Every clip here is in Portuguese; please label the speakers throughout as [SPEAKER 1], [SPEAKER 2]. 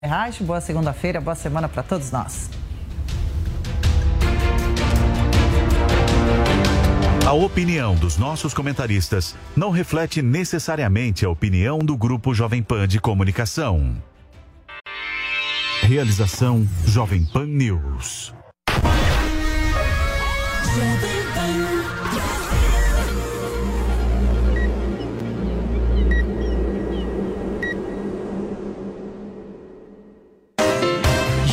[SPEAKER 1] Ferraz, boa segunda-feira, boa semana para todos nós.
[SPEAKER 2] A opinião dos nossos comentaristas não reflete necessariamente a opinião do Grupo Jovem Pan de Comunicação. Realização Jovem Pan News.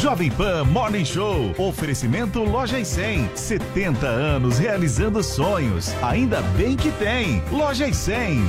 [SPEAKER 2] Jovem Pan Morning Show. Oferecimento Loja e 100. 70 anos realizando sonhos. Ainda bem que tem. Loja e 100.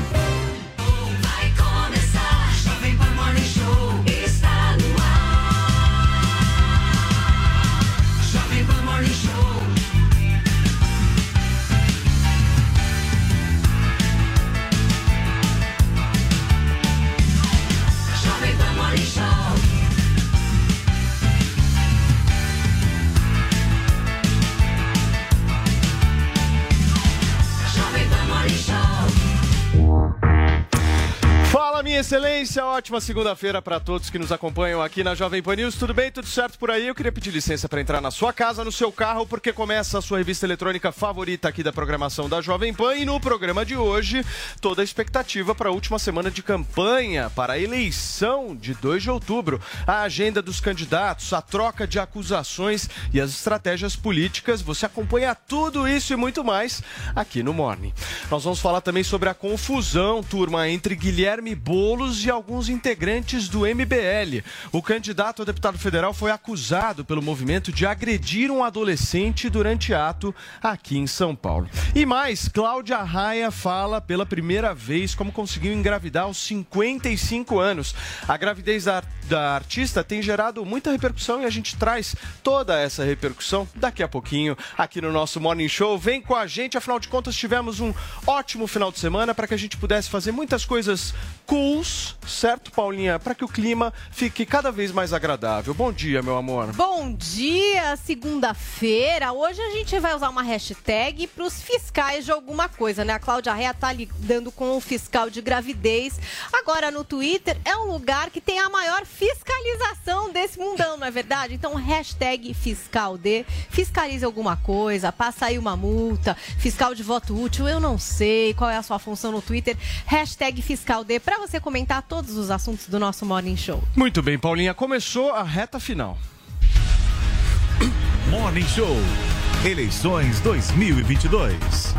[SPEAKER 3] Excelência, ótima segunda-feira para todos que nos acompanham aqui na Jovem Pan News. Tudo bem? Tudo certo por aí? Eu queria pedir licença para entrar na sua casa, no seu carro, porque começa a sua revista eletrônica favorita aqui da programação da Jovem Pan. E no programa de hoje, toda a expectativa para a última semana de campanha, para a eleição de 2 de outubro. A agenda dos candidatos, a troca de acusações e as estratégias políticas. Você acompanha tudo isso e muito mais aqui no Morning. Nós vamos falar também sobre a confusão, turma, entre Guilherme Boulos e alguns integrantes do MBL. O candidato a deputado federal foi acusado pelo movimento de agredir um adolescente durante ato aqui em São Paulo. E mais, Cláudia Raia fala pela primeira vez como conseguiu engravidar aos 55 anos. A gravidez da, da artista tem gerado muita repercussão e a gente traz toda essa repercussão daqui a pouquinho aqui no nosso Morning Show. Vem com a gente, afinal de contas tivemos um ótimo final de semana para que a gente pudesse fazer muitas coisas cools, certo, Paulinha? Para que o clima fique cada vez mais agradável. Bom dia, meu amor.
[SPEAKER 4] Bom dia, segunda-feira. Hoje a gente vai usar uma hashtag para os fiscais de alguma coisa, né? A Cláudia Rea tá lidando com o fiscal de gravidez. Agora no Twitter é um lugar que tem a maior fiscalização desse mundão, não é verdade? Então hashtag fiscal de fiscalize alguma coisa, passa aí uma multa, fiscal de voto útil, eu não sei qual é a sua função no Twitter. Hashtag fiscal de você comentar todos os assuntos do nosso Morning Show.
[SPEAKER 3] Muito bem, Paulinha. Começou a reta final.
[SPEAKER 2] Morning Show. Eleições 2022.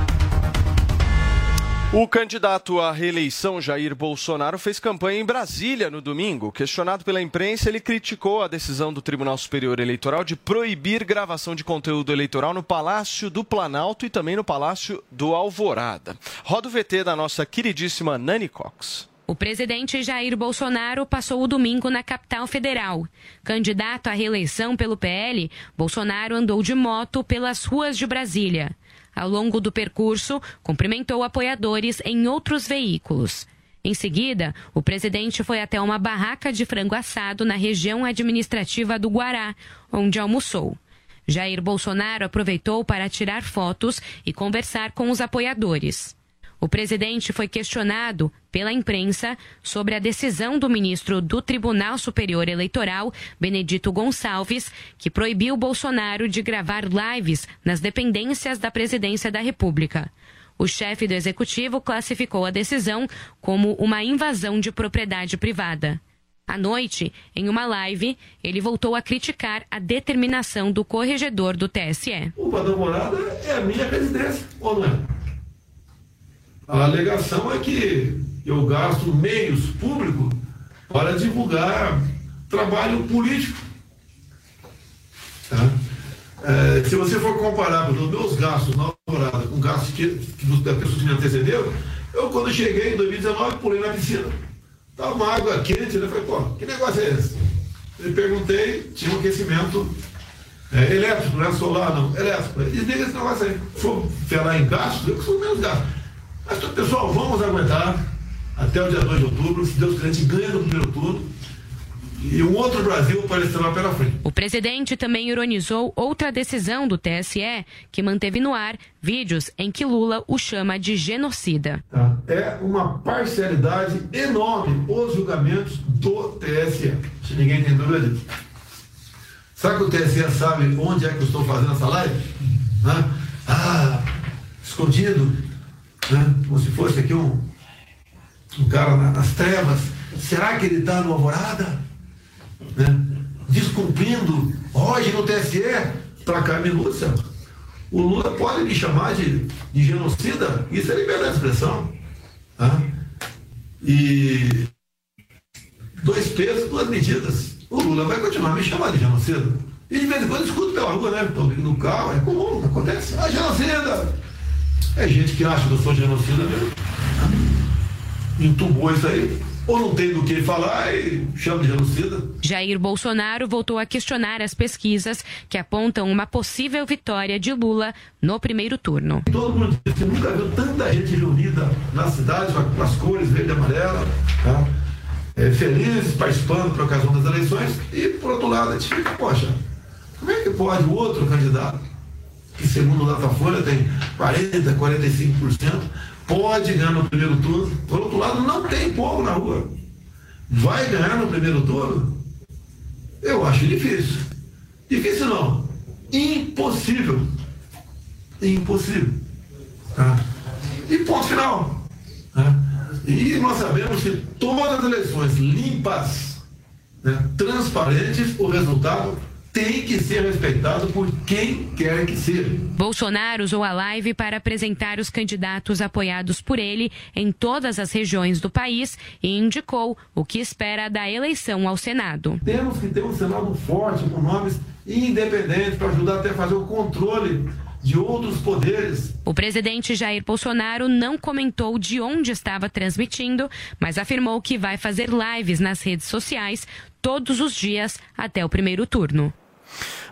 [SPEAKER 3] O candidato à reeleição Jair Bolsonaro fez campanha em Brasília no domingo. Questionado pela imprensa, ele criticou a decisão do Tribunal Superior Eleitoral de proibir gravação de conteúdo eleitoral no Palácio do Planalto e também no Palácio do Alvorada. Roda o VT da nossa queridíssima Nani Cox.
[SPEAKER 5] O presidente Jair Bolsonaro passou o domingo na capital federal. Candidato à reeleição pelo PL, Bolsonaro andou de moto pelas ruas de Brasília. Ao longo do percurso, cumprimentou apoiadores em outros veículos. Em seguida, o presidente foi até uma barraca de frango assado na região administrativa do Guará, onde almoçou. Jair Bolsonaro aproveitou para tirar fotos e conversar com os apoiadores. O presidente foi questionado pela imprensa sobre a decisão do ministro do Tribunal Superior Eleitoral, Benedito Gonçalves, que proibiu Bolsonaro de gravar lives nas dependências da presidência da República. O chefe do executivo classificou a decisão como uma invasão de propriedade privada. À noite, em uma live, ele voltou a criticar a determinação do corregedor do TSE.
[SPEAKER 6] O da morada é a minha residência, ou não é? A alegação é que eu gasto meios públicos para divulgar trabalho político. Tá? É, se você for comparar os meus gastos na morada com gastos que, que, da pessoa me antecedeu, eu quando cheguei em 2019 pulei na piscina. Estava uma água quente, né? Falei, pô, que negócio é esse? Eu perguntei tinha um aquecimento é, elétrico, não é solar, não, elétrico. Desliga esse negócio aí. Se for falar em gastos, eu que sou menos gasto. Mas, pessoal, vamos aguentar até o dia 2 de outubro. Se Deus quiser, a gente ganha no primeiro turno. E um outro Brasil aparecer lá pela frente.
[SPEAKER 7] O presidente também ironizou outra decisão do TSE, que manteve no ar vídeos em que Lula o chama de genocida.
[SPEAKER 6] Tá? É uma parcialidade enorme os julgamentos do TSE. Se ninguém tem dúvida disso. Será que o TSE sabe onde é que eu estou fazendo essa live? Ah, escondido, né? como se fosse aqui um, um cara na- nas trevas. Será que ele está no Alvorada? Né? Descumprindo hoje no TSE para Carmen Lúcia. O Lula pode me chamar de, de genocida, isso é liberdade de expressão. Tá? E dois pesos, duas medidas. O Lula vai continuar me chamar de genocida. E de vez em quando eu escuto pela rua, né? Estou vindo no carro, é comum, acontece. Ah, genocida! É gente que acha que eu sou genocida mesmo. Entubou isso aí. Ou não tem do que falar e chama de genocida.
[SPEAKER 7] Jair Bolsonaro voltou a questionar as pesquisas que apontam uma possível vitória de Lula no primeiro turno.
[SPEAKER 6] Todo mundo diz que nunca viu tanta gente reunida na cidade com com as cores verde e amarela, tá? É, felizes, participando por ocasião das eleições. E, por outro lado, a gente fica, poxa, como é que pode o outro candidato, que segundo o Datafolha tem 40%, 45%, pode ganhar no primeiro turno? Por outro lado, não tem povo na rua. Vai ganhar no primeiro turno? Eu acho difícil. Difícil não. Impossível. Impossível. Tá? E ponto final. Tá? E nós sabemos que todas as eleições limpas, né, transparentes, o resultado tem que ser respeitado por quem quer que seja.
[SPEAKER 7] Bolsonaro usou a live para apresentar os candidatos apoiados por ele em todas as regiões do país e indicou o que espera da eleição ao Senado.
[SPEAKER 6] Temos que ter um Senado forte, com nomes independentes, para ajudar até a fazer o controle de outros poderes.
[SPEAKER 7] O presidente Jair Bolsonaro não comentou de onde estava transmitindo, mas afirmou que vai fazer lives nas redes sociais todos os dias até o primeiro turno.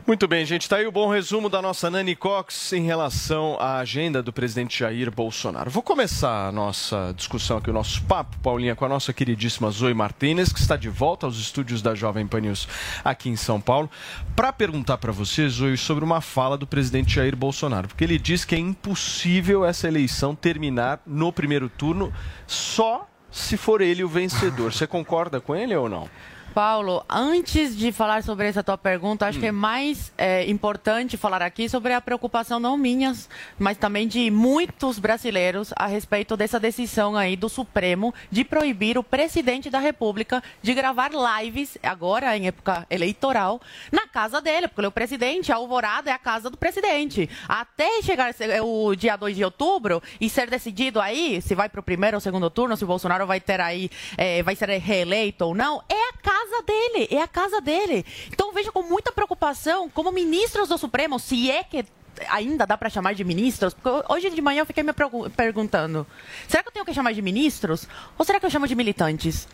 [SPEAKER 3] Muito bem, gente. Está aí o bom resumo da nossa Nani Cox em relação à agenda do presidente Jair Bolsonaro. Vou começar a nossa discussão aqui, o nosso papo, Paulinha, com a nossa queridíssima Zoe Martinez, que está de volta aos estúdios da Jovem Pan News aqui em São Paulo, para perguntar para você, Zoe, sobre uma fala do presidente Jair Bolsonaro. Porque ele diz que é impossível essa eleição terminar no primeiro turno só se for ele o vencedor. Você concorda com ele ou não?
[SPEAKER 8] Paulo, antes de falar sobre essa tua pergunta, acho que é
[SPEAKER 3] Hum.
[SPEAKER 8] mais é, importante falar aqui sobre a preocupação não minha, mas também de muitos brasileiros a respeito dessa decisão aí do Supremo de proibir o presidente da República de gravar lives, agora em época eleitoral, na casa dele, porque ele é o presidente, a Alvorada é a casa do presidente. Até chegar esse- o dia 2 de outubro e ser decidido aí se vai para o primeiro ou segundo turno, se o Bolsonaro vai ter aí, eh, vai ser reeleito ou não, é a casa dele, é a casa dele. Então vejo com muita preocupação como ministros do Supremo, se é que ainda dá para chamar de ministros, porque hoje de manhã eu fiquei me pergu- perguntando, será que eu tenho que chamar de ministros ou será que eu chamo de militantes?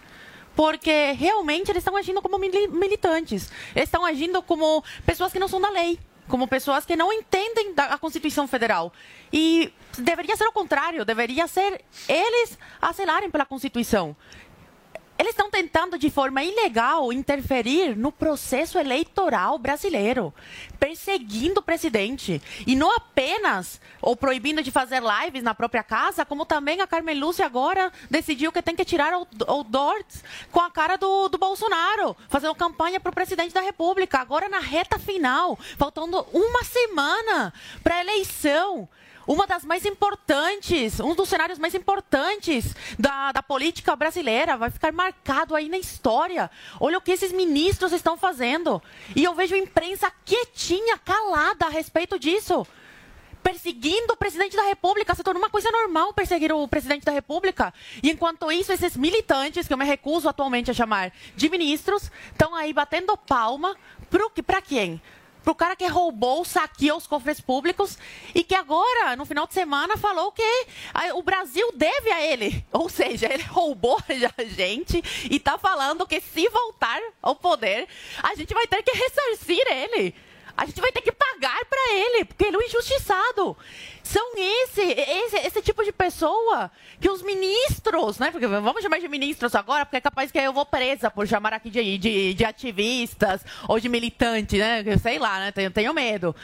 [SPEAKER 8] Porque realmente eles estão agindo como mili- militantes. Eles estão agindo como pessoas que não são da lei. Como pessoas que não entendem da a Constituição Federal. E deveria ser o contrário. Deveria ser eles a zelarem pela Constituição. Eles estão tentando, de forma ilegal, interferir no processo eleitoral brasileiro, perseguindo o presidente. E não apenas ou proibindo de fazer lives na própria casa, como também a Carmen Lúcia agora decidiu que tem que tirar o, o com a cara do, do Bolsonaro, fazendo campanha para o presidente da República, agora na reta final, faltando uma semana para a eleição uma das mais importantes, um dos cenários mais importantes da, da política brasileira, vai ficar marcado aí na história. Olha o que esses ministros estão fazendo. E eu vejo a imprensa quietinha, calada a respeito disso. Perseguindo o presidente da República, se tornou uma coisa normal perseguir o presidente da República. E enquanto isso, esses militantes, que eu me recuso atualmente a chamar de ministros, estão aí batendo palma para quem? Pro cara que roubou, saqueou os cofres públicos e que agora, no final de semana, falou que o Brasil deve a ele. Ou seja, ele roubou a gente e tá falando que se voltar ao poder, a gente vai ter que ressarcir ele. A gente vai ter que pagar para ele, porque ele é um injustiçado. São esse, esse, esse tipo de pessoa que os ministros, né? Porque vamos chamar de ministros agora, porque é capaz que eu vou presa por chamar aqui de, de, de ativistas ou de militante, né? Eu Sei lá, né? Tenho, tenho medo.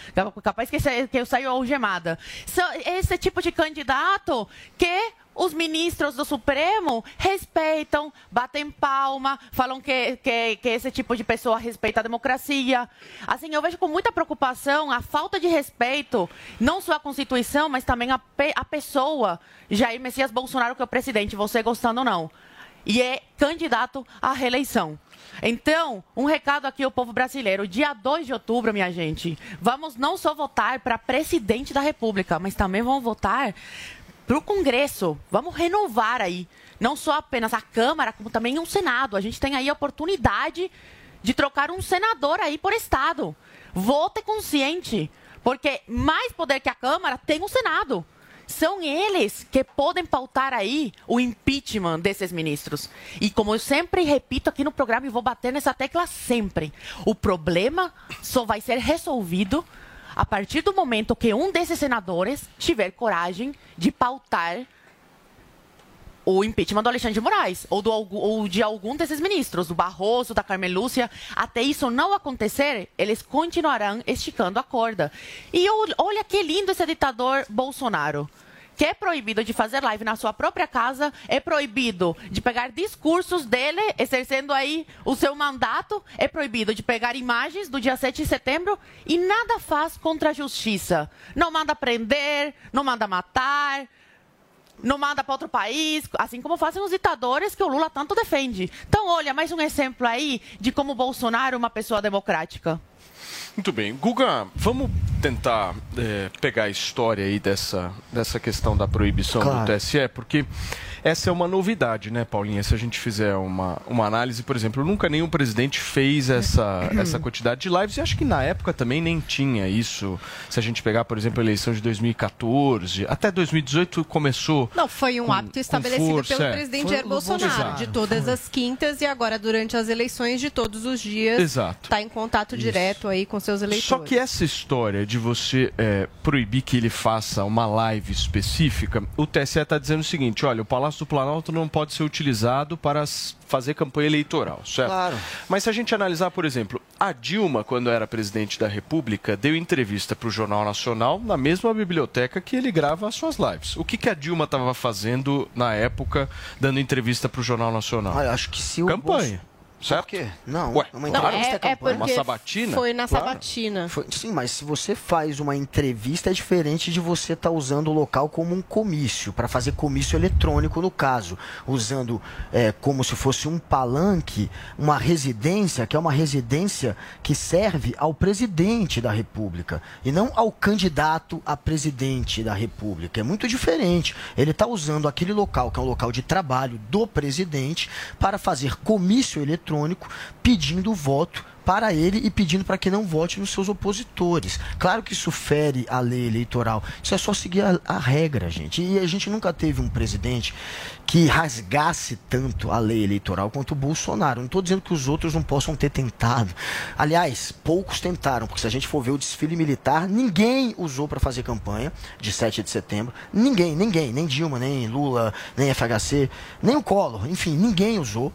[SPEAKER 8] Capaz que, que eu saio algemada. São esse tipo de candidato que os ministros do Supremo respeitam, batem palma, falam que, que, que esse tipo de pessoa respeita a democracia. Assim, eu vejo com muita preocupação a falta de respeito, não só à Constituição, mas também pe- a pessoa, Jair Messias Bolsonaro, que é o presidente, você gostando ou não. E é candidato à reeleição. Então, um recado aqui ao povo brasileiro. Dia 2 de outubro, minha gente, vamos não só votar para presidente da República, mas também vamos votar para o Congresso. Vamos renovar aí. Não só apenas a Câmara, como também o Senado. A gente tem aí a oportunidade de trocar um senador aí por Estado. Vote consciente. Porque mais poder que a Câmara tem o Senado. São eles que podem pautar aí o impeachment desses ministros. E como eu sempre repito aqui no programa e vou bater nessa tecla sempre, o problema só vai ser resolvido a partir do momento que um desses senadores tiver coragem de pautar o impeachment do Alexandre de Moraes ou, do, ou de algum desses ministros, do Barroso, da Carmen Lúcia. Até isso não acontecer, eles continuarão esticando a corda. E ol- olha que lindo esse ditador Bolsonaro. Que é proibido de fazer live na sua própria casa, é proibido de pegar discursos dele, exercendo aí o seu mandato, é proibido de pegar imagens do dia 7 de setembro e nada faz contra a justiça. Não manda prender, não manda matar, não manda para outro país, assim como fazem os ditadores que o Lula tanto defende. Então, olha, mais um exemplo aí de como Bolsonaro é uma pessoa democrática.
[SPEAKER 3] Muito bem. Guga, vamos tentar é, pegar a história aí dessa, dessa questão da proibição
[SPEAKER 9] Claro.
[SPEAKER 3] do TSE, porque essa é uma novidade, né, Paulinha? Se a gente fizer uma, uma análise, por exemplo, nunca nenhum presidente fez essa, essa quantidade de lives, e acho que na época também nem tinha isso. Se a gente pegar, por exemplo, a eleição de 2014, até 2018 começou.
[SPEAKER 10] Não, foi um
[SPEAKER 3] com-
[SPEAKER 10] hábito estabelecido
[SPEAKER 3] força,
[SPEAKER 10] pelo
[SPEAKER 3] é.
[SPEAKER 10] presidente
[SPEAKER 3] Foi
[SPEAKER 10] Jair Bolsonaro, de todas as quintas e agora durante as eleições de todos os dias.
[SPEAKER 3] Exato.
[SPEAKER 10] Está em contato direto aí com seus eleitores.
[SPEAKER 3] Só que essa história de você é, proibir que ele faça uma live específica, o TSE está dizendo o seguinte: olha, o Palácio do Planalto não pode ser utilizado para fazer campanha eleitoral, certo?
[SPEAKER 9] Claro.
[SPEAKER 3] Mas se a gente analisar, por exemplo, a Dilma, quando era presidente da República, deu entrevista para o Jornal Nacional na mesma biblioteca que ele grava as suas lives. O que, que a Dilma estava fazendo na época, dando entrevista para o Jornal Nacional?
[SPEAKER 9] Acho que se o
[SPEAKER 3] Campanha. Certo?
[SPEAKER 9] Por quê? Não,
[SPEAKER 3] Ué,
[SPEAKER 9] uma
[SPEAKER 10] Não,
[SPEAKER 9] entrevista
[SPEAKER 10] é, é
[SPEAKER 9] campanha.
[SPEAKER 10] porque
[SPEAKER 3] Uma sabatina?
[SPEAKER 10] foi na
[SPEAKER 3] Claro.
[SPEAKER 10] sabatina.
[SPEAKER 9] Foi- sim, mas se você faz uma entrevista é diferente de você estar usando o local como um comício, para fazer comício eletrônico no caso, usando é, como se fosse um palanque, uma residência, que é uma residência que serve ao presidente da República e não ao candidato a presidente da República. É muito diferente. Ele está usando aquele local, que é um local de trabalho do presidente, para fazer comício eletrônico pedindo voto para ele e pedindo para que não vote nos seus opositores. Claro que isso fere a lei eleitoral. Isso é só seguir a, a regra, gente. E a gente nunca teve um presidente que rasgasse tanto a lei eleitoral quanto o Bolsonaro. Não estou dizendo que os outros não possam ter tentado. Aliás, poucos tentaram, porque se a gente for ver o desfile militar, ninguém usou para fazer campanha de 7 de setembro. Ninguém, ninguém, nem Dilma, nem Lula, nem FHC, nem o Collor, enfim, ninguém usou.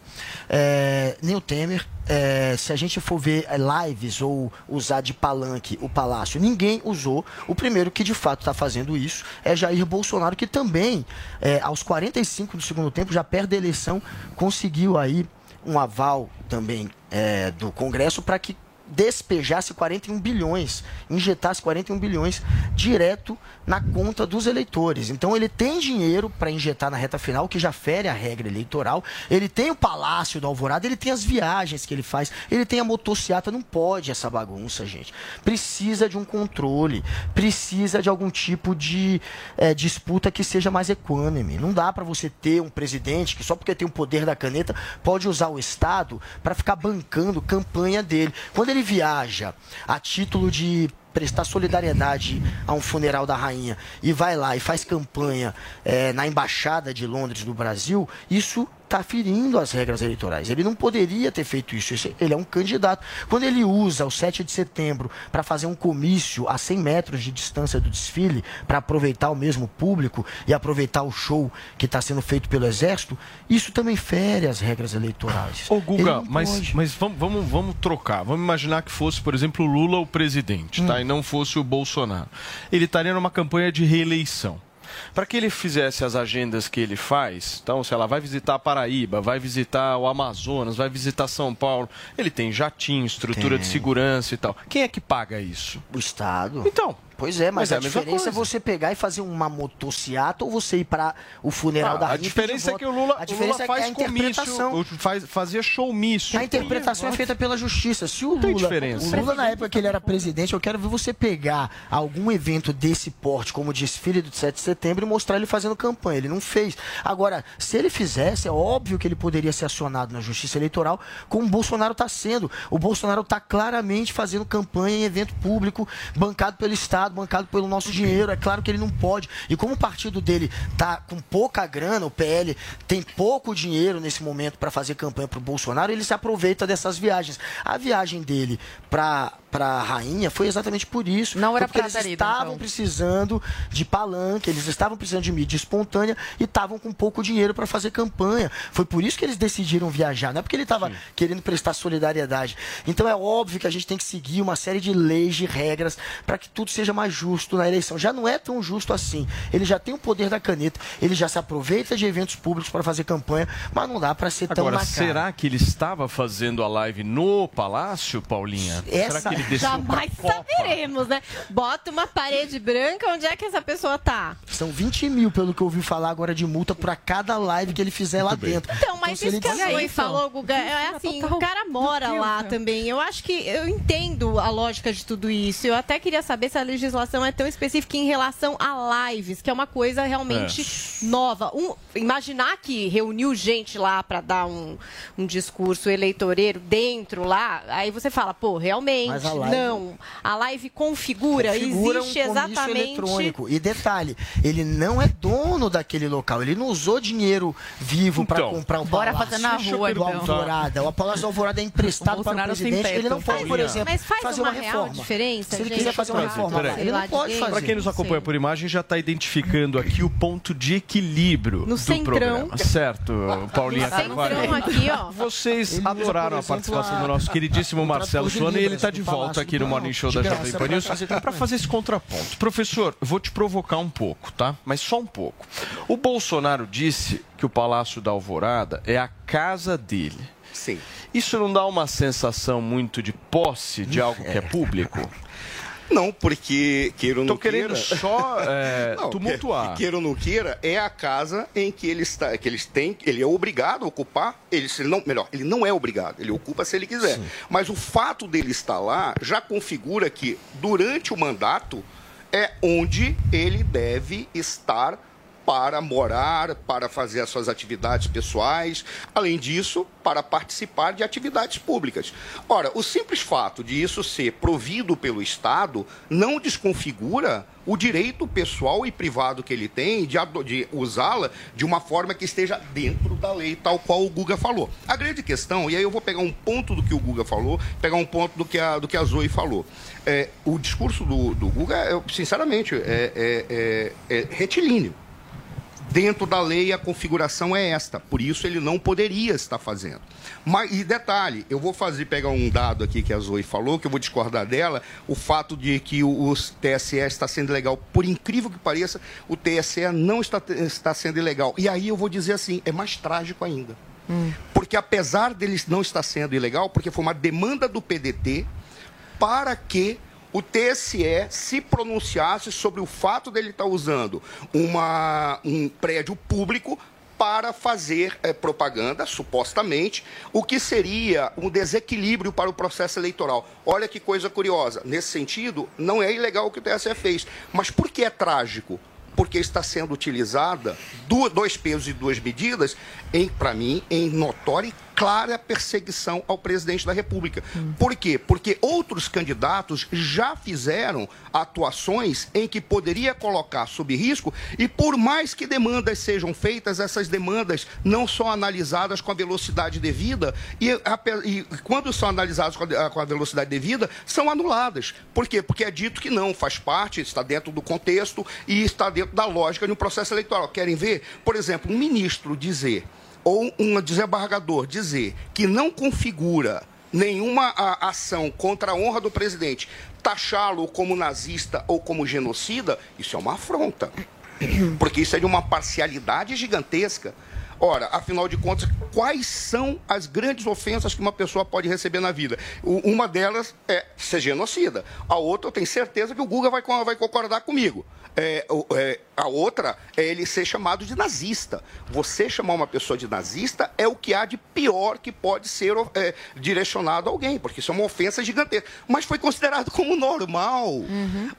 [SPEAKER 9] É, nem o Temer. É, se a gente for ver é, lives ou usar de palanque o palácio, ninguém usou. O primeiro que de fato está fazendo isso é Jair Bolsonaro, que também, é, aos 45 do segundo tempo, já perde a eleição, conseguiu aí um aval também é, do Congresso para que despejasse 41 bilhões, injetasse 41 bilhões direto na conta dos eleitores. Então ele tem dinheiro para injetar na reta final, que já fere a regra eleitoral. Ele tem o Palácio do Alvorada, ele tem as viagens que ele faz, ele tem a motociata, não pode essa bagunça, gente. Precisa de um controle, precisa de algum tipo de eh, disputa que seja mais equânime. Não dá para você ter um presidente que só porque tem o poder da caneta pode usar o Estado para ficar bancando campanha dele. Quando ele viaja a título de prestar solidariedade a um funeral da rainha e vai lá e faz campanha eh, na embaixada de Londres do Brasil, isso está ferindo as regras eleitorais. Ele não poderia ter feito isso. Ele é um candidato. Quando ele usa o 7 de setembro para fazer um comício a 100 metros de distância do desfile, para aproveitar o mesmo público e aproveitar o show que está sendo feito pelo Exército, isso também fere as regras eleitorais.
[SPEAKER 3] Ô, Guga, mas,
[SPEAKER 9] pode.
[SPEAKER 3] mas vamos, vamos, vamos trocar. Vamos imaginar que fosse, por exemplo, o Lula o presidente,
[SPEAKER 9] Hum.
[SPEAKER 3] tá? E não fosse o Bolsonaro. Ele estaria numa campanha de reeleição. Para que ele fizesse as agendas que ele faz, então, sei lá, vai visitar a Paraíba, vai visitar o Amazonas, vai visitar São Paulo, ele tem jatinho, estrutura de
[SPEAKER 9] Tem.
[SPEAKER 3] segurança e tal. Quem é que paga isso?
[SPEAKER 9] O Estado.
[SPEAKER 3] Então.
[SPEAKER 9] Pois é, mas,
[SPEAKER 3] Mas é
[SPEAKER 9] a,
[SPEAKER 3] a
[SPEAKER 9] diferença é você pegar e fazer uma motociata ou você ir para o funeral
[SPEAKER 3] Ah,
[SPEAKER 9] da
[SPEAKER 3] a diferença é que o. Lula,
[SPEAKER 9] a
[SPEAKER 3] o
[SPEAKER 9] diferença
[SPEAKER 3] Lula faz
[SPEAKER 9] é a interpretação.
[SPEAKER 3] comício, faz, fazia showmício.
[SPEAKER 9] A interpretação é feita pela justiça. Se o
[SPEAKER 3] Tem
[SPEAKER 9] Lula,
[SPEAKER 3] diferença.
[SPEAKER 9] o Lula na época que ele era presidente, eu quero ver você pegar algum evento desse porte, como o desfile do 7 de setembro, e mostrar ele fazendo campanha. Ele não fez. Agora, se ele fizesse, é óbvio que ele poderia ser acionado na justiça eleitoral, como o Bolsonaro está sendo. O Bolsonaro está claramente fazendo campanha em evento público, bancado pelo Estado, bancado pelo nosso dinheiro. É claro que ele não pode. E como o partido dele tá com pouca grana, o PL tem pouco dinheiro nesse momento para fazer campanha para o Bolsonaro, ele se aproveita dessas viagens. A viagem dele para para a rainha foi exatamente por isso.
[SPEAKER 8] Não era
[SPEAKER 9] porque
[SPEAKER 8] pra
[SPEAKER 9] eles estavam
[SPEAKER 8] então.
[SPEAKER 9] precisando de palanque, eles estavam precisando de mídia espontânea e estavam com pouco dinheiro para fazer campanha. Foi por isso que eles decidiram viajar, não é porque ele estava querendo prestar solidariedade. Então é óbvio que a gente tem que seguir uma série de leis, de regras, para que tudo seja mais justo na eleição. Já não é tão justo assim. Ele já tem o poder da caneta, ele já se aproveita de eventos públicos para fazer campanha, mas não dá para ser tão
[SPEAKER 3] Agora,
[SPEAKER 9] na cara.
[SPEAKER 3] será que ele estava fazendo a live no palácio, Paulinha?
[SPEAKER 9] Essa-
[SPEAKER 3] Será que ele desceu
[SPEAKER 10] Jamais
[SPEAKER 3] pra Copa?
[SPEAKER 10] saberemos, né? Bota uma parede branca, onde é que essa pessoa tá?
[SPEAKER 9] São 20 mil, pelo que eu ouvi falar agora, de multa para cada live que ele fizer lá dentro.
[SPEAKER 10] Então, mas
[SPEAKER 9] ele
[SPEAKER 10] isso que a Zoe falou, Guga, é assim, o cara mora lá também. Eu acho que eu entendo a lógica de tudo isso. Eu até queria saber se a legislação é tão específica em relação a lives, que é uma coisa realmente nova. Um- imaginar que reuniu gente lá para dar um, um discurso eleitoreiro dentro lá, aí você fala, pô, realmente,
[SPEAKER 9] Mas a live-
[SPEAKER 10] não. A live configura,
[SPEAKER 9] configura
[SPEAKER 10] existe
[SPEAKER 9] um
[SPEAKER 10] exatamente.
[SPEAKER 9] eletrônico. E detalhe, ele não é dono daquele local. Ele não usou dinheiro vivo para
[SPEAKER 3] Então,
[SPEAKER 9] comprar o
[SPEAKER 8] bora
[SPEAKER 9] palácio
[SPEAKER 8] fazer na
[SPEAKER 9] do
[SPEAKER 8] rua, então.
[SPEAKER 9] Alvorada. O Palácio do Alvorada é emprestado
[SPEAKER 8] O
[SPEAKER 9] para o presidente. Ele não pode, por exemplo,
[SPEAKER 10] Mas faz
[SPEAKER 9] fazer
[SPEAKER 10] uma
[SPEAKER 9] uma,
[SPEAKER 10] real
[SPEAKER 9] reforma.
[SPEAKER 10] diferença,
[SPEAKER 9] Se ele
[SPEAKER 10] gente,
[SPEAKER 9] quiser fazer uma reforma, lá, ele não pode fazer.
[SPEAKER 3] Para quem nos acompanha por imagem, já está identificando aqui o ponto de equilíbrio
[SPEAKER 10] No
[SPEAKER 3] do
[SPEAKER 10] centrão.
[SPEAKER 3] programa. Certo, Paulinha Carvalho.
[SPEAKER 10] aqui, ó.
[SPEAKER 3] Vocês
[SPEAKER 9] Ele usa,
[SPEAKER 3] adoraram a participação
[SPEAKER 9] a-
[SPEAKER 3] do nosso queridíssimo Marcelo Suano e ele está
[SPEAKER 9] do
[SPEAKER 3] de volta
[SPEAKER 9] Palácio
[SPEAKER 3] aqui no Morning. Show da Jovem Pan News para fazer esse contraponto. Professor, eu vou te provocar um pouco, tá? Mas só um pouco. O Bolsonaro disse que o Palácio da Alvorada é a casa dele.
[SPEAKER 11] Sim.
[SPEAKER 3] Isso não dá uma sensação muito de posse de algo que é público?
[SPEAKER 11] Não, porque queira ou não
[SPEAKER 3] querendo
[SPEAKER 11] queira...
[SPEAKER 3] só é,
[SPEAKER 11] Não,
[SPEAKER 3] tumultuar.
[SPEAKER 11] que- Queira ou não queira, é a casa em que ele está, que eles têm, ele é obrigado a ocupar, ele, ele não, melhor, ele não é obrigado, ele ocupa se ele quiser. Mas o fato dele estar lá já configura que durante o mandato é onde ele deve estar para morar, para fazer as suas atividades pessoais, além disso, para participar de atividades públicas. Ora, o simples fato de isso ser provido pelo Estado não desconfigura o direito pessoal e privado que ele tem de, de usá-la de uma forma que esteja dentro da lei, tal qual o Guga falou. A grande questão, e aí eu vou pegar um ponto do que o Guga falou, pegar um ponto do que a, do que a Zoe falou. É, o discurso do, do Guga, é, sinceramente, é, é- é- é retilíneo. Dentro da lei, a configuração é esta. Por isso, ele não poderia estar fazendo. Mas, e detalhe, eu vou fazer pegar um dado aqui que a Zoe falou, que eu vou discordar dela, o fato de que o, o TSE está sendo ilegal. Por incrível que pareça, o TSE não está, está sendo ilegal. E aí eu vou dizer assim, é mais trágico ainda. Porque apesar dele não estar sendo ilegal, porque foi uma demanda do PDT para que o TSE se pronunciasse sobre o fato dele estar usando uma, um prédio público para fazer eh, propaganda, supostamente, o que seria um desequilíbrio para o processo eleitoral. Olha que coisa curiosa. Nesse sentido, não é ilegal o que o TSE fez. Mas por que é trágico? Porque está sendo utilizada dois pesos e duas medidas, para mim, em notória e clara perseguição ao presidente da República. Por quê? Porque outros candidatos já fizeram atuações em que poderia colocar sob risco e por mais que demandas sejam feitas, essas demandas não são analisadas com a velocidade devida e, a- e quando são analisadas com a, com a velocidade devida, são anuladas. Por quê? Porque é dito que não, faz parte, está dentro do contexto e está dentro da lógica de um processo eleitoral. Querem ver? Por exemplo, um ministro dizer ou um desembargador dizer que não configura nenhuma a, ação contra a honra do presidente, taxá-lo como nazista ou como genocida, isso é uma afronta. Porque isso é de uma parcialidade gigantesca. Ora, afinal de contas, quais são as grandes ofensas que uma pessoa pode receber na vida? Uma delas é ser genocida. A outra, eu tenho certeza que o Guga vai, vai concordar comigo. É, é, a outra é ele ser chamado de nazista. Você chamar uma pessoa de nazista é o que há de pior que pode ser é, direcionado a alguém, porque isso é uma ofensa gigantesca. Mas foi considerado como normal.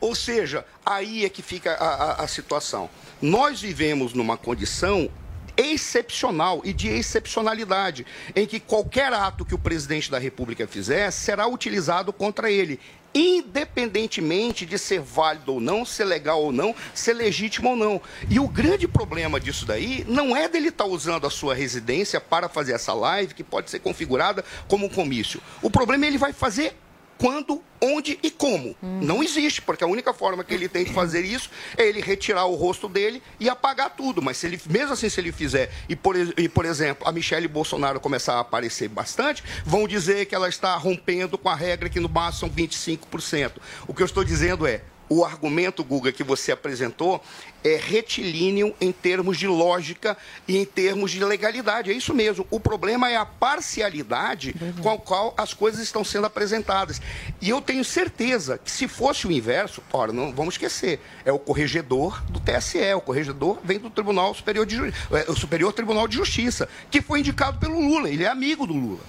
[SPEAKER 11] Ou seja, aí é que fica a, a- a situação. Nós vivemos numa condição excepcional e de excepcionalidade, em que qualquer ato que o presidente da República fizer será utilizado contra ele, independentemente de ser válido ou não, ser legal ou não, ser legítimo ou não. E o grande problema disso daí não é dele estar usando a sua residência para fazer essa live, que pode ser configurada como um comício. O problema é ele vai fazer quando, onde e como. Não existe, porque a única forma que ele tem de fazer isso é ele retirar o rosto dele e apagar tudo. Mas se ele, mesmo assim, se ele fizer, e por, e, por exemplo, a Michelle Bolsonaro começar a aparecer bastante, vão dizer que ela está rompendo com a regra que no máximo são 25%. O que eu estou dizendo é, o argumento, Guga, que você apresentou é retilíneo em termos de lógica e em termos de legalidade. É isso mesmo. O problema é a parcialidade com a qual as coisas estão sendo apresentadas. E eu tenho certeza que se fosse o inverso, ora, não vamos esquecer, é o corregedor do TSE, o corregedor vem do Tribunal Superior de Ju- o Superior Tribunal de Justiça, que foi indicado pelo Lula, ele é amigo do Lula.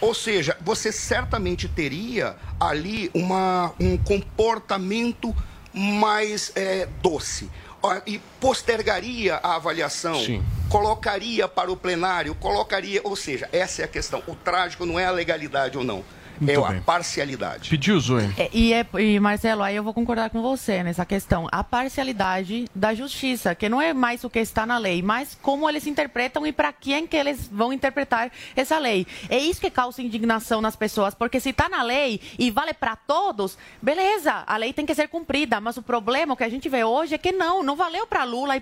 [SPEAKER 11] Ou seja, você certamente teria ali uma, um comportamento mais é, doce. E postergaria a avaliação,
[SPEAKER 3] Sim.
[SPEAKER 11] colocaria para o plenário, colocaria. Ou seja, essa é a questão. O trágico não é a legalidade ou não,
[SPEAKER 3] Muito
[SPEAKER 11] é a
[SPEAKER 3] bem.
[SPEAKER 11] parcialidade.
[SPEAKER 3] Pediu, Zoe.
[SPEAKER 8] É, E, é- e, Marcelo, aí eu vou concordar com você nessa questão. A parcialidade da justiça, que não é mais o que está na lei, mas como eles interpretam e para quem que eles vão interpretar essa lei. É isso que causa indignação nas pessoas, porque se está na lei e vale para todos, beleza, a lei tem que ser cumprida, mas o problema o que a gente vê hoje é que não, não valeu para Lula e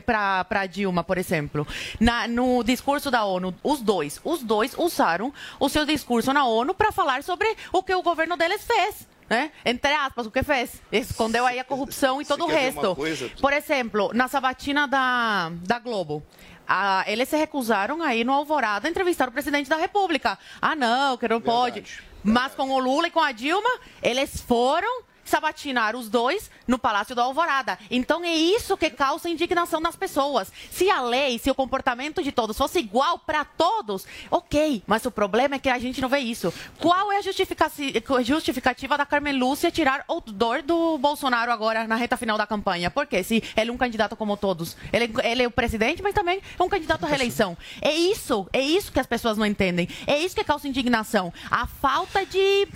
[SPEAKER 8] para Dilma, por exemplo. Na- no discurso da ONU, os dois, os dois usaram o seu discurso na ONU para falar sobre o que o governo deles fez. Né? Entre aspas, o que fez? Escondeu aí a corrupção e todo o resto.
[SPEAKER 11] coisa?
[SPEAKER 8] Por exemplo, na sabatina da, da Globo. ah, eles se recusaram aí no Alvorada a entrevistar o presidente da República. Ah, não, que não pode. Mas com o Lula e com a Dilma, eles foram sabatinar os dois no Palácio do Alvorada. Então é isso que causa indignação nas pessoas. Se a lei, se o comportamento de todos fosse igual para todos, ok. Mas o problema é que a gente não vê isso. Qual é a justificativa da Carmen Lúcia tirar o dor do Bolsonaro agora na reta final da campanha? Porque se ele é um candidato como todos, ele, ele é o presidente, mas também é um candidato à reeleição. É isso, é isso que as pessoas não entendem. É isso que causa indignação. A falta de,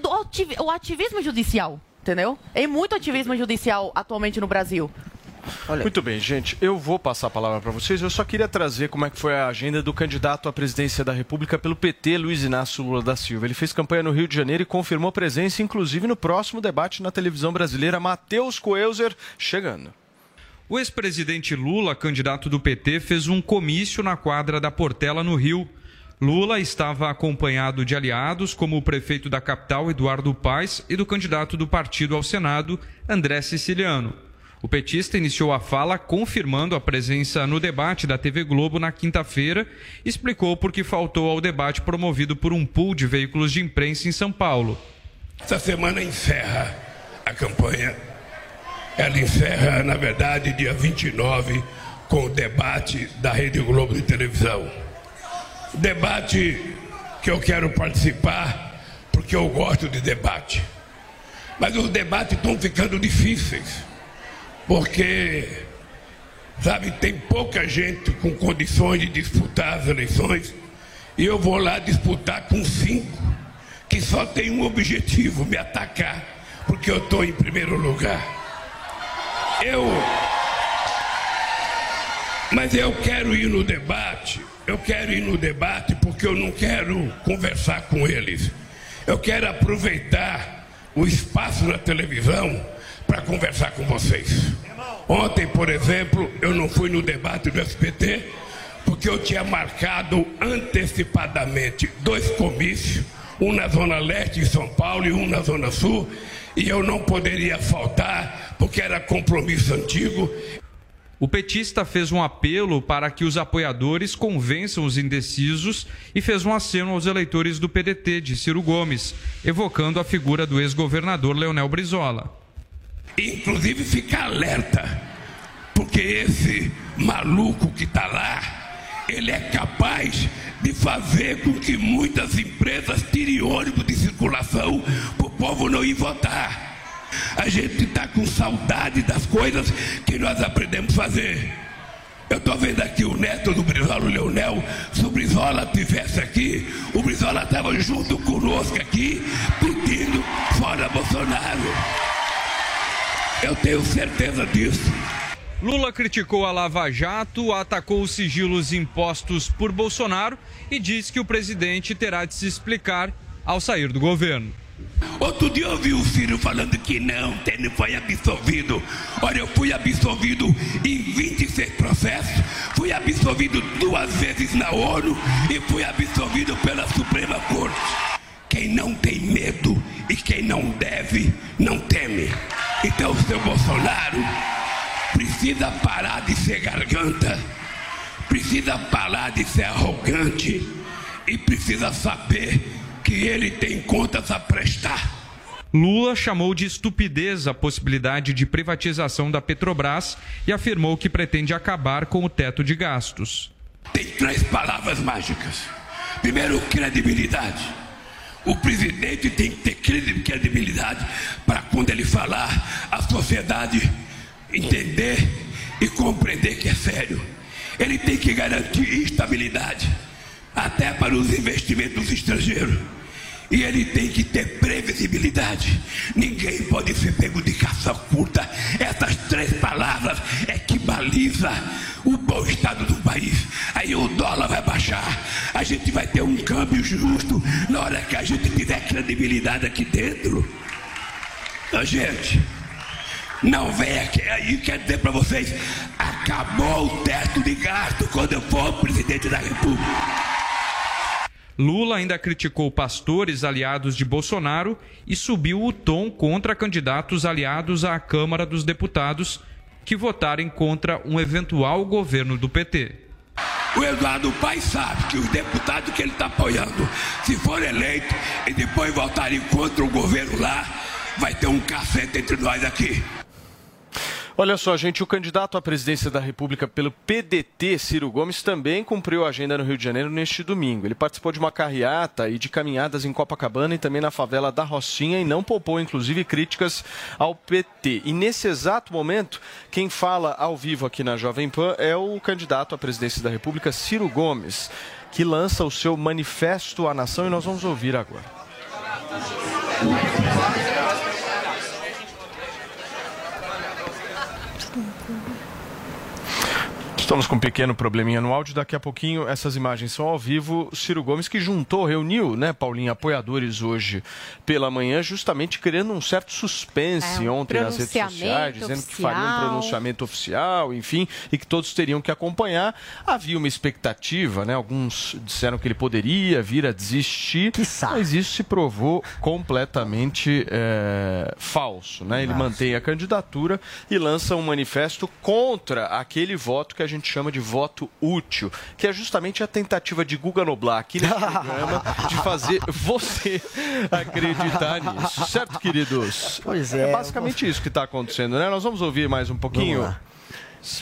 [SPEAKER 8] do ati- o ativismo judicial. Entendeu? É muito ativismo judicial atualmente no Brasil.
[SPEAKER 3] Muito bem, gente. Eu vou passar a palavra para vocês. Eu só queria trazer como é que foi a agenda do candidato à presidência da República pelo PT, Luiz Inácio Lula da Silva. Ele fez campanha no Rio de Janeiro e confirmou presença, inclusive, no próximo debate na televisão brasileira. Matheus Coelzer chegando.
[SPEAKER 12] O ex-presidente Lula, candidato do PT, fez um comício na quadra da Portela, no Rio. Lula estava acompanhado de aliados, como o prefeito da capital, Eduardo Paes, e do candidato do partido ao Senado, André Siciliano. O petista iniciou a fala confirmando a presença no debate da TV Globo na quinta-feira e explicou por que faltou ao debate promovido por um pool de veículos de imprensa em São Paulo.
[SPEAKER 13] Essa semana encerra a campanha. Ela encerra, na verdade, dia 29, com o debate da Rede Globo de televisão. Debate que eu quero participar porque eu gosto de debate. Mas os debates estão ficando difíceis. Porque, sabe, tem pouca gente com condições de disputar as eleições E eu vou lá disputar com cinco, que só tem um objetivo: me atacar, porque eu estou em primeiro lugar. Eu. Mas eu quero ir no debate, eu quero ir no debate porque eu não quero conversar com eles. Eu quero aproveitar o espaço na televisão para conversar com vocês. Ontem, por exemplo, eu não fui no debate do SPT porque eu tinha marcado antecipadamente dois comícios, um na Zona Leste de São Paulo e um na Zona Sul, e eu não poderia faltar porque era compromisso antigo.
[SPEAKER 12] O petista fez um apelo para que os apoiadores convençam os indecisos e fez um aceno aos eleitores do PDT de Ciro Gomes, evocando a figura do ex-governador Leonel Brizola.
[SPEAKER 13] Inclusive fica alerta, porque esse maluco que está lá, ele é capaz de fazer com que muitas empresas tirem ônibus de circulação para o povo não ir votar. A gente está com saudade das coisas que nós aprendemos a fazer. Eu estou vendo aqui o neto do Brizola, o Leonel. Se o Brizola estivesse aqui, o Brizola estava junto conosco aqui, pedindo fora Bolsonaro. Eu tenho certeza disso.
[SPEAKER 12] Lula criticou a Lava Jato, atacou os sigilos impostos por Bolsonaro e disse que o presidente terá de se explicar ao sair do governo.
[SPEAKER 13] Outro dia eu ouvi o Ciro falando que não, não foi absolvido. Olha, eu fui absolvido em 26 processos, fui absolvido duas vezes na ONU e fui absolvido pela Suprema Corte. Quem não tem medo e quem não deve, não teme. Então, seu Bolsonaro precisa parar de ser garganta, precisa parar de ser arrogante e precisa saber que ele tem contas a prestar.
[SPEAKER 12] Lula chamou de estupidez a possibilidade de privatização da Petrobras e afirmou que pretende acabar com o teto de gastos.
[SPEAKER 13] Tem três palavras mágicas. Primeiro, credibilidade. O presidente tem que ter credi- credibilidade para quando ele falar, a sociedade entender e compreender que é sério. Ele tem que garantir estabilidade, até para os investimentos estrangeiros. E ele tem que ter previsibilidade. Ninguém pode ser pego de caça curta. Essas três palavras é que baliza o bom estado do país. Aí o dólar vai baixar. A gente vai ter um câmbio justo na hora que a gente tiver credibilidade aqui dentro. Ô, gente, não venha aqui. Aí quer dizer para vocês: acabou o teto de gasto quando eu for presidente da República.
[SPEAKER 12] Lula ainda criticou pastores aliados de Bolsonaro e subiu o tom contra candidatos aliados à Câmara dos Deputados que votarem contra um eventual governo do PT.
[SPEAKER 13] O Eduardo Paes sabe que os deputados que ele está apoiando, se for eleito e depois votarem contra o governo lá, vai ter um cacete entre nós aqui.
[SPEAKER 3] Olha só, gente, o candidato à presidência da República pelo PDT, Ciro Gomes, também cumpriu a agenda no Rio de Janeiro neste domingo. Ele participou de uma carreata e de caminhadas em Copacabana e também na favela da Rocinha e não poupou, inclusive, críticas ao PT. E nesse exato momento, quem fala ao vivo aqui na Jovem Pan é o candidato à presidência da República, Ciro Gomes, que lança o seu manifesto à nação e nós vamos ouvir agora. Estamos com um pequeno probleminha no áudio. Daqui a pouquinho essas imagens são ao vivo. Ciro Gomes que juntou, reuniu, né, Paulinho, apoiadores hoje pela manhã, justamente criando um certo suspense
[SPEAKER 10] É, um
[SPEAKER 3] ontem nas redes sociais, dizendo que faria um pronunciamento oficial, enfim, e que todos teriam que acompanhar. Havia uma expectativa, né? Alguns disseram que ele poderia vir a desistir, mas isso se provou completamente é, falso, né? Ele mantém a candidatura e lança um manifesto contra aquele voto que a gente chama de voto útil, que é justamente a tentativa de Guga Noblar aqui nesse programa de fazer você acreditar nisso. Certo, queridos?
[SPEAKER 9] Pois é,
[SPEAKER 3] É basicamente isso que está acontecendo, né? Nós vamos ouvir mais um pouquinho.
[SPEAKER 9] Vamos.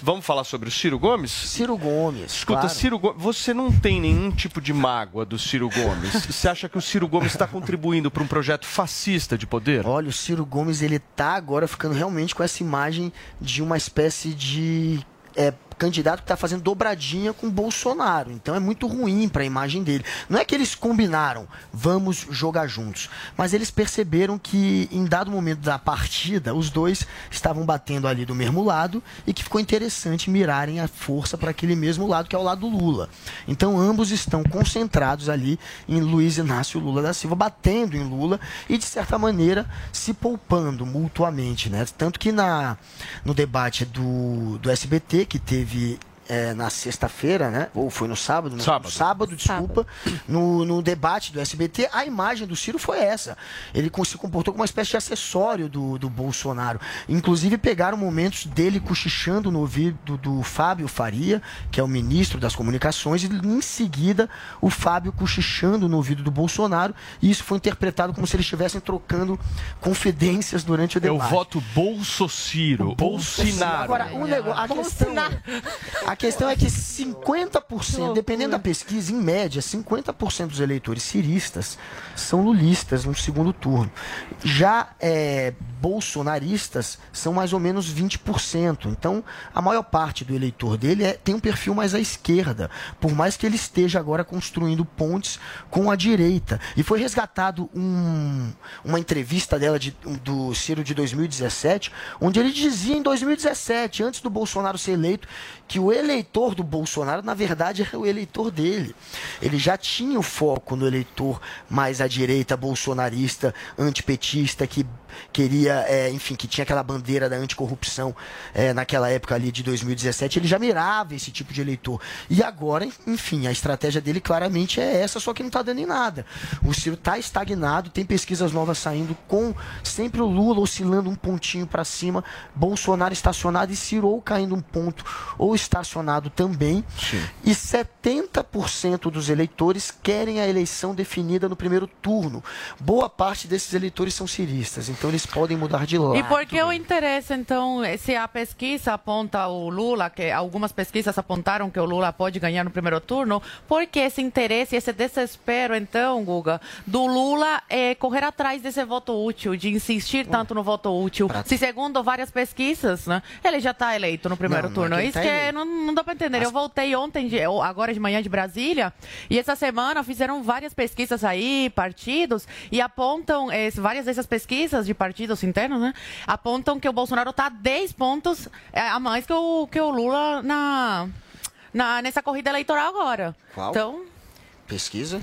[SPEAKER 3] Vamos falar sobre o Ciro Gomes?
[SPEAKER 9] Ciro Gomes.
[SPEAKER 3] Escuta,
[SPEAKER 9] claro.
[SPEAKER 3] Ciro Gomes, você não tem nenhum tipo de mágoa do Ciro Gomes? Você acha que o Ciro Gomes está contribuindo para um projeto fascista de poder?
[SPEAKER 9] Olha, o Ciro Gomes, ele tá agora ficando realmente com essa imagem de uma espécie de é, candidato que está fazendo dobradinha com Bolsonaro. Então é muito ruim para a imagem dele. Não é que eles combinaram, vamos jogar juntos, mas eles perceberam que em dado momento da partida, os dois estavam batendo ali do mesmo lado e que ficou interessante mirarem a força para aquele mesmo lado, que é o lado do Lula. Então ambos estão concentrados ali em Luiz Inácio Lula da Silva, batendo em Lula e, de certa maneira, se poupando mutuamente. Né? Tanto que na, no debate do, do SBT, que teve teve é, na sexta-feira, né? Ou foi no sábado? No
[SPEAKER 3] Sábado.
[SPEAKER 9] no sábado, desculpa. No, no debate do SBT, a imagem do Ciro foi essa. Ele se comportou como uma espécie de acessório do, do Bolsonaro. Inclusive, pegaram momentos dele cochichando no ouvido do Fábio Faria, que é o ministro das Comunicações, e em seguida o Fábio cochichando no ouvido do Bolsonaro. E isso foi interpretado como se eles estivessem trocando confidências durante o
[SPEAKER 3] Eu
[SPEAKER 9] debate.
[SPEAKER 3] voto Bolsociro, Bolsonaro.
[SPEAKER 9] Agora, um negócio, a, questão, a questão é que 50%, dependendo da pesquisa, em média, 50% dos eleitores ciristas são lulistas no segundo turno. Já é, bolsonaristas são mais ou menos 20%. Então, a maior parte do eleitor dele é- tem um perfil mais à esquerda, por mais que ele esteja agora construindo pontes com a direita. E foi resgatado um- uma entrevista dela de- do Ciro de 2017, onde ele dizia em 2017, antes do Bolsonaro ser eleito, que o eleitor do Bolsonaro, na verdade, era o eleitor dele. Ele já tinha o foco no eleitor mais à direita, bolsonarista, antipetista, que queria, é, enfim, que tinha aquela bandeira da anticorrupção é, naquela época ali de 2017. Ele já mirava esse tipo de eleitor. E agora, enfim, a estratégia dele claramente é essa, só que não está dando em nada. O Ciro está estagnado, tem pesquisas novas saindo com sempre o Lula oscilando um pontinho para cima, Bolsonaro estacionado e Ciro ou caindo um ponto ou estacionado também. E 70% dos eleitores querem a eleição definida no primeiro turno. Boa parte desses eleitores são ciristas, então eles podem mudar de lado.
[SPEAKER 8] E por que o interesse, então, se a pesquisa aponta o Lula, que algumas pesquisas apontaram que o Lula pode ganhar no primeiro turno, por que esse interesse, esse desespero, então, Guga, do Lula é correr atrás desse voto útil, de insistir tanto no voto útil? Se, segundo várias pesquisas, né, ele já está eleito no primeiro
[SPEAKER 9] Não, não é
[SPEAKER 8] turno.
[SPEAKER 9] ele
[SPEAKER 8] Isso
[SPEAKER 9] tá
[SPEAKER 8] que
[SPEAKER 9] eleito.
[SPEAKER 8] não, não dá para entender. Eu voltei ontem, de- agora de manhã de Brasília, e essa semana fizeram várias pesquisas aí, partidos, e apontam, eh, várias dessas pesquisas de partidos internos, né, apontam que o Bolsonaro está 10 pontos eh, a mais que o, que o Lula na, na, nessa corrida eleitoral agora.
[SPEAKER 9] Qual?
[SPEAKER 8] Então,
[SPEAKER 9] Pesquisa?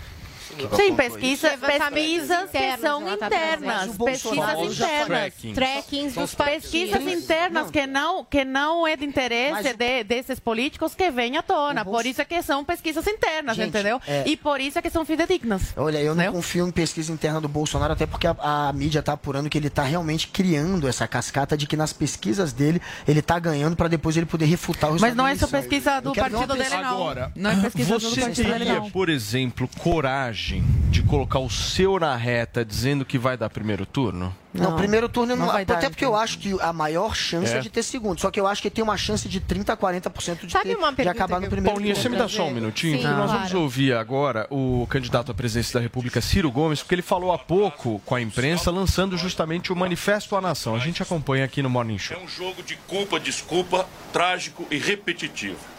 [SPEAKER 8] Sim, pesquisa, pesquisas que são internas. Pesquisas internas.
[SPEAKER 3] Trackings.
[SPEAKER 10] Dos
[SPEAKER 8] Pesquisas internas que não, que não é de interesse de- desses políticos que vêm à tona. Por isso é que são pesquisas internas,
[SPEAKER 9] Gente,
[SPEAKER 8] entendeu?
[SPEAKER 9] é-
[SPEAKER 8] E por isso é que são fidedignas.
[SPEAKER 9] Olha, eu não
[SPEAKER 8] Né?
[SPEAKER 9] confio em pesquisa interna do Bolsonaro, até porque a, a mídia está apurando que ele está realmente criando essa cascata de que nas pesquisas dele ele está ganhando para depois ele poder refutar os
[SPEAKER 8] Mas não é só pesquisa do partido dele, não.
[SPEAKER 3] Agora,
[SPEAKER 8] não é pesquisa do
[SPEAKER 3] você
[SPEAKER 8] partido dele, não.
[SPEAKER 3] por exemplo, coragem de colocar o seu na reta dizendo que vai dar primeiro turno?
[SPEAKER 9] Não,
[SPEAKER 8] Não,
[SPEAKER 9] primeiro turno não,
[SPEAKER 8] não vai
[SPEAKER 9] até
[SPEAKER 8] dar,
[SPEAKER 9] porque eu acho que a maior chance é.
[SPEAKER 3] É.
[SPEAKER 9] de ter segundo. Só que eu acho que tem uma chance de 30 a 40% de,
[SPEAKER 10] Sabe
[SPEAKER 9] ter, de acabar no primeiro
[SPEAKER 3] Paulinho, você
[SPEAKER 9] turno.
[SPEAKER 3] me dá só um minutinho?
[SPEAKER 10] Sim,
[SPEAKER 3] porque nós
[SPEAKER 10] claro.
[SPEAKER 3] vamos ouvir agora o candidato à presidência da República, Ciro Gomes, porque ele falou há pouco com a imprensa, lançando justamente o Manifesto à Nação. A gente acompanha aqui no Morning Show.
[SPEAKER 14] É um jogo de culpa, desculpa, trágico e repetitivo.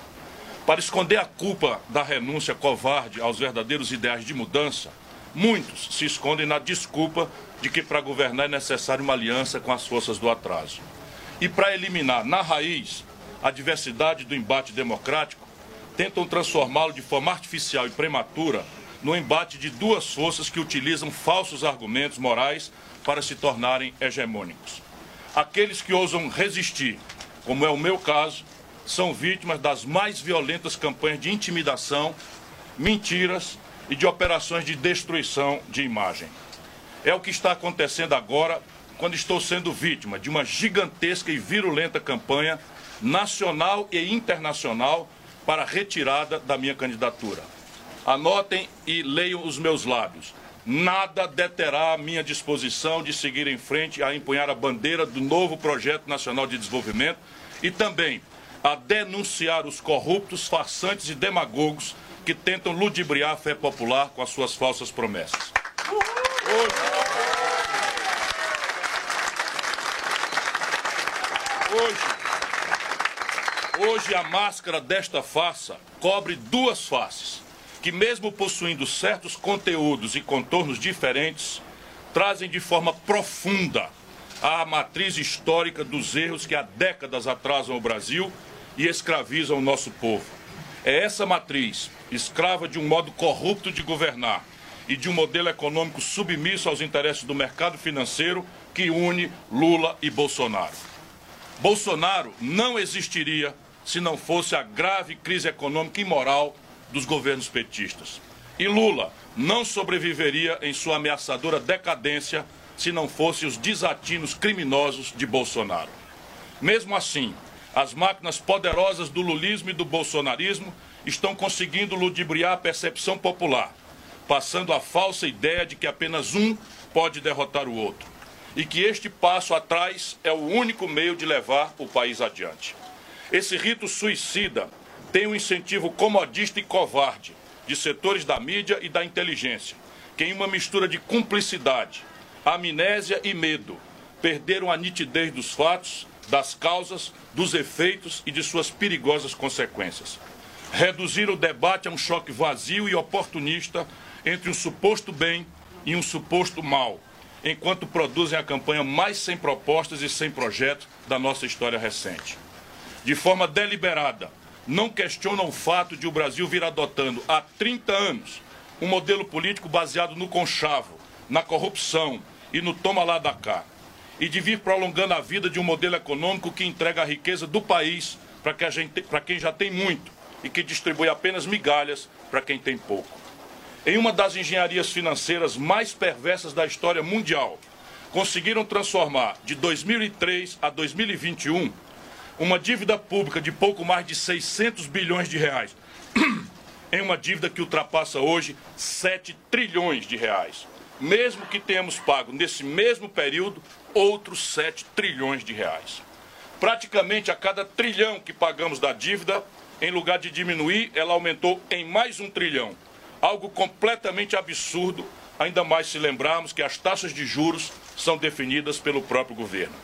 [SPEAKER 14] Para esconder a culpa da renúncia covarde aos verdadeiros ideais de mudança, muitos se escondem na desculpa de que para governar é necessário uma aliança com as forças do atraso. E para eliminar na raiz a diversidade do embate democrático, tentam transformá-lo de forma artificial e prematura no embate de duas forças que utilizam falsos argumentos morais para se tornarem hegemônicos. Aqueles que ousam resistir, como é o meu caso, são vítimas das mais violentas campanhas de intimidação, mentiras e de operações de destruição de imagem. É o que está acontecendo agora quando estou sendo vítima de uma gigantesca e virulenta campanha nacional e internacional para a retirada da minha candidatura. Anotem e leiam os meus lábios. Nada deterá a minha disposição de seguir em frente a empunhar a bandeira do novo Projeto Nacional de Desenvolvimento e também a denunciar os corruptos, farsantes e demagogos que tentam ludibriar a fé popular com as suas falsas promessas. Hoje, Hoje a máscara desta farsa cobre duas faces, que mesmo possuindo certos conteúdos e contornos diferentes, trazem de forma profunda a matriz histórica dos erros que há décadas atrasam o Brasil e escravizam o nosso povo. É essa matriz, escrava de um modo corrupto de governar e de um modelo econômico submisso aos interesses do mercado financeiro, que une Lula e Bolsonaro. Bolsonaro não existiria se não fosse a grave crise econômica e moral dos governos petistas. E Lula não sobreviveria em sua ameaçadora decadência se não fossem os desatinos criminosos de Bolsonaro. Mesmo assim, as máquinas poderosas do lulismo e do bolsonarismo estão conseguindo ludibriar a percepção popular, passando a falsa ideia de que apenas um pode derrotar o outro e que este passo atrás é o único meio de levar o país adiante. Esse rito suicida tem um incentivo comodista e covarde de setores da mídia e da inteligência, que em uma mistura de cumplicidade, amnésia e medo, perderam a nitidez dos fatos, das causas, dos efeitos e de suas perigosas consequências. Reduziram o debate a um choque vazio e oportunista entre um suposto bem e um suposto mal, enquanto produzem a campanha mais sem propostas e sem projeto da nossa história recente. De forma deliberada, não questionam o fato de o Brasil vir adotando há 30 anos um modelo político baseado no conchavo, na corrupção e no toma lá da cá, e de vir prolongando a vida de um modelo econômico que entrega a riqueza do país para que quem já tem muito e que distribui apenas migalhas para quem tem pouco. Em uma das engenharias financeiras mais perversas da história mundial, conseguiram transformar de 2003 a 2021 uma dívida pública de pouco mais de 600 bilhões de reais em uma dívida que ultrapassa hoje 7 trilhões de reais. Mesmo que tenhamos pago nesse mesmo período outros 7 trilhões de reais. Praticamente a cada trilhão que pagamos da dívida, em lugar de diminuir, ela aumentou em mais um trilhão. Algo completamente absurdo, ainda mais se lembrarmos que as taxas de juros são definidas pelo próprio governo.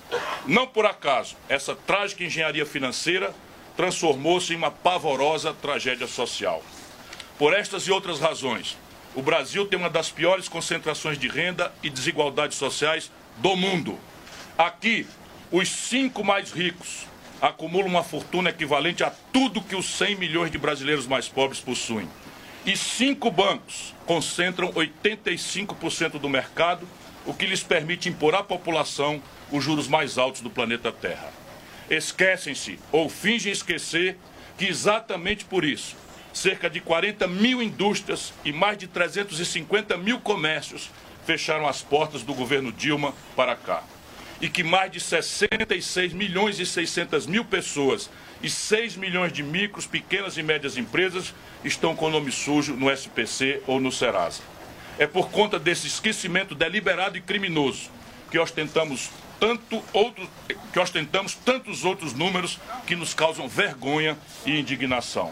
[SPEAKER 14] Não por acaso, essa trágica engenharia financeira transformou-se em uma pavorosa tragédia social. Por estas e outras razões, o Brasil tem uma das piores concentrações de renda e desigualdades sociais do mundo. Aqui, os cinco mais ricos acumulam uma fortuna equivalente a tudo que os 100 milhões de brasileiros mais pobres possuem. E cinco bancos concentram 85% do mercado, o que lhes permite impor à população os juros mais altos do planeta Terra. Esquecem-se ou fingem esquecer que exatamente por isso, cerca de 40 mil indústrias e mais de 350 mil comércios fecharam as portas do governo Dilma para cá. E que mais de 66 milhões e 600 mil pessoas e 6 milhões de micros, pequenas e médias empresas estão com nome sujo no SPC ou no Serasa. É por conta desse esquecimento deliberado e criminoso que ostentamos tanto outro, que ostentamos tantos outros números que nos causam vergonha e indignação.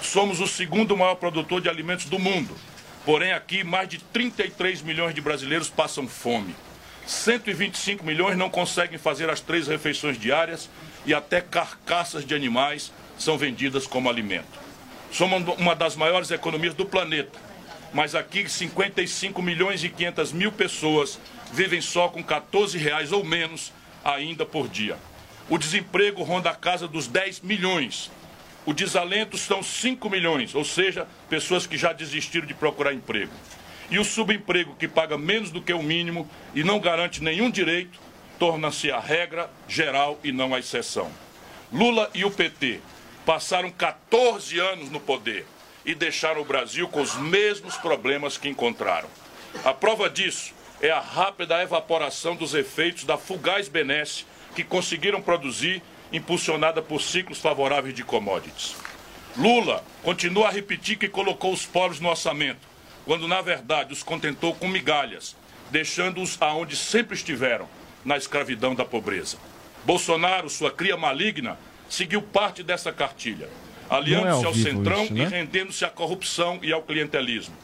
[SPEAKER 14] Somos o segundo maior produtor de alimentos do mundo. Porém, aqui mais de 33 milhões de brasileiros passam fome. 125 milhões não conseguem fazer as três refeições diárias e até carcaças de animais são vendidas como alimento. Somos uma das maiores economias do planeta, mas aqui 55 milhões e 500 mil pessoas vivem só com 14 reais ou menos ainda por dia. O desemprego ronda a casa dos 10 milhões. O desalento são 5 milhões, ou seja, pessoas que já desistiram de procurar emprego. E o subemprego, que paga menos do que o mínimo e não garante nenhum direito, torna-se a regra geral e não a exceção. Lula e o PT passaram 14 anos no poder e deixaram o Brasil com os mesmos problemas que encontraram. A prova disso é a rápida evaporação dos efeitos da fugaz benesse que conseguiram produzir, impulsionada por ciclos favoráveis de commodities. Lula continua a repetir que colocou os pobres no orçamento, quando na verdade os contentou com migalhas, deixando-os aonde sempre estiveram, na escravidão da pobreza. Bolsonaro, sua cria maligna, seguiu parte dessa cartilha, aliando-se
[SPEAKER 3] ao
[SPEAKER 14] ao
[SPEAKER 3] vivo
[SPEAKER 14] centrão
[SPEAKER 3] isso, né?
[SPEAKER 14] e rendendo-se à corrupção e ao clientelismo.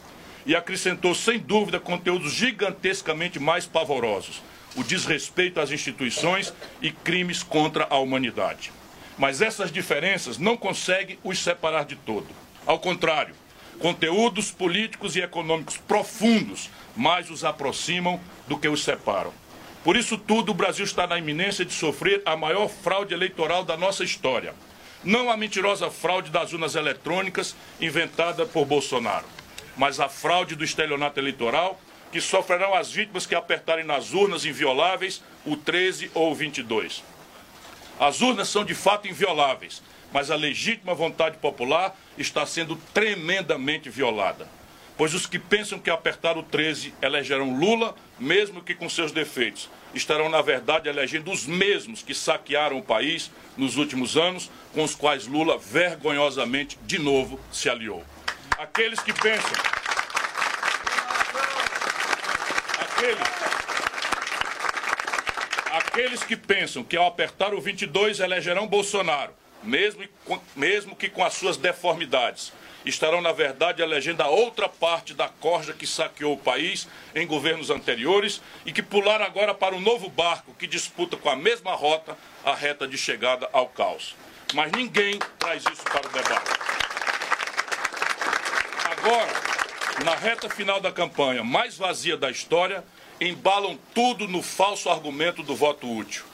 [SPEAKER 14] E acrescentou, sem dúvida, conteúdos gigantescamente mais pavorosos: o desrespeito às instituições e crimes contra a humanidade. Mas essas diferenças não conseguem os separar de todo. Ao contrário, conteúdos políticos e econômicos profundos mais os aproximam do que os separam. Por isso tudo, o Brasil está na iminência de sofrer a maior fraude eleitoral da nossa história. Não a mentirosa fraude das urnas eletrônicas inventada por Bolsonaro, mas a fraude do estelionato eleitoral que sofrerão as vítimas que apertarem nas urnas invioláveis o 13 ou o 22. As urnas são de fato invioláveis, mas a legítima vontade popular está sendo tremendamente violada. Pois os que pensam que apertar o 13 elegerão Lula, mesmo que com seus defeitos, estarão, na verdade, elegendo os mesmos que saquearam o país nos últimos anos, com os quais Lula vergonhosamente, de novo, se aliou. Aqueles que pensam. Aqueles. Aqueles que pensam que ao apertar o 22 elegerão Bolsonaro, mesmo, mesmo que com as suas deformidades, estarão, na verdade, elegendo a outra parte da corja que saqueou o país em governos anteriores e que pularam agora para um novo barco que disputa com a mesma rota a reta de chegada ao caos. Mas ninguém traz isso para o debate. Agora, na reta final da campanha mais vazia da história, embalam tudo no falso argumento do voto útil.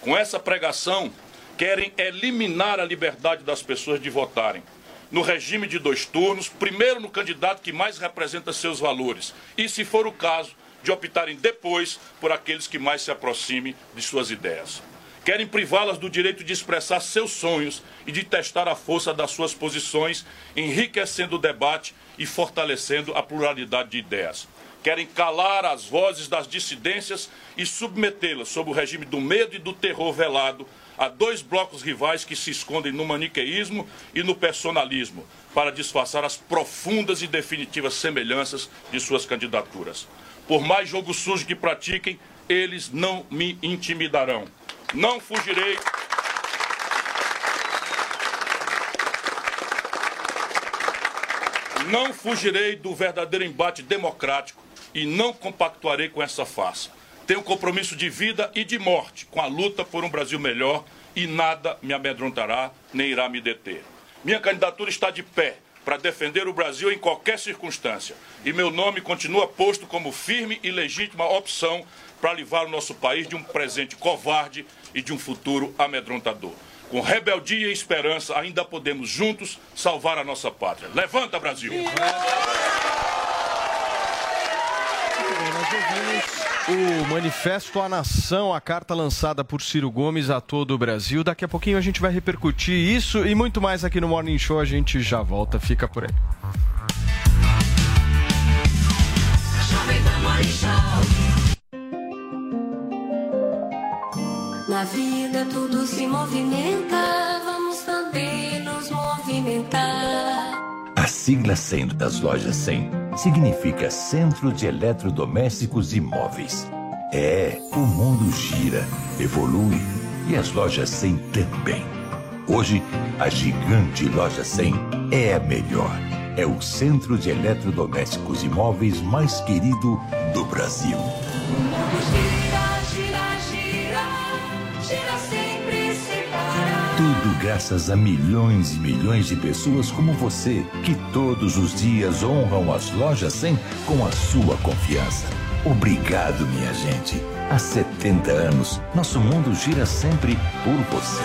[SPEAKER 14] Com essa pregação, querem eliminar a liberdade das pessoas de votarem. No regime de dois turnos, primeiro no candidato que mais representa seus valores, e, se for o caso, de optarem depois por aqueles que mais se aproximem de suas ideias. Querem privá-las do direito de expressar seus sonhos e de testar a força das suas posições, enriquecendo o debate e fortalecendo a pluralidade de ideias. Querem calar as vozes das dissidências e submetê-las sob o regime do medo e do terror velado a dois blocos rivais que se escondem no maniqueísmo e no personalismo para disfarçar as profundas e definitivas semelhanças de suas candidaturas. Por mais jogo sujo que pratiquem, eles não me intimidarão. Não fugirei. Não fugirei do verdadeiro embate democrático e não compactuarei com essa farsa. Tenho compromisso de vida e de morte com a luta por um Brasil melhor e nada me amedrontará nem irá me deter. Minha candidatura está de pé para defender o Brasil em qualquer circunstância e meu nome continua posto como firme e legítima opção para livrar o nosso país de um presente covarde e de um futuro amedrontador. Com rebeldia e esperança, ainda podemos juntos salvar a nossa pátria. Levanta, Brasil!
[SPEAKER 3] O Manifesto à Nação, a carta lançada por Ciro Gomes a todo o Brasil. Daqui a pouquinho a gente vai repercutir isso e muito mais aqui no Morning Show. A gente já volta, fica por aí.
[SPEAKER 15] Na vida tudo se movimenta, vamos também nos movimentar.
[SPEAKER 16] Sigla 100 das lojas 100 significa Centro de Eletrodomésticos e Móveis. É, o mundo gira, evolui e as lojas 100 também. Hoje, a gigante loja 100 é a melhor. É o centro de eletrodomésticos e móveis mais querido do Brasil.
[SPEAKER 15] Gira, gira,
[SPEAKER 16] Tudo graças a milhões e milhões de pessoas como você, que todos os dias honram as lojas 100 com a sua confiança. Obrigado, minha gente. Há 70 anos, nosso mundo gira sempre por você.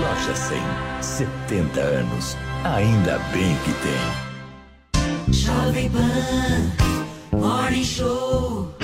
[SPEAKER 16] Loja 100, 70 anos. Ainda bem que tem.
[SPEAKER 15] Jovem Pan Morning Show.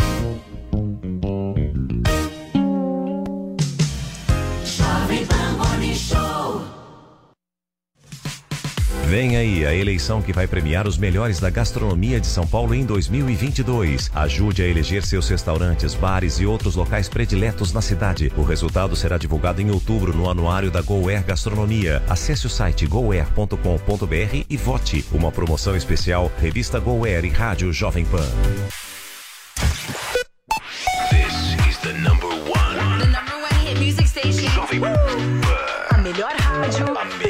[SPEAKER 17] Vem aí a eleição que vai premiar os melhores da gastronomia de São Paulo em 2022. Ajude a eleger seus restaurantes, bares e outros locais prediletos na cidade. O resultado será divulgado em outubro no anuário da GoAir Gastronomia. Acesse o site goair.com.br e vote. Uma promoção especial, revista GoAir e Rádio Jovem Pan.
[SPEAKER 18] This is the number one.
[SPEAKER 15] The number one hit music station.
[SPEAKER 18] Jovem Pan.
[SPEAKER 15] A melhor rádio.
[SPEAKER 18] A melhor.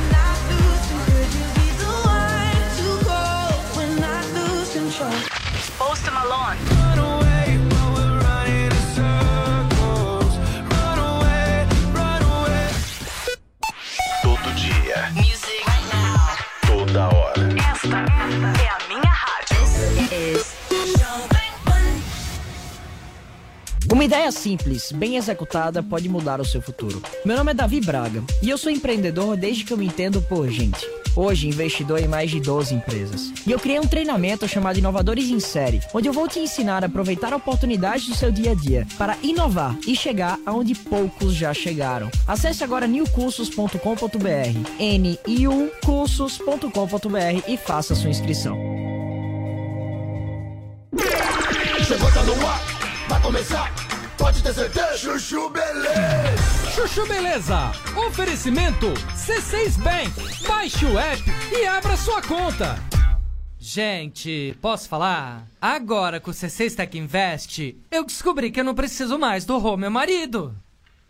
[SPEAKER 19] Uma ideia simples, bem executada, pode mudar o seu futuro. Meu nome é Davi Braga e eu sou empreendedor desde que eu me entendo por gente. Hoje, investidor em mais de 12 empresas. E eu criei um treinamento chamado Inovadores em Série, onde eu vou te ensinar a aproveitar oportunidades do seu dia a dia para inovar e chegar aonde poucos já chegaram. Acesse agora newcursos.com.br, niucursos.com.br e faça sua inscrição.
[SPEAKER 20] Chegou, tá no ar, vai começar, pode ter certeza. Chuchu Beleza.
[SPEAKER 21] Chuchu Beleza. Oferecimento C6 Bank. Baixe o app e abra sua conta. Gente, posso falar? Agora com o C6 Tech Invest, eu descobri que eu não preciso mais do Rô, meu marido.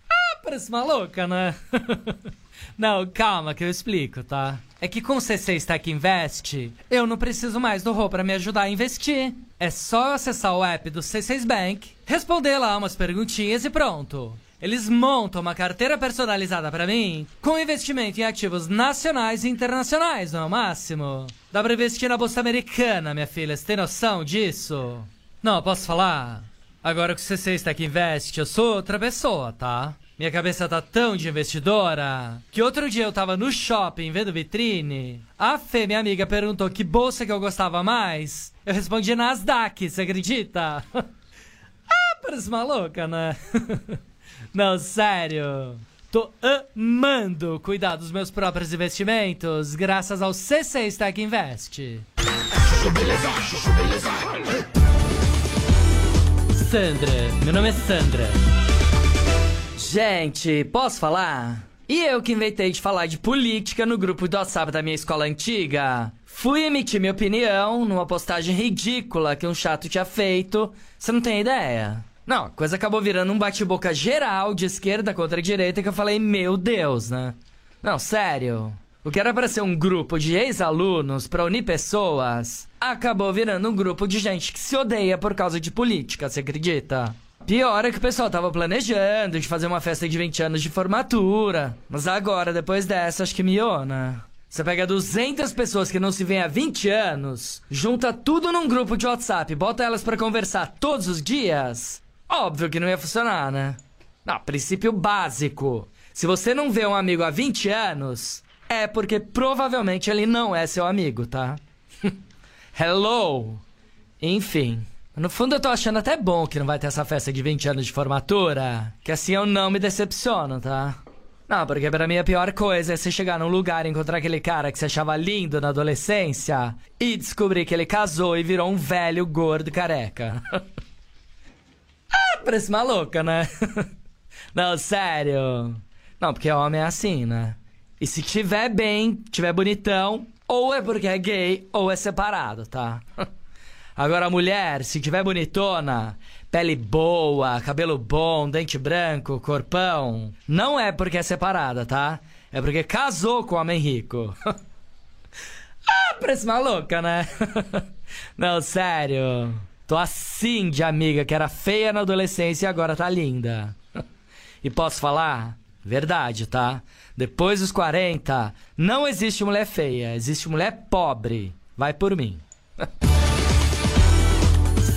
[SPEAKER 21] Ah, parece maluca, né? não, calma que eu explico, tá? É que com C6 Tech Invest, eu não preciso mais do Rô pra me ajudar a investir. É só acessar o app do C6 Bank, responder lá umas perguntinhas e pronto. Eles montam uma carteira personalizada pra mim com investimento em ativos nacionais e internacionais, não é o máximo? Dá pra investir na bolsa americana, minha filha. Você tem noção disso? Não, posso falar? Agora que o C6 Tech Invest, eu sou outra pessoa, tá? Minha cabeça tá tão de investidora que outro dia eu tava no shopping vendo vitrine. A Fê, minha amiga, perguntou que bolsa que eu gostava mais. Eu respondi Nasdaq, você acredita? ah, parece maluca, né? Não, sério. Tô amando cuidar dos meus próprios investimentos graças ao C6 Tech Invest. Sandra, meu nome é Sandra. Gente, posso falar? E eu que inventei de falar de política no grupo do WhatsApp da minha escola antiga. Fui emitir minha opinião numa postagem ridícula que um chato tinha feito. Você não tem ideia? Não, a coisa acabou virando um bate-boca geral de esquerda contra direita que eu falei, meu Deus, né? Não, sério. O que era pra ser um grupo de ex-alunos pra unir pessoas, acabou virando um grupo de gente que se odeia por causa de política, você acredita? Pior é que o pessoal tava planejando de fazer uma festa de 20 anos de formatura. Mas agora, depois dessa, acho que miou, né? Você pega 200 pessoas que não se veem há 20 anos, junta tudo num grupo de WhatsApp, bota elas pra conversar todos os dias. Óbvio que não ia funcionar, né? Não, princípio básico. Se você não vê um amigo há 20 anos, é porque provavelmente ele não é seu amigo, tá? Hello! Enfim. No fundo eu tô achando até bom que não vai ter essa festa de 20 anos de formatura, que assim eu não me decepciono, tá? Não, porque pra mim a pior coisa é você chegar num lugar e encontrar aquele cara que você achava lindo na adolescência e descobrir que ele casou e virou um velho gordo careca. ah, parece maluca, né? não, sério. Não, porque homem é assim, né? E se tiver bem, tiver bonitão, ou é porque é gay, ou é separado, tá? Agora, mulher, se tiver bonitona, pele boa, cabelo bom, dente branco, corpão, não é porque é separada, tá? É porque casou com o homem rico. ah, parece maluca, né? não, sério. Tô assim de amiga que era feia na adolescência e agora tá linda. e posso falar? Verdade, tá? Depois dos 40, não existe mulher feia, existe mulher pobre. Vai por mim.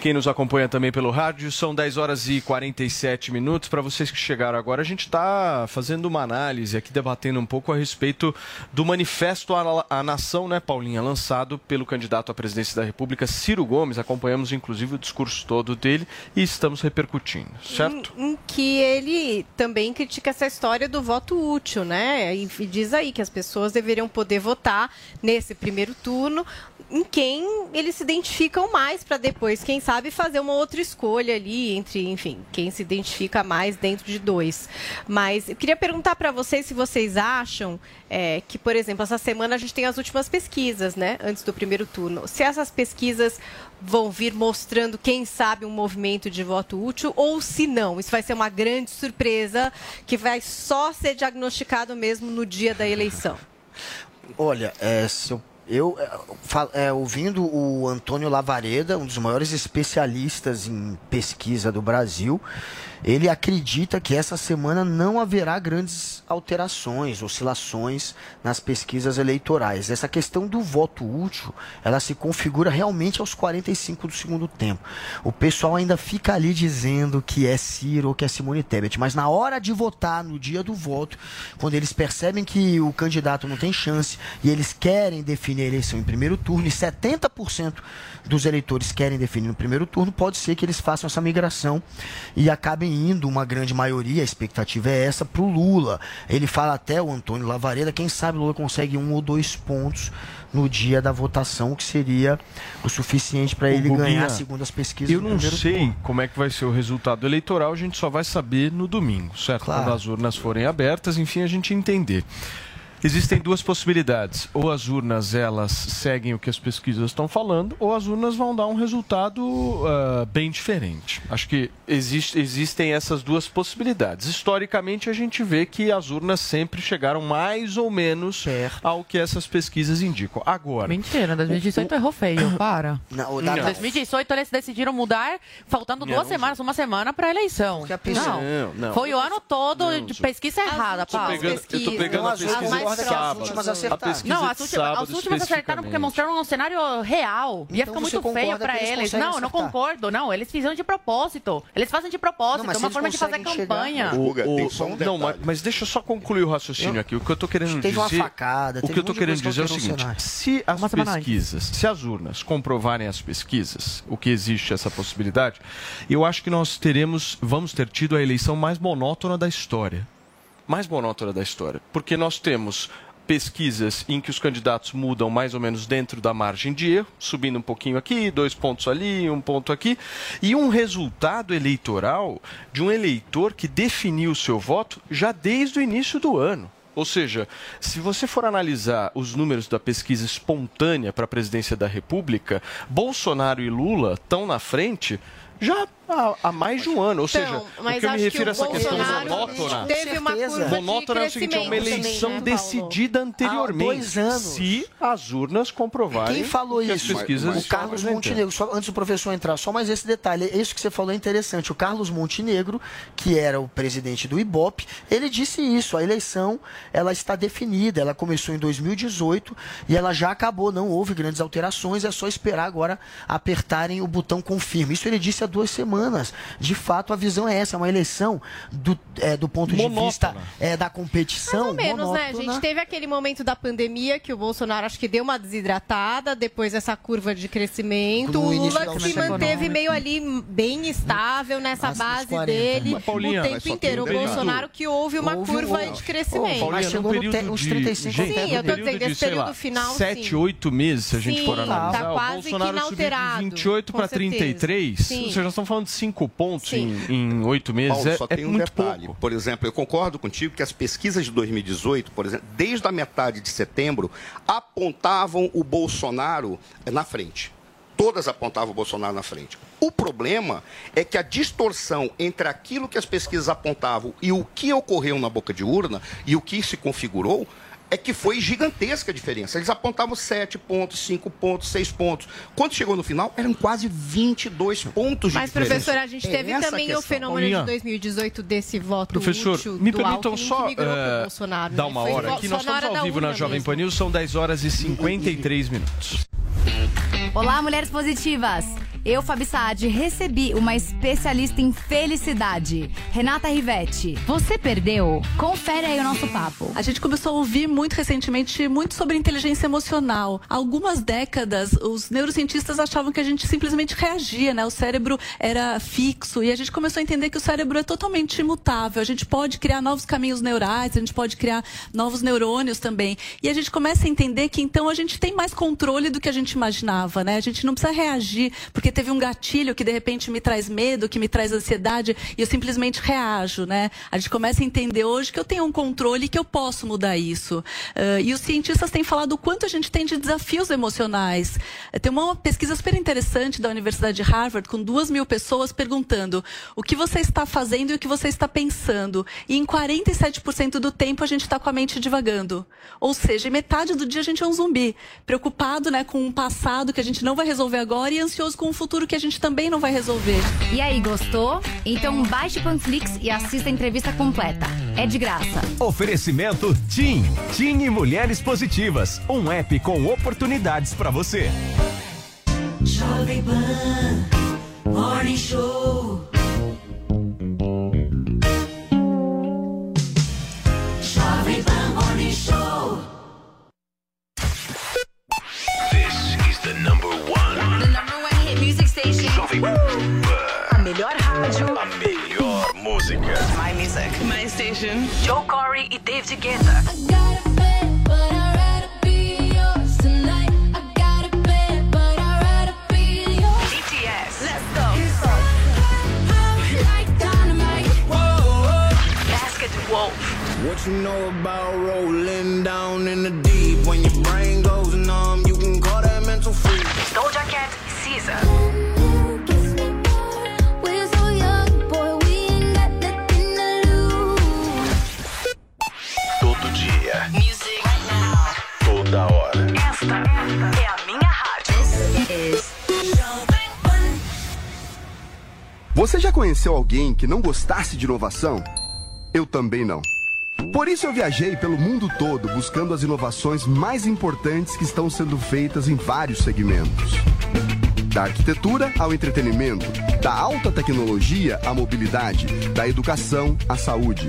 [SPEAKER 3] Quem nos acompanha também pelo rádio, são 10 horas e 47 minutos. Para vocês que chegaram agora, a gente está fazendo uma análise aqui, debatendo um pouco a respeito do manifesto à, nação, né, Paulinha? Lançado pelo candidato à presidência da República, Ciro Gomes. Acompanhamos, inclusive, o discurso todo dele e estamos repercutindo, certo?
[SPEAKER 10] Em, em que ele também critica essa história do voto útil, né? E diz aí que as pessoas deveriam poder votar nesse primeiro turno em quem eles se identificam mais para depois, quem sabe, fazer uma outra escolha ali entre, enfim, quem se identifica mais dentro de dois. Mas eu queria perguntar para vocês se vocês acham é, que, por exemplo, essa semana a gente tem as últimas pesquisas, né, antes do primeiro turno. Se essas pesquisas vão vir mostrando, quem sabe, um movimento de voto útil ou se não. Isso vai ser uma grande surpresa que vai só ser diagnosticado mesmo no dia da eleição.
[SPEAKER 9] Olha, é, se eu Eu, é, é, ouvindo o Antônio Lavareda, um dos maiores especialistas em pesquisa do Brasil, ele acredita que essa semana não haverá grandes alterações, oscilações nas pesquisas eleitorais. Essa questão do voto útil, ela se configura realmente aos 45 do segundo tempo. O pessoal ainda fica ali dizendo que é Ciro ou que é Simone Tebet, mas na hora de votar, no dia do voto, quando eles percebem que o candidato não tem chance e eles querem definir a eleição em primeiro turno e 70% dos eleitores querem definir no primeiro turno, pode ser que eles façam essa migração e acabem indo, uma grande maioria, a expectativa é essa, para o Lula. Ele fala até, o Antônio Lavareda, quem sabe o Lula consegue um ou dois pontos no dia da votação, que seria o suficiente para ele
[SPEAKER 3] Rubinho,
[SPEAKER 9] ganhar, segundo as pesquisas.
[SPEAKER 3] Eu não sei
[SPEAKER 9] turno.
[SPEAKER 3] como é que vai ser o resultado eleitoral, a gente só vai saber no domingo, certo?
[SPEAKER 9] Claro.
[SPEAKER 3] Quando as urnas forem abertas, enfim, a gente entender. Existem duas possibilidades. Ou as urnas elas seguem o que as pesquisas estão falando, ou as urnas vão dar um resultado ah, bem diferente. Acho que existe- existem essas duas possibilidades. Historicamente, a gente vê que as urnas sempre chegaram mais ou menos ao que essas pesquisas indicam. Agora.
[SPEAKER 8] Mentira, 2018 errou feio, para.
[SPEAKER 9] Não,
[SPEAKER 3] o
[SPEAKER 8] Em 2018 eles decidiram mudar, faltando
[SPEAKER 3] Não,
[SPEAKER 8] duas
[SPEAKER 3] não
[SPEAKER 8] semanas, uma semana para a eleição. Não,
[SPEAKER 3] Não, não.
[SPEAKER 8] foi o ano todo
[SPEAKER 3] Não,
[SPEAKER 8] de pesquisa errada, Paulo.
[SPEAKER 3] pegando- eu tô pegando a pesquisa
[SPEAKER 8] As próximas.
[SPEAKER 3] sábado.
[SPEAKER 9] últimas
[SPEAKER 3] A
[SPEAKER 9] acertaram.
[SPEAKER 8] Não, as
[SPEAKER 3] sábado
[SPEAKER 8] as últimas acertaram porque mostraram um cenário real. Ia
[SPEAKER 9] Então
[SPEAKER 8] ficar muito feio para
[SPEAKER 9] que eles
[SPEAKER 8] eles. Não, eu não
[SPEAKER 9] acertar?
[SPEAKER 8] concordo. Não, eles fizeram de propósito. Eles fazem de propósito.
[SPEAKER 9] Não,
[SPEAKER 8] é uma forma de fazer campanha.
[SPEAKER 3] O-
[SPEAKER 11] Guga,
[SPEAKER 3] o-
[SPEAKER 11] só um
[SPEAKER 3] não, mas, mas deixa eu só concluir o raciocínio aqui. O que eu estou querendo
[SPEAKER 9] Teve uma
[SPEAKER 3] dizer.
[SPEAKER 9] facada,
[SPEAKER 3] o que eu estou querendo dizer é o
[SPEAKER 9] que
[SPEAKER 3] seguinte:
[SPEAKER 9] o
[SPEAKER 3] se as pesquisas, se as urnas comprovarem as pesquisas, o que existe essa possibilidade, eu acho que nós teremos, vamos ter tido a eleição mais monótona da história. Mais monótona da história. Porque nós temos pesquisas em que os candidatos mudam mais ou menos dentro da margem de erro, subindo um pouquinho aqui, dois pontos ali, um ponto aqui, e um resultado eleitoral de um eleitor que definiu o seu voto já desde o início do ano. Ou seja, se você for analisar os números da pesquisa espontânea para a presidência da República, Bolsonaro e Lula estão na frente já há, há mais de um ano. Ou
[SPEAKER 10] Então,
[SPEAKER 3] seja, o que eu me refiro a essa questão
[SPEAKER 10] Bolsonaro
[SPEAKER 3] monótona.
[SPEAKER 10] teve uma curva
[SPEAKER 3] monótona é o seguinte, é uma eleição
[SPEAKER 10] também, né,
[SPEAKER 3] decidida anteriormente.
[SPEAKER 9] Há dois anos.
[SPEAKER 3] Se as urnas comprovarem
[SPEAKER 9] Quem falou
[SPEAKER 3] que as
[SPEAKER 9] isso?
[SPEAKER 3] pesquisas
[SPEAKER 9] o Carlos. Montenegro. Só, antes do professor entrar, só mais esse detalhe. Isso que você falou é interessante. O Carlos Montenegro, que era o presidente do IBOP, ele disse isso. A eleição ela está definida. Ela começou em 2018 e ela já acabou. Não houve grandes alterações. É só esperar agora apertarem o botão confirma. Isso ele disse há duas semanas. De fato, a visão é essa. É uma eleição do, é, do ponto de
[SPEAKER 3] Monótona.
[SPEAKER 9] vista é, da competição.
[SPEAKER 10] Mais ou menos, né? A
[SPEAKER 9] monótona.
[SPEAKER 10] gente teve aquele momento da pandemia que o Bolsonaro acho que deu uma desidratada, depois essa curva de crescimento. O Lula que se manteve meio ali bem estável nessa base
[SPEAKER 9] 40.
[SPEAKER 10] dele
[SPEAKER 3] Mas, Paulinha,
[SPEAKER 10] o tempo
[SPEAKER 3] tem
[SPEAKER 10] inteiro.
[SPEAKER 3] um
[SPEAKER 10] O Bolsonaro que houve uma
[SPEAKER 9] Houve
[SPEAKER 10] curva de crescimento.
[SPEAKER 3] Paulinha,
[SPEAKER 9] Mas
[SPEAKER 3] num
[SPEAKER 9] chegou no te- uns
[SPEAKER 3] de-
[SPEAKER 9] 35
[SPEAKER 3] gente,
[SPEAKER 10] Sim, eu tô dizendo,
[SPEAKER 3] de,
[SPEAKER 10] esse período
[SPEAKER 3] lá,
[SPEAKER 10] final,
[SPEAKER 3] 7,
[SPEAKER 10] sim.
[SPEAKER 3] 8 meses, se a gente
[SPEAKER 10] Sim,
[SPEAKER 3] for
[SPEAKER 10] tá
[SPEAKER 3] analisar,
[SPEAKER 10] quase
[SPEAKER 3] o
[SPEAKER 10] que
[SPEAKER 3] Bolsonaro subiu de
[SPEAKER 10] inalterado,
[SPEAKER 3] 28
[SPEAKER 10] com
[SPEAKER 3] para
[SPEAKER 10] certeza.
[SPEAKER 3] 33.
[SPEAKER 10] Sim.
[SPEAKER 3] Ou seja, nós estamos falando de 5 pontos
[SPEAKER 10] Sim.
[SPEAKER 3] em, em 8 meses.
[SPEAKER 11] Paulo,
[SPEAKER 3] é
[SPEAKER 11] só
[SPEAKER 3] é
[SPEAKER 11] tem um
[SPEAKER 3] muito
[SPEAKER 11] detalhe.
[SPEAKER 3] pouco.
[SPEAKER 11] Por exemplo, eu concordo contigo que as pesquisas de 2018, por exemplo, desde a metade de setembro, apontavam o Bolsonaro eh, na frente. Todas apontavam o Bolsonaro na frente. O problema é que a distorção entre aquilo que as pesquisas apontavam e o que ocorreu na boca de urna e o que se configurou é que foi gigantesca a diferença. Eles apontavam 7 pontos, 5 pontos, 6 pontos. Quando chegou no final, eram quase 22 pontos de
[SPEAKER 10] Mas,
[SPEAKER 11] diferença.
[SPEAKER 10] professor, a gente
[SPEAKER 11] É
[SPEAKER 10] teve
[SPEAKER 11] a
[SPEAKER 10] também o fenômeno
[SPEAKER 3] Paulinha.
[SPEAKER 10] de 2018 desse voto
[SPEAKER 3] Professor,
[SPEAKER 10] útil
[SPEAKER 3] me
[SPEAKER 10] do
[SPEAKER 3] permitam
[SPEAKER 10] Alckmin
[SPEAKER 3] só
[SPEAKER 10] pro
[SPEAKER 3] eh,
[SPEAKER 10] Bolsonaro,
[SPEAKER 3] dar
[SPEAKER 10] né?
[SPEAKER 3] uma hora aqui. Nós
[SPEAKER 10] na
[SPEAKER 3] estamos ao vivo na Jovem
[SPEAKER 10] mesmo.
[SPEAKER 3] Pan News, são 10 horas e 53 minutos.
[SPEAKER 22] Olá, mulheres positivas! Eu, Fabi Saad, recebi uma especialista em felicidade, Renata Rivetti. Você perdeu? Confere aí o nosso papo.
[SPEAKER 23] A gente começou a ouvir muito recentemente muito sobre inteligência emocional. Há algumas décadas, os neurocientistas achavam que a gente simplesmente reagia, né? O cérebro era fixo e a gente começou a entender que o cérebro é totalmente imutável. A gente pode criar novos caminhos neurais, a gente pode criar novos neurônios também. E a gente começa a entender que então a gente tem mais controle do que a gente imaginava, né? A gente não precisa reagir porque teve um gatilho que de repente me traz medo, que me traz ansiedade, e eu simplesmente reajo, né? A gente começa a entender hoje que eu tenho um controle e que eu posso mudar isso. Ah, e os cientistas têm falado o quanto a gente tem de desafios emocionais. Eh, Tem uma pesquisa super interessante da Universidade de Harvard com duas mil pessoas perguntando o que você está fazendo e o que você está pensando. E em 47% do tempo a gente está com a mente divagando. Ou seja, metade do dia a gente é um zumbi, preocupado né, com um passado que a gente não vai resolver agora e ansioso com um futuro que a gente também não vai resolver.
[SPEAKER 22] E aí, gostou? Então baixe o Panflix e assista a entrevista completa. É de graça.
[SPEAKER 24] Oferecimento TIM. TIM e Mulheres Positivas. Um app com oportunidades para você.
[SPEAKER 15] Jovem Pan Morning Show. Music. Station. Joe Corey e David Guetta. BTS. Let's go. Like dynamite. Whoa, whoa.
[SPEAKER 25] What you know about rolling down in the deep? When your brain goes numb, you can call that mental freeze.
[SPEAKER 15] Doja Cat Caesar. É a minha rádio.
[SPEAKER 26] Você já conheceu alguém que não gostasse de inovação? Eu também não. Por isso eu viajei pelo mundo todo buscando as inovações mais importantes que estão sendo feitas em vários segmentos. Da arquitetura ao entretenimento, da alta tecnologia à mobilidade, da educação à saúde.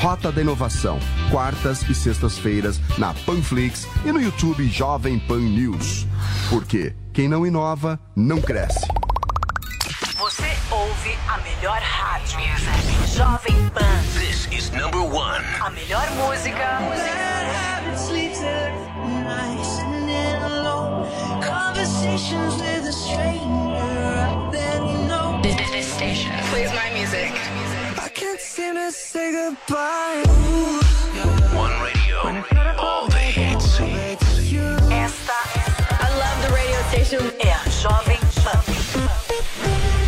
[SPEAKER 26] Rota da Inovação, quartas e sextas-feiras na Panflix e no YouTube Jovem Pan News. Porque quem não inova não cresce.
[SPEAKER 15] Você ouve a melhor rádio. Jovem Pan.
[SPEAKER 18] This is number one.
[SPEAKER 15] A melhor música. This station plays my music.
[SPEAKER 25] I can't seem to say goodbye.
[SPEAKER 18] One radio. All the hits.
[SPEAKER 15] Esta, I love the radio station. É a Jovem Pan.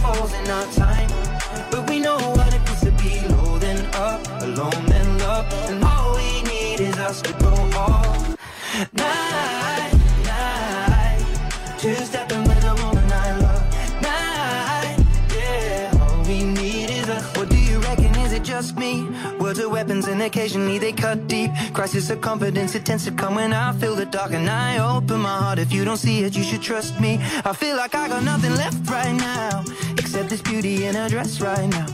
[SPEAKER 25] falls in our time, but we know what it feels to be low then up, alone then love, and all we need is us to go all night. And occasionally they cut deep. Crisis of confidence, it tends to come when I feel the dark and I open my heart. If you don't see it, you should trust me. I feel like I got nothing left right now except this beauty in her dress right now.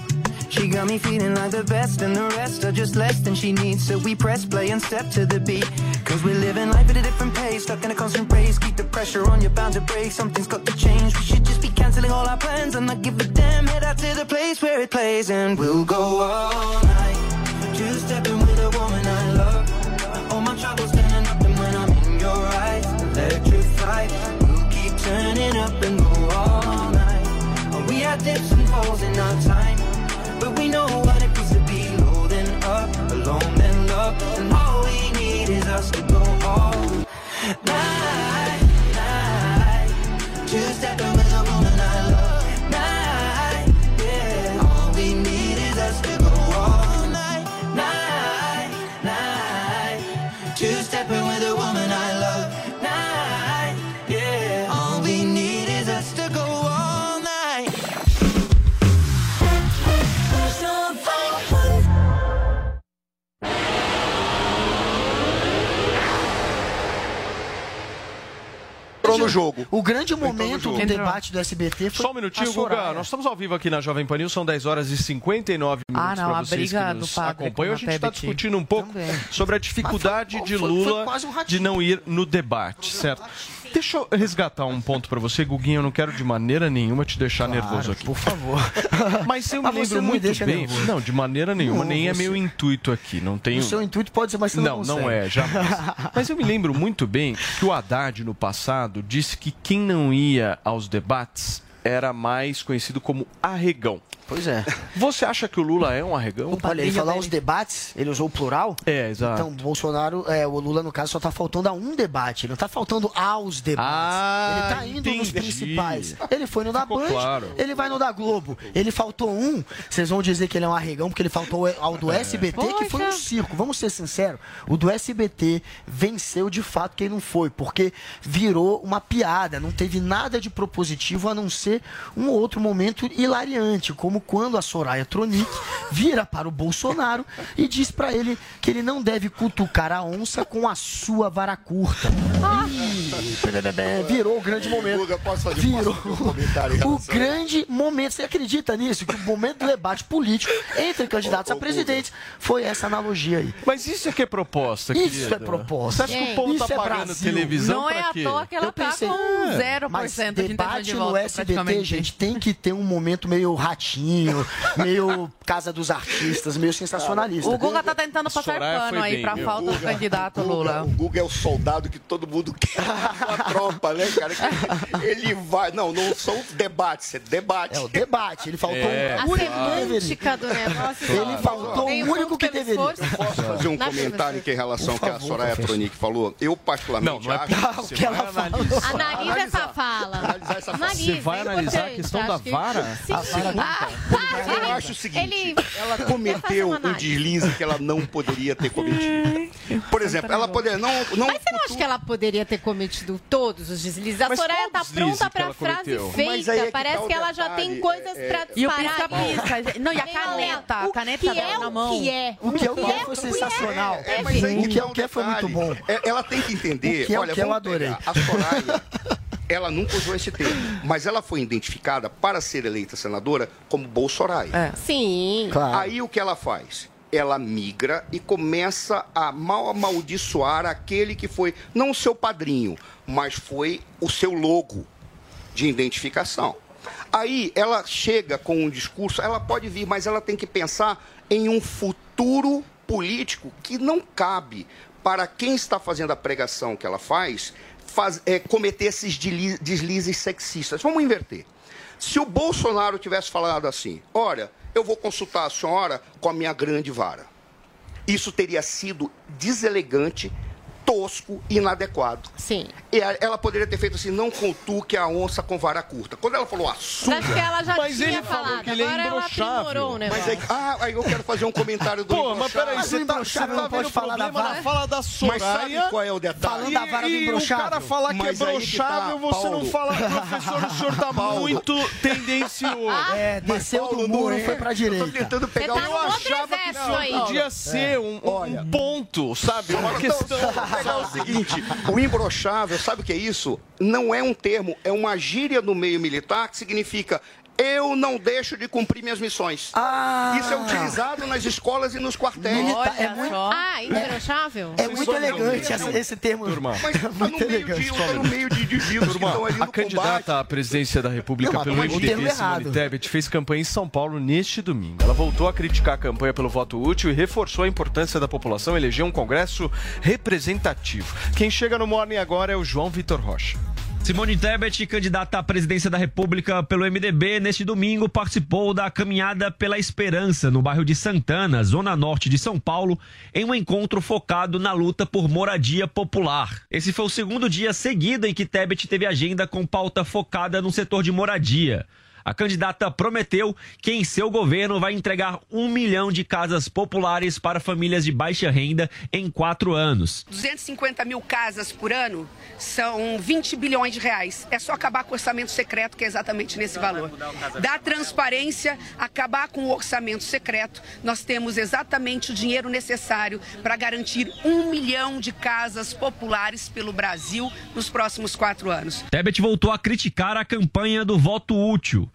[SPEAKER 25] She got me feeling like the best, and the rest are just less than she needs. So we press play and step to the beat. Cause we're living life at a different pace, stuck in a constant race. Keep the pressure on, you're bound to break. Something's got to change. We should just be canceling all our plans and not give a damn. Head out to the place where it plays, and we'll go all night. Just stepping with a woman I love. All my troubles up, and when I'm in your eyes, electrified. We'll keep turning up and go all night. Oh, we had dips and falls in our time, but we know what it feels to be low then up, alone then love, and all we need is us to go all night.
[SPEAKER 11] Entrou no jogo.
[SPEAKER 9] O grande momento do debate do SBT foi
[SPEAKER 3] Só um minutinho. Guga. Nós estamos ao vivo aqui na Jovem Pan News, são 10 horas e 59 minutos
[SPEAKER 8] Ah, não, a
[SPEAKER 3] vocês
[SPEAKER 8] briga
[SPEAKER 3] que
[SPEAKER 8] do
[SPEAKER 3] acompanham. A gente está discutindo um pouco sobre a dificuldade de Lula
[SPEAKER 9] um
[SPEAKER 3] de não ir no debate, certo? Deixa eu resgatar um ponto pra você, Guguinho. Eu não quero de maneira nenhuma te deixar nervoso aqui.
[SPEAKER 9] Por favor.
[SPEAKER 3] Mas eu me
[SPEAKER 9] Mas
[SPEAKER 3] lembro muito bem.
[SPEAKER 9] nervoso.
[SPEAKER 3] Não, de maneira nenhuma.
[SPEAKER 9] Não,
[SPEAKER 3] nem é
[SPEAKER 9] você-
[SPEAKER 3] meu intuito aqui. Não tenho.
[SPEAKER 9] O seu intuito pode ser, você não
[SPEAKER 3] Não, não é, jamais. Mas eu me lembro muito bem que o Haddad, no passado, disse que quem não ia aos debates era mais conhecido como arregão.
[SPEAKER 9] Pois é.
[SPEAKER 3] Você acha que o Lula é um arregão?
[SPEAKER 9] Olha, ele falou os debates, ele usou o plural.
[SPEAKER 3] É, exato.
[SPEAKER 9] Então, Bolsonaro, é, o Lula, no caso, só tá faltando a um debate. Ele não tá faltando aos debates.
[SPEAKER 3] Ah,
[SPEAKER 9] ele tá indo nos
[SPEAKER 3] entendi.
[SPEAKER 9] principais. Ele foi no da
[SPEAKER 3] Ficou
[SPEAKER 9] Band,
[SPEAKER 3] claro.
[SPEAKER 9] ele vai no da Globo. Ele faltou um, vocês vão dizer que ele é um arregão, porque ele faltou ao do SBT, que foi um circo. Vamos ser sinceros, o do SBT venceu de fato quem não foi, porque virou uma piada, não teve nada de propositivo a não ser um outro momento hilariante, como quando a Soraya Tronic vira para o Bolsonaro e diz para ele que ele não deve cutucar a onça com a sua vara curta. Ih, virou o grande momento.
[SPEAKER 11] Guga, posso fazer
[SPEAKER 9] Virou
[SPEAKER 11] posso um comentário
[SPEAKER 9] o grande momento. Você acredita nisso? Que o momento do debate político entre candidatos a presidente foi essa analogia aí.
[SPEAKER 3] Mas isso é que é proposta,
[SPEAKER 9] Isso
[SPEAKER 3] querida.
[SPEAKER 9] é proposta.
[SPEAKER 3] Você acha que o povo
[SPEAKER 9] Isso
[SPEAKER 3] tá
[SPEAKER 9] é
[SPEAKER 3] pagando
[SPEAKER 9] Brasil.
[SPEAKER 3] televisão
[SPEAKER 8] Não é à toa que ela
[SPEAKER 9] Eu
[SPEAKER 8] tá
[SPEAKER 9] pensei,
[SPEAKER 8] com
[SPEAKER 9] é,
[SPEAKER 8] 0%
[SPEAKER 9] mas
[SPEAKER 8] de
[SPEAKER 9] debate
[SPEAKER 8] de
[SPEAKER 9] no SBT, gente, tem que ter um momento meio ratinho, meio Casa dos Artistas, meio sensacionalista.
[SPEAKER 8] O Guga tá tentando passar
[SPEAKER 9] Soraya
[SPEAKER 8] pano aí
[SPEAKER 9] bem,
[SPEAKER 8] pra falta do candidato
[SPEAKER 11] Guga,
[SPEAKER 8] Lula.
[SPEAKER 11] O Guga é o soldado que todo mundo quer na tropa, né, cara? Ele vai. Não, não são debates, é debate.
[SPEAKER 9] É o debate. Ele faltou
[SPEAKER 11] É,
[SPEAKER 9] um único deveria.
[SPEAKER 10] semântica do negócio.
[SPEAKER 9] Ele faltou o único que deveria.
[SPEAKER 11] Posso fazer um comentário aqui em relação ao que a Soraya. Tronic falou? Eu, particularmente,
[SPEAKER 3] Não, não é
[SPEAKER 11] acho
[SPEAKER 9] o que ela falou.
[SPEAKER 10] Analisa essa fala. Analisa,
[SPEAKER 3] Você vai analisar a questão da
[SPEAKER 10] que-
[SPEAKER 3] vara?
[SPEAKER 10] Sim.
[SPEAKER 3] A vara
[SPEAKER 10] Ah,
[SPEAKER 11] Eu acho o seguinte,
[SPEAKER 10] Ele-
[SPEAKER 11] ela cometeu um deslize que ela não poderia ter cometido. Por exemplo, ela poderia não, não
[SPEAKER 10] Mas você não acha que ela poderia ter cometido todos os deslizes? A
[SPEAKER 11] Mas
[SPEAKER 10] Soraya
[SPEAKER 11] qual
[SPEAKER 10] tá
[SPEAKER 11] deslize
[SPEAKER 10] pronta
[SPEAKER 11] que
[SPEAKER 10] pra
[SPEAKER 11] ela
[SPEAKER 10] frase
[SPEAKER 11] cometeu? Mas aí é
[SPEAKER 10] feita.
[SPEAKER 11] que
[SPEAKER 10] Parece
[SPEAKER 11] tá o
[SPEAKER 10] que ela já
[SPEAKER 11] detalhe,
[SPEAKER 10] tem coisas
[SPEAKER 11] é-
[SPEAKER 10] pra
[SPEAKER 8] E o
[SPEAKER 10] disparar.
[SPEAKER 8] pisca-pisca. Não, e a caneta. A caneta
[SPEAKER 10] O que
[SPEAKER 8] dela
[SPEAKER 10] é
[SPEAKER 8] na
[SPEAKER 10] o
[SPEAKER 8] mão.
[SPEAKER 10] que é?
[SPEAKER 9] O que é o que
[SPEAKER 10] é
[SPEAKER 9] foi
[SPEAKER 10] o que é?
[SPEAKER 9] sensacional.
[SPEAKER 11] É, mas aí
[SPEAKER 9] O que é
[SPEAKER 11] tá
[SPEAKER 9] o que foi muito bom.
[SPEAKER 11] É, Ela tem que entender.
[SPEAKER 9] O que é o
[SPEAKER 11] olha,
[SPEAKER 9] que eu
[SPEAKER 11] vamos
[SPEAKER 9] adorei.
[SPEAKER 11] pegar. A Soraya, ela nunca usou esse termo, mas ela foi identificada para ser eleita senadora como Bolsoraya.
[SPEAKER 10] Sim.
[SPEAKER 11] Aí o que ela faz? Ela migra e começa a mal amaldiçoar aquele que foi, não o seu padrinho, mas foi o seu logo de identificação. Aí ela chega com um discurso, ela pode vir, mas ela tem que pensar em um futuro político que não cabe para quem está fazendo a pregação que ela faz, faz- é, cometer esses desli- deslizes sexistas. Vamos inverter. Se o Bolsonaro tivesse falado assim, olha, eu vou consultar a senhora com a minha grande vara. Isso teria sido deselegante, tosco e inadequado.
[SPEAKER 10] Sim.
[SPEAKER 11] E a- ela poderia ter feito assim, não contuque a onça com vara curta. Quando ela falou assunto.
[SPEAKER 10] Mas acho que ela já
[SPEAKER 3] Mas
[SPEAKER 10] tinha
[SPEAKER 3] ele falou
[SPEAKER 10] falado.
[SPEAKER 3] que ele é
[SPEAKER 10] Agora ela
[SPEAKER 3] imbrochável.
[SPEAKER 11] Mas aí, ah, aí eu quero fazer um comentário do
[SPEAKER 3] Pô, mas peraí,
[SPEAKER 11] imbrochável.
[SPEAKER 3] você tá, você tá
[SPEAKER 9] não pode falar da vara.
[SPEAKER 3] fala da Soraya.
[SPEAKER 11] Mas sabe qual é o detalhe?
[SPEAKER 9] Falando da vara do
[SPEAKER 3] e o
[SPEAKER 9] imbrochável.
[SPEAKER 3] cara falar que
[SPEAKER 11] Mas
[SPEAKER 3] é
[SPEAKER 11] que tá,
[SPEAKER 3] brochável, você não
[SPEAKER 11] Paulo.
[SPEAKER 3] fala, professor, o senhor tá
[SPEAKER 11] Paulo.
[SPEAKER 3] muito tendencioso.
[SPEAKER 9] É, desceu do muro e foi pra
[SPEAKER 11] Eu tô
[SPEAKER 9] direita.
[SPEAKER 11] tentando pegar
[SPEAKER 10] tá
[SPEAKER 11] o
[SPEAKER 3] Eu achava que isso podia ser um, um- um ponto, sabe? Uma questão.
[SPEAKER 11] Pegar o seguinte, o imbrochável, sabe o que é isso? Não é um termo, é uma gíria no meio militar que significa Eu não deixo de cumprir minhas missões.
[SPEAKER 9] Ah.
[SPEAKER 11] Isso é utilizado nas escolas e nos quartéis.
[SPEAKER 9] Milita- é muito-
[SPEAKER 4] Ah,
[SPEAKER 9] É muito elegante essa- esse termo.
[SPEAKER 3] Turma.
[SPEAKER 9] Mas tá
[SPEAKER 11] no meio de, tá no meio de indivíduos que estão ali
[SPEAKER 3] A candidata à presidência da República
[SPEAKER 9] Não,
[SPEAKER 3] pelo MDB, Simone. Tebet, fez campanha em São Paulo neste domingo. Ela voltou a criticar a campanha pelo voto útil e reforçou a importância da população eleger um Congresso representativo. Quem chega no Morning agora é o João Vitor Rocha.
[SPEAKER 27] Simone Tebet, candidata à presidência da República pelo MDB, neste domingo participou da Caminhada pela Esperança no bairro de Santana, zona norte de São Paulo, em um encontro focado na luta por moradia popular. Esse foi o segundo dia seguido em que Tebet teve agenda com pauta focada no setor de moradia. A candidata prometeu que em seu governo vai entregar um milhão de casas populares para famílias de baixa renda em quatro anos.
[SPEAKER 28] 250 mil casas por ano são 20 bilhões de reais. É só acabar com o orçamento secreto, que é exatamente nesse valor. Da transparência, acabar com o orçamento secreto, nós temos exatamente o dinheiro necessário para garantir um milhão de casas populares pelo Brasil nos próximos quatro anos.
[SPEAKER 27] Tebet voltou a criticar a campanha do voto útil.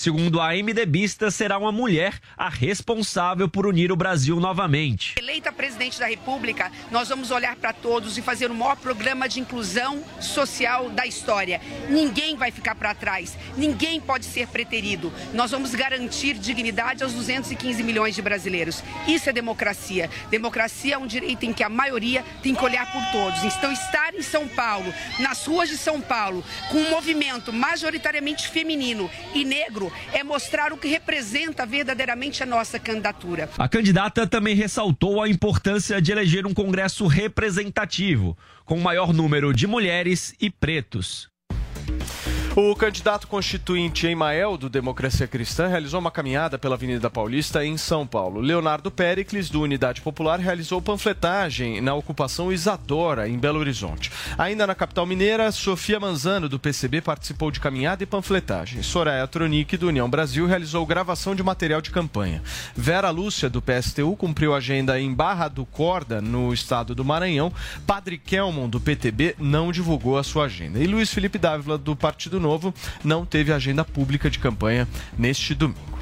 [SPEAKER 27] Segundo a MDBista, será uma mulher a responsável por unir o Brasil novamente.
[SPEAKER 28] Eleita presidente da República, nós vamos olhar para todos e fazer o maior programa de inclusão social da história. Ninguém vai ficar para trás, ninguém pode ser preterido. Nós vamos garantir dignidade aos 215 milhões de brasileiros. Isso é democracia. Democracia é um direito em que a maioria tem que olhar por todos. Então, estar em São Paulo, nas ruas de São Paulo, com um movimento majoritariamente feminino e negro, é mostrar o que representa verdadeiramente a nossa candidatura.
[SPEAKER 27] A candidata também ressaltou a importância de eleger um Congresso representativo, com maior número de mulheres e pretos.
[SPEAKER 3] O candidato constituinte Emael, do Democracia Cristã, realizou uma caminhada pela Avenida Paulista em São Paulo. Leonardo Pericles, do Unidade Popular, realizou panfletagem na ocupação Isadora, em Belo Horizonte. Ainda na capital mineira, Sofia Manzano, do PCB, participou de caminhada e panfletagem. Soraya Tronic, do União Brasil, realizou gravação de material de campanha. Vera Lúcia, do PSTU, cumpriu agenda em Barra do Corda, no estado do Maranhão. Padre Kelmon, do PTB, não divulgou a sua agenda. E Luiz Felipe Dávila, do Partido Novo, não teve agenda pública de campanha neste domingo.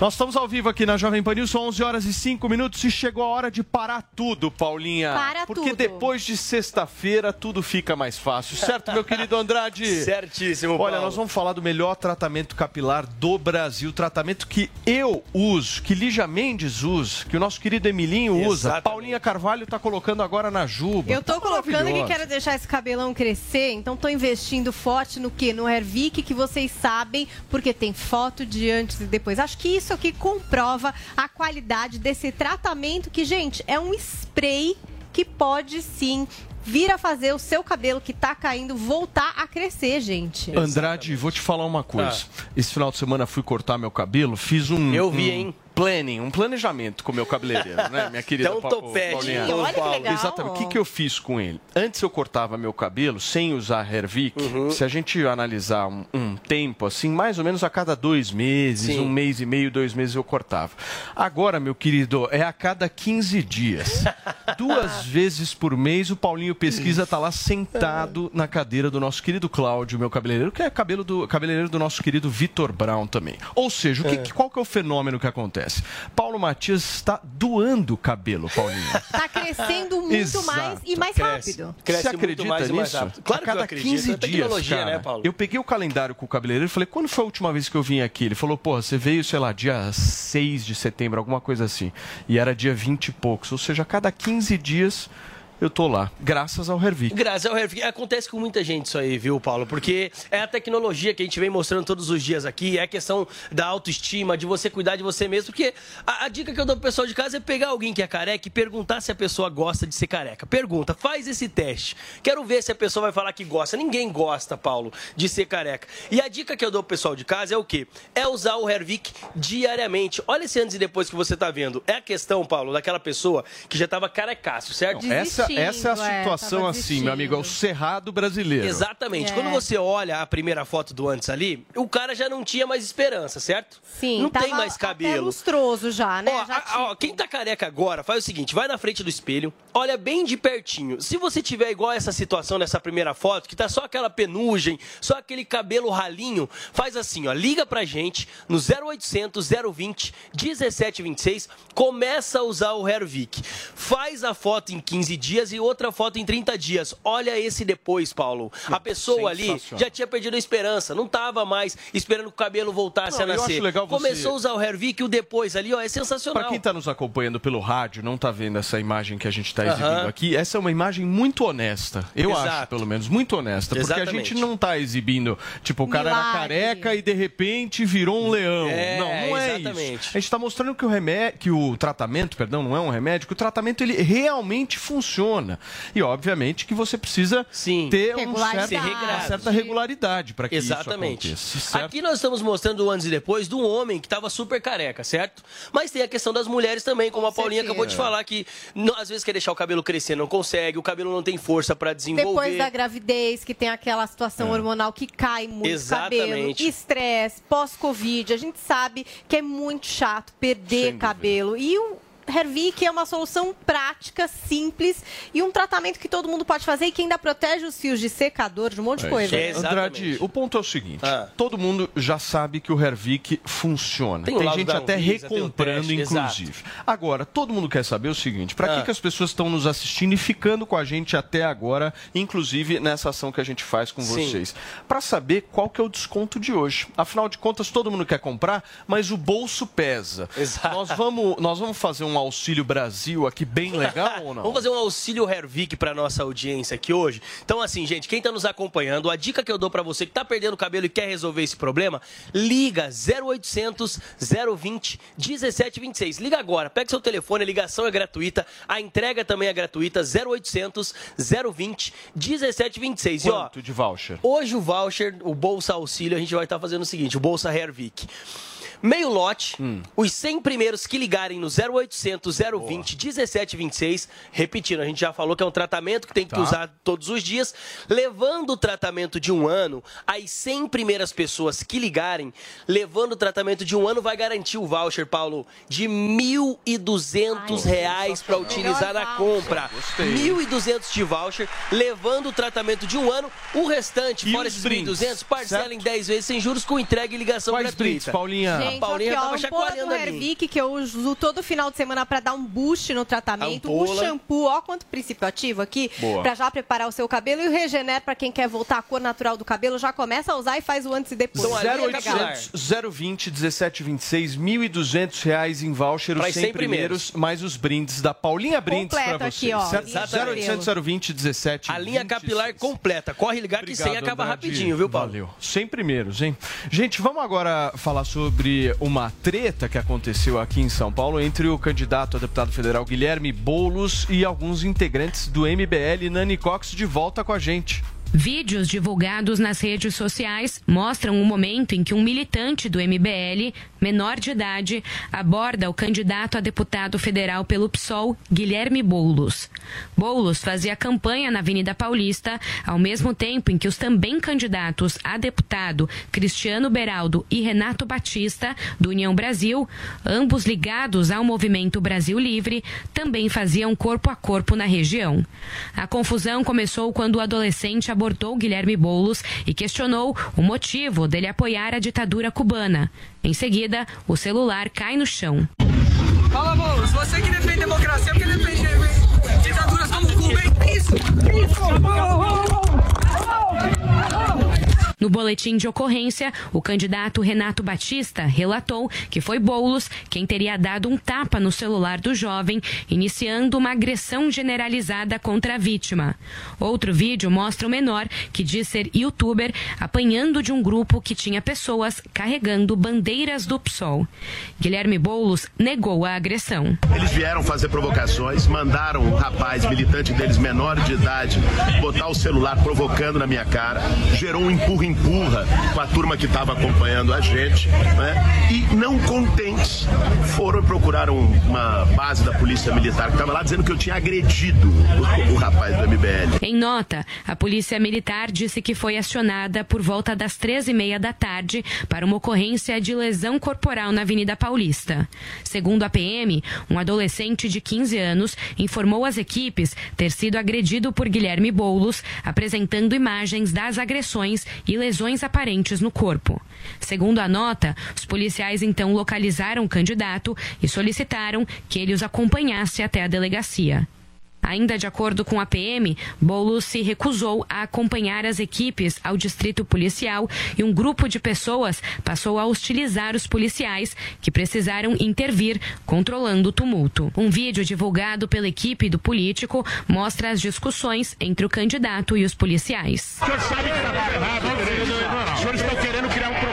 [SPEAKER 3] Nós estamos ao vivo aqui na Jovem Pan News, são 11 horas e 5 minutos e chegou a hora de parar tudo, Paulinha.
[SPEAKER 4] Para
[SPEAKER 3] Porque
[SPEAKER 4] tudo.
[SPEAKER 3] depois de sexta-feira tudo fica mais fácil, certo, meu querido Andrade?
[SPEAKER 29] Certíssimo,
[SPEAKER 3] Olha,
[SPEAKER 29] Paulo.
[SPEAKER 3] nós vamos falar do melhor tratamento capilar do Brasil, tratamento que eu uso, que Lígia Mendes usa, que o nosso querido Emilinho usa,
[SPEAKER 29] Exatamente.
[SPEAKER 3] Paulinha Carvalho tá colocando agora na Juba.
[SPEAKER 4] Eu tô
[SPEAKER 3] Tá
[SPEAKER 4] colocando que quero deixar esse cabelão crescer, então tô investindo forte no quê? No Hervik, que vocês sabem, porque tem foto de antes e depois. Acho que isso aqui comprova a qualidade desse tratamento que, gente, é um spray que pode sim vir a fazer o seu cabelo que tá caindo voltar a crescer, gente.
[SPEAKER 3] Andrade, vou te falar uma coisa. Esse final de semana fui cortar meu cabelo, fiz um.
[SPEAKER 29] Eu vi,
[SPEAKER 3] um
[SPEAKER 29] hein?
[SPEAKER 3] Planning, um planejamento com o meu cabeleireiro, né, minha querida
[SPEAKER 29] um
[SPEAKER 3] Pa-
[SPEAKER 29] topete,
[SPEAKER 3] Paulinha?
[SPEAKER 29] Olha que legal.
[SPEAKER 3] Exatamente. O que, que eu fiz com ele? Antes eu cortava meu cabelo sem usar Hervik.
[SPEAKER 29] Uhum.
[SPEAKER 3] Se a gente analisar um, um tempo, assim, mais ou menos a cada dois meses,
[SPEAKER 29] Sim.
[SPEAKER 3] um mês e meio, dois meses eu cortava. Agora, meu querido, é a cada 15 dias. Duas vezes por mês o Paulinho Pesquisa tá lá sentado na cadeira do nosso querido Cláudio, meu cabeleireiro, que é cabelo do, cabeleireiro do nosso querido Vitor Brown também. Ou seja, o que, que- qual que é o fenômeno que acontece? Paulo Matias está doando cabelo, Paulinho.
[SPEAKER 4] Tá crescendo muito
[SPEAKER 3] Exato.
[SPEAKER 4] mais e mais
[SPEAKER 29] Cresce.
[SPEAKER 4] rápido.
[SPEAKER 29] Cresce
[SPEAKER 3] Você
[SPEAKER 29] muito
[SPEAKER 3] acredita
[SPEAKER 29] mais e mais
[SPEAKER 3] nisso?
[SPEAKER 29] rápido. Claro
[SPEAKER 3] a
[SPEAKER 29] que eu
[SPEAKER 3] cada
[SPEAKER 29] acredito,
[SPEAKER 3] 15
[SPEAKER 29] é
[SPEAKER 3] dias,
[SPEAKER 29] tecnologia,
[SPEAKER 3] cara.
[SPEAKER 29] né, Paulo?
[SPEAKER 3] Eu peguei o calendário com o cabeleireiro e falei, quando foi a última vez que eu vim aqui? Ele falou, porra, você veio, sei lá, dia 6 de setembro, alguma coisa assim. E era dia 20 e poucos. Ou seja, a cada 15 dias eu tô lá, graças ao Hervik.
[SPEAKER 29] Graças ao Hervik. Acontece com muita gente isso aí, viu, Paulo? Porque é a tecnologia que a gente vem mostrando todos os dias aqui, é a questão da autoestima, de você cuidar de você mesmo. Porque a, a dica que eu dou pro pessoal de casa é pegar alguém que é careca e perguntar se a pessoa gosta de ser careca. Pergunta, faz esse teste. Quero ver se a pessoa vai falar que gosta. Ninguém gosta, Paulo, de ser careca. E a dica que eu dou pro pessoal de casa é o quê? É usar o Hervik diariamente. Olha esse antes e depois que você tá vendo. É a questão, Paulo, daquela pessoa que já tava carecaço, certo?
[SPEAKER 3] Essa, essa é a situação assim, meu amigo, é o cerrado brasileiro.
[SPEAKER 29] Exatamente.
[SPEAKER 4] É.
[SPEAKER 29] Quando você olha a primeira foto do antes ali, o cara já não tinha mais esperança, certo?
[SPEAKER 4] Sim,
[SPEAKER 29] Não tem mais
[SPEAKER 4] Até
[SPEAKER 29] cabelo.
[SPEAKER 4] lustroso já, né?
[SPEAKER 29] Ó,
[SPEAKER 4] Já
[SPEAKER 29] a- ó, quem tá careca agora, faz o seguinte, vai na frente do espelho, olha bem de pertinho. Se você tiver igual essa situação nessa primeira foto, que tá só aquela penugem, só aquele cabelo ralinho, faz assim, ó, liga pra gente no 0800 020 1726, começa a usar o Hervik. Faz a foto em 15 dias e outra foto em 30 dias. Olha esse depois, Paulo. A pessoa ali já tinha perdido a esperança, não tava mais esperando que o cabelo voltasse
[SPEAKER 3] Não,
[SPEAKER 29] a
[SPEAKER 3] eu
[SPEAKER 29] nascer.
[SPEAKER 3] acho legal você-
[SPEAKER 29] Começou a usar o Hervik e o depois ali, ó, é sensacional.
[SPEAKER 3] Para quem está nos acompanhando pelo rádio, não está vendo essa imagem que a gente está exibindo
[SPEAKER 29] Aham.
[SPEAKER 3] aqui, essa é uma imagem muito honesta. Eu
[SPEAKER 29] Exato.
[SPEAKER 3] acho, pelo menos, muito honesta. Porque a
[SPEAKER 29] Exatamente.
[SPEAKER 3] gente não está exibindo, tipo, o cara era
[SPEAKER 29] Milagre.
[SPEAKER 3] careca e de repente virou um leão.
[SPEAKER 29] É,
[SPEAKER 3] não, não é
[SPEAKER 29] exatamente.
[SPEAKER 3] isso. A gente está mostrando que o remédio, que o tratamento, perdão, não é um remédio, que o tratamento ele realmente funciona. E obviamente que você precisa ter um certo, uma certa regularidade para que
[SPEAKER 29] Exatamente.
[SPEAKER 3] isso aconteça. certo?
[SPEAKER 29] Aqui nós estamos mostrando o antes e depois de um homem que estava super careca, certo? Mas tem a questão das mulheres também, como a Paulinha acabou de falar, que não- às vezes quer deixar o cabelo crescer, não consegue, o cabelo não tem força para desenvolver.
[SPEAKER 4] Depois da gravidez, que tem aquela situação
[SPEAKER 29] É.
[SPEAKER 4] hormonal que cai muito
[SPEAKER 29] Exatamente.
[SPEAKER 4] cabelo, estresse, pós-Covid, a gente sabe que é muito chato perder cabelo. E o Hervik é uma solução prática, simples e um tratamento que todo mundo pode fazer e que ainda protege os fios de secador, de um monte de coisa.
[SPEAKER 3] É, Andrade, o ponto é o seguinte: todo mundo já sabe que o Hervik funciona.
[SPEAKER 29] Tem
[SPEAKER 3] Tem, gente até
[SPEAKER 29] Anvisa,
[SPEAKER 3] recomprando,
[SPEAKER 29] teste,
[SPEAKER 3] inclusive. Agora, todo mundo quer saber o seguinte: para
[SPEAKER 29] Ah.
[SPEAKER 3] que, que as pessoas estão nos assistindo e ficando com a gente até agora, inclusive nessa ação que a gente faz com
[SPEAKER 29] Sim.
[SPEAKER 3] vocês? Para saber qual que é o desconto de hoje. Afinal de contas, todo mundo quer comprar, mas o bolso pesa. Nós vamos, nós vamos fazer um auxílio Brasil aqui bem legal ou não?
[SPEAKER 29] Vamos fazer um auxílio Hervik para nossa audiência aqui hoje. Então, assim, gente, quem está nos acompanhando, a dica que eu dou para você que está perdendo o cabelo e quer resolver esse problema, liga 0800 020 1726. Liga agora, pega seu telefone, a ligação é gratuita, a entrega também é gratuita, 0800 020 1726. E ó,
[SPEAKER 3] Quanto de voucher?
[SPEAKER 29] Hoje o voucher, o Bolsa Auxílio, a gente vai estar fazendo o seguinte, o Bolsa Hervik. Meio lote, os 100 primeiros que ligarem no 0800 020 1726, repetindo, a gente já falou que é um tratamento que tem que
[SPEAKER 3] Tá.
[SPEAKER 29] usar todos os dias, levando o tratamento de um ano, as 100 primeiras pessoas que ligarem, levando o tratamento de um ano, vai garantir o voucher, Paulo, de 1.200 reais para utilizar na compra.
[SPEAKER 3] Gostei.
[SPEAKER 29] 1.200 de voucher, levando o tratamento de um ano, o restante,
[SPEAKER 3] E
[SPEAKER 29] fora esses
[SPEAKER 3] brindes,
[SPEAKER 29] 1.200, parcela em 10 vezes sem juros com entrega e ligação
[SPEAKER 3] Quais
[SPEAKER 29] gratuita.
[SPEAKER 3] brindes, Paulinha?
[SPEAKER 29] A Paulinha
[SPEAKER 4] Gente, ó,
[SPEAKER 29] tava chacoalhando
[SPEAKER 4] do
[SPEAKER 29] ali.
[SPEAKER 4] Hervik que eu uso todo final de semana para dar um boost no tratamento. O
[SPEAKER 29] Ampola.
[SPEAKER 4] shampoo, ó quanto princípio ativo aqui, para já preparar o seu cabelo. E o Regener, para quem quer voltar à cor natural do cabelo, já começa a usar e faz o antes e depois.
[SPEAKER 29] Então,
[SPEAKER 4] legal.
[SPEAKER 3] 0800 020 1726, 1.200 reais em voucher, os
[SPEAKER 29] Pras
[SPEAKER 3] 100
[SPEAKER 29] 100
[SPEAKER 3] primeiros, mais os brindes da Paulinha Brindes para
[SPEAKER 29] aqui,
[SPEAKER 3] vocês.
[SPEAKER 29] ó.
[SPEAKER 3] certo?
[SPEAKER 29] Exatamente.
[SPEAKER 3] 0800 020 17
[SPEAKER 29] A linha capilar completa. Corre ligar que 100 acaba rapidinho, viu, Paulo?
[SPEAKER 3] Valeu. 100 primeiros, hein? Gente, vamos agora falar sobre uma treta que aconteceu aqui em São Paulo entre o candidato a deputado federal Guilherme Boulos e alguns integrantes do MBL. Nani Cox de volta com a gente.
[SPEAKER 5] Vídeos divulgados nas redes sociais mostram o momento em que um militante do MBL, menor de idade, aborda o candidato a deputado federal pelo PSOL, Guilherme Boulos. Boulos fazia campanha na Avenida Paulista, ao mesmo tempo em que os também candidatos a deputado Cristiano Beraldo e Renato Batista, do União Brasil, ambos ligados ao Movimento Brasil Livre, também faziam corpo a corpo na região. A confusão começou quando o adolescente abordou Guilherme Boulos e questionou o motivo dele apoiar a ditadura cubana. Em seguida, o celular cai no chão.
[SPEAKER 30] Fala, Boulos, você que defende democracia, porque defende ditaduras como Cuba, hein? Isso!
[SPEAKER 5] No boletim de ocorrência, o candidato Renato Batista relatou que foi Boulos quem teria dado um tapa no celular do jovem, iniciando uma agressão generalizada contra a vítima. Outro vídeo mostra o menor, que diz ser youtuber, apanhando de um grupo que tinha pessoas carregando bandeiras do PSOL. Guilherme Boulos negou a agressão.
[SPEAKER 31] Eles vieram fazer provocações, mandaram um rapaz, militante deles, menor de idade, botar o celular provocando na minha cara, gerou um empurra empurra com a turma que estava acompanhando a gente, né? E não contentes, foram procurar um- uma base da polícia militar que estava lá dizendo que eu tinha agredido o, o rapaz do MBL.
[SPEAKER 5] Em nota, a Polícia Militar disse que foi acionada por volta das 13h30 da tarde para uma ocorrência de lesão corporal na Avenida Paulista. Segundo a PM, um adolescente de 15 anos informou às equipes ter sido agredido por Guilherme Boulos, apresentando imagens das agressões e lesões aparentes no corpo. Segundo a nota, os policiais então localizaram o candidato e solicitaram que ele os acompanhasse até a delegacia. Ainda de acordo com a PM, Boulos se recusou a acompanhar as equipes ao distrito policial e um grupo de pessoas passou a hostilizar os policiais, que precisaram intervir, controlando o tumulto. Um vídeo divulgado pela equipe do político mostra as discussões entre o candidato e os policiais.
[SPEAKER 31] O senhor sabe que está errado, Os senhores estão querendo criar um problema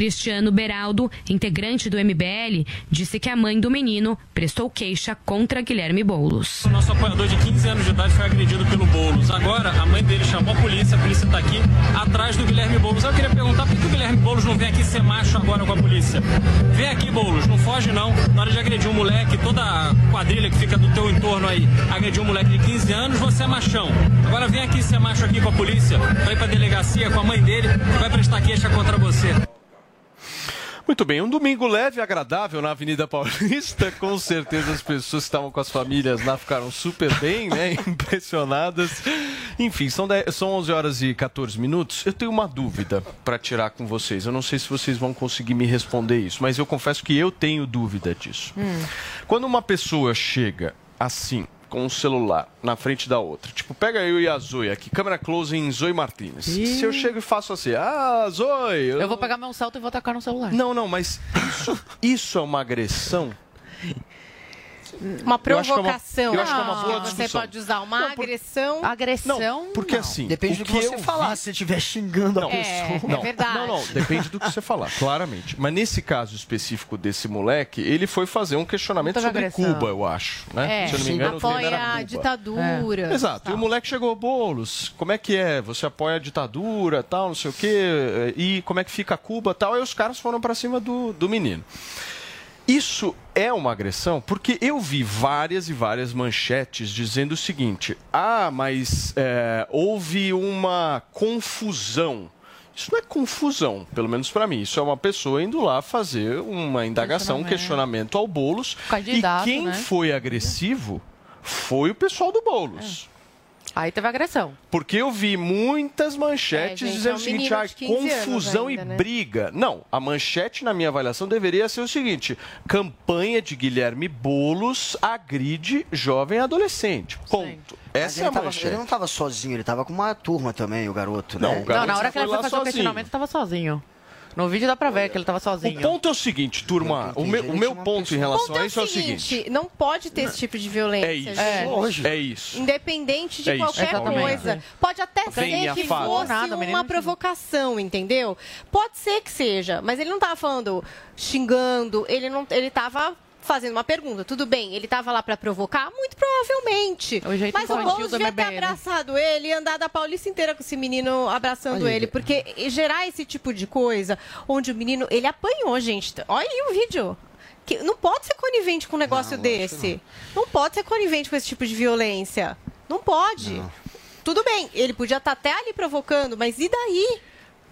[SPEAKER 5] Cristiano Beraldo, integrante do MBL, disse que a mãe do menino prestou queixa contra Guilherme Boulos.
[SPEAKER 32] O nosso apoiador de 15 anos de idade foi agredido pelo Boulos. Agora, a mãe dele chamou a polícia, a polícia está aqui atrás do Guilherme Boulos. Eu queria perguntar por que o Guilherme Boulos não vem aqui ser macho agora com a polícia? Vem aqui, Boulos, não foge não. Na hora de agredir um moleque, toda a quadrilha que fica do teu entorno aí, agredir um moleque de 15 anos, você é machão. Agora vem aqui ser macho aqui com a polícia, vai pra delegacia com a mãe dele, vai prestar queixa contra você.
[SPEAKER 3] Muito bem, um domingo leve e agradável na Avenida Paulista. Com certeza as pessoas que estavam com as famílias lá ficaram super bem, né? Impressionadas. Enfim, são, 10 são 11 horas e 14 minutos. Eu tenho uma dúvida para tirar com vocês. Eu não sei se vocês vão conseguir me responder isso, mas eu confesso que eu tenho dúvida disso. Quando uma pessoa chega assim, com um celular na frente da outra, tipo, pega eu e a Zoe aqui, câmera close em Zoe Martinez.
[SPEAKER 8] Ih.
[SPEAKER 3] Se eu chego e faço assim, ah, Zoe.
[SPEAKER 8] Eu vou pegar meu salto e vou tacar no celular.
[SPEAKER 3] Não, não, mas isso, isso é uma agressão?
[SPEAKER 4] Uma
[SPEAKER 3] Eu acho que é uma-
[SPEAKER 4] provocação.
[SPEAKER 3] eu acho que é uma boa
[SPEAKER 4] Você
[SPEAKER 3] discussão.
[SPEAKER 4] pode usar uma
[SPEAKER 9] Não, por-
[SPEAKER 4] agressão.
[SPEAKER 8] Agressão?
[SPEAKER 3] Porque assim,
[SPEAKER 9] Depende do que,
[SPEAKER 3] que
[SPEAKER 9] você
[SPEAKER 3] eu
[SPEAKER 9] falar.
[SPEAKER 3] vi-
[SPEAKER 9] Se você estiver xingando a
[SPEAKER 3] Não,
[SPEAKER 9] pessoa.
[SPEAKER 3] não,
[SPEAKER 4] verdade.
[SPEAKER 3] Não, não, depende do que você falar, claramente. Mas nesse caso específico desse moleque, ele foi fazer um questionamento sobre
[SPEAKER 4] agressão.
[SPEAKER 3] Cuba, eu acho. Né?
[SPEAKER 4] É,
[SPEAKER 3] Se eu não me engano,
[SPEAKER 4] apoia a
[SPEAKER 3] Cuba.
[SPEAKER 4] ditadura.
[SPEAKER 3] Exato. E o moleque chegou, Boulos, como é que é? Você apoia a ditadura, tal, não sei o quê, e como é que fica Cuba, tal. Aí os caras foram pra cima do, do menino. Isso é uma agressão porque eu vi várias e várias manchetes dizendo o seguinte: ah, mas é, houve uma confusão. Isso não é confusão, pelo menos para mim. Isso é uma pessoa indo lá fazer uma indagação, um questionamento ao Boulos. E quem
[SPEAKER 8] né?
[SPEAKER 3] foi agressivo foi o pessoal do Boulos.
[SPEAKER 8] Aí teve agressão.
[SPEAKER 3] Porque eu vi muitas manchetes
[SPEAKER 8] É, gente,
[SPEAKER 3] dizendo
[SPEAKER 8] é um
[SPEAKER 3] o seguinte, ah,
[SPEAKER 8] de 15 anos
[SPEAKER 3] confusão
[SPEAKER 8] ainda,
[SPEAKER 3] e
[SPEAKER 8] né?
[SPEAKER 3] briga. Não, a manchete, na minha avaliação, deveria ser o seguinte: campanha de Guilherme Boulos agride jovem adolescente. Ponto.
[SPEAKER 9] Mas
[SPEAKER 3] Essa é a
[SPEAKER 9] tava-
[SPEAKER 3] manchete.
[SPEAKER 9] ele não estava sozinho, ele estava com uma turma também, o garoto.
[SPEAKER 3] Não,
[SPEAKER 9] né?
[SPEAKER 3] o garoto
[SPEAKER 8] Não, na hora que
[SPEAKER 3] foi
[SPEAKER 8] ele foi
[SPEAKER 3] lá
[SPEAKER 8] fazer o
[SPEAKER 3] sozinho.
[SPEAKER 8] questionamento, tava sozinho. No vídeo dá pra ver que ele tava sozinho.
[SPEAKER 3] O ponto é o seguinte, turma. O meu, o meu ponto em relação a isso é o seguinte.
[SPEAKER 4] não pode ter esse tipo de violência.
[SPEAKER 3] É isso.
[SPEAKER 4] gente.
[SPEAKER 3] É isso.
[SPEAKER 4] Independente de
[SPEAKER 3] É isso,
[SPEAKER 4] qualquer coisa. Pode até ser que fosse
[SPEAKER 8] Nada,
[SPEAKER 4] uma provocação, entendeu? Pode ser que seja, mas ele não tava falando xingando, ele não, ele tava fazendo uma pergunta. Tudo bem, ele tava lá pra provocar? Muito provavelmente.
[SPEAKER 8] O jeito
[SPEAKER 4] Mas o
[SPEAKER 8] do
[SPEAKER 4] devia ter abraçado ele e andado a Paulista inteira com esse menino abraçando
[SPEAKER 9] Olha,
[SPEAKER 4] ele. Porque gerar esse tipo de coisa, onde o menino, ele apanhou, gente. Olha aí o vídeo. Que não pode ser conivente com um negócio desse. Não. pode ser conivente com esse tipo de violência. Não pode. Tudo bem, ele podia estar até ali provocando, mas e daí?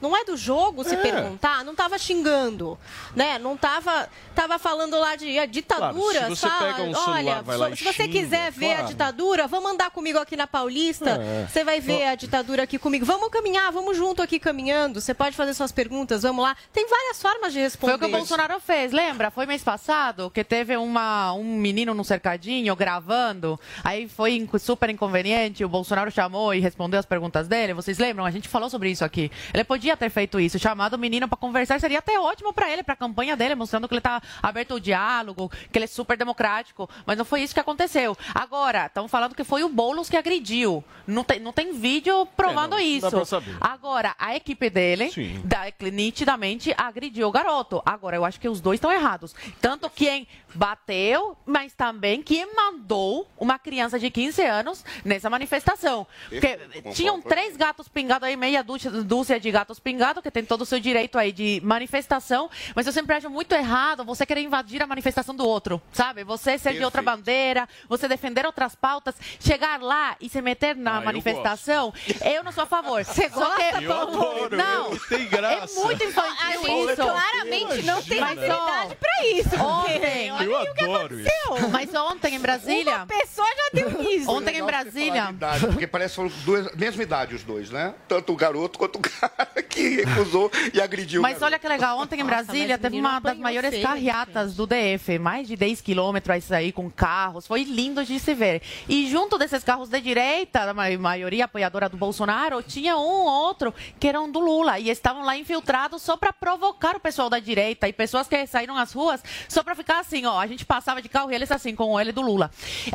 [SPEAKER 4] Não é do jogo se
[SPEAKER 3] É.
[SPEAKER 4] perguntar? Não tava xingando, né? Não tava, tava falando lá de a ditadura.
[SPEAKER 3] Claro, se você
[SPEAKER 4] fala,
[SPEAKER 3] pega um celular,
[SPEAKER 4] olha,
[SPEAKER 3] vai lá
[SPEAKER 4] se
[SPEAKER 3] e
[SPEAKER 4] você
[SPEAKER 3] xinga,
[SPEAKER 4] quiser ver a
[SPEAKER 3] claro.
[SPEAKER 4] ditadura, vamos andar comigo aqui na Paulista.
[SPEAKER 3] É.
[SPEAKER 4] Você vai ver a ditadura aqui comigo. Vamos caminhar, vamos junto aqui caminhando. Você pode fazer suas perguntas, vamos lá. Tem várias formas de responder.
[SPEAKER 8] Foi o que o Bolsonaro fez, lembra? Foi mês passado que teve uma, um menino no cercadinho gravando, aí foi super inconveniente, o Bolsonaro chamou e respondeu as perguntas dele, vocês lembram? A gente falou sobre isso aqui. Ele podia podia ter feito isso, chamado o menino para conversar, seria até ótimo para ele, para a campanha dele, mostrando que ele está aberto ao diálogo, que ele é super democrático. Mas não foi isso que aconteceu. Agora, estão falando que foi o Boulos que agrediu. Não tem, não tem vídeo provando
[SPEAKER 3] É, não
[SPEAKER 8] isso.
[SPEAKER 3] pra saber.
[SPEAKER 8] Agora, a equipe dele, da, nitidamente, agrediu o garoto. Agora, eu acho que os dois estão errados. Tanto quem bateu, mas também quem mandou uma criança de 15 anos nessa manifestação. Porque tinham três gatos pingados aí, meia dúzia, de gatos pingados, que tem todo o seu direito aí de manifestação, mas eu sempre acho muito errado você querer invadir a manifestação do outro, sabe? Você ser de outra bandeira, você defender outras pautas, chegar lá e se meter na
[SPEAKER 3] Ah, eu
[SPEAKER 8] manifestação, eu, não sou a favor. Você
[SPEAKER 10] gosta?
[SPEAKER 3] Eu adoro,
[SPEAKER 8] Não,
[SPEAKER 3] eu- tem graça.
[SPEAKER 8] é muito infantil
[SPEAKER 10] A gente
[SPEAKER 8] isso.
[SPEAKER 10] claramente não tem
[SPEAKER 8] Mas, ó,
[SPEAKER 10] habilidade pra isso. porque
[SPEAKER 8] Ontem,
[SPEAKER 10] olha
[SPEAKER 3] Eu adoro isso.
[SPEAKER 8] mas ontem em Brasília,
[SPEAKER 10] Uma pessoa já deu isso.
[SPEAKER 8] ontem em Brasília,
[SPEAKER 11] de idade, porque parece que foram duas, mesma idade os dois, né? Tanto o garoto quanto o cara que recusou e agrediu
[SPEAKER 8] Mas olha que legal, ontem em
[SPEAKER 10] Nossa,
[SPEAKER 8] Brasília
[SPEAKER 10] o
[SPEAKER 8] teve uma das maiores
[SPEAKER 10] feio,
[SPEAKER 8] carreatas do DF, mais de 10 quilômetros aí com carros, foi lindo de se ver. E junto desses carros de direita, a ma- maioria apoiadora do Bolsonaro, tinha um ou outro que eram do Lula e estavam lá infiltrados só para provocar o pessoal da direita e pessoas que saíram às ruas só para ficar assim, ó, a gente passava de carro e eles assim, com o L do Lula.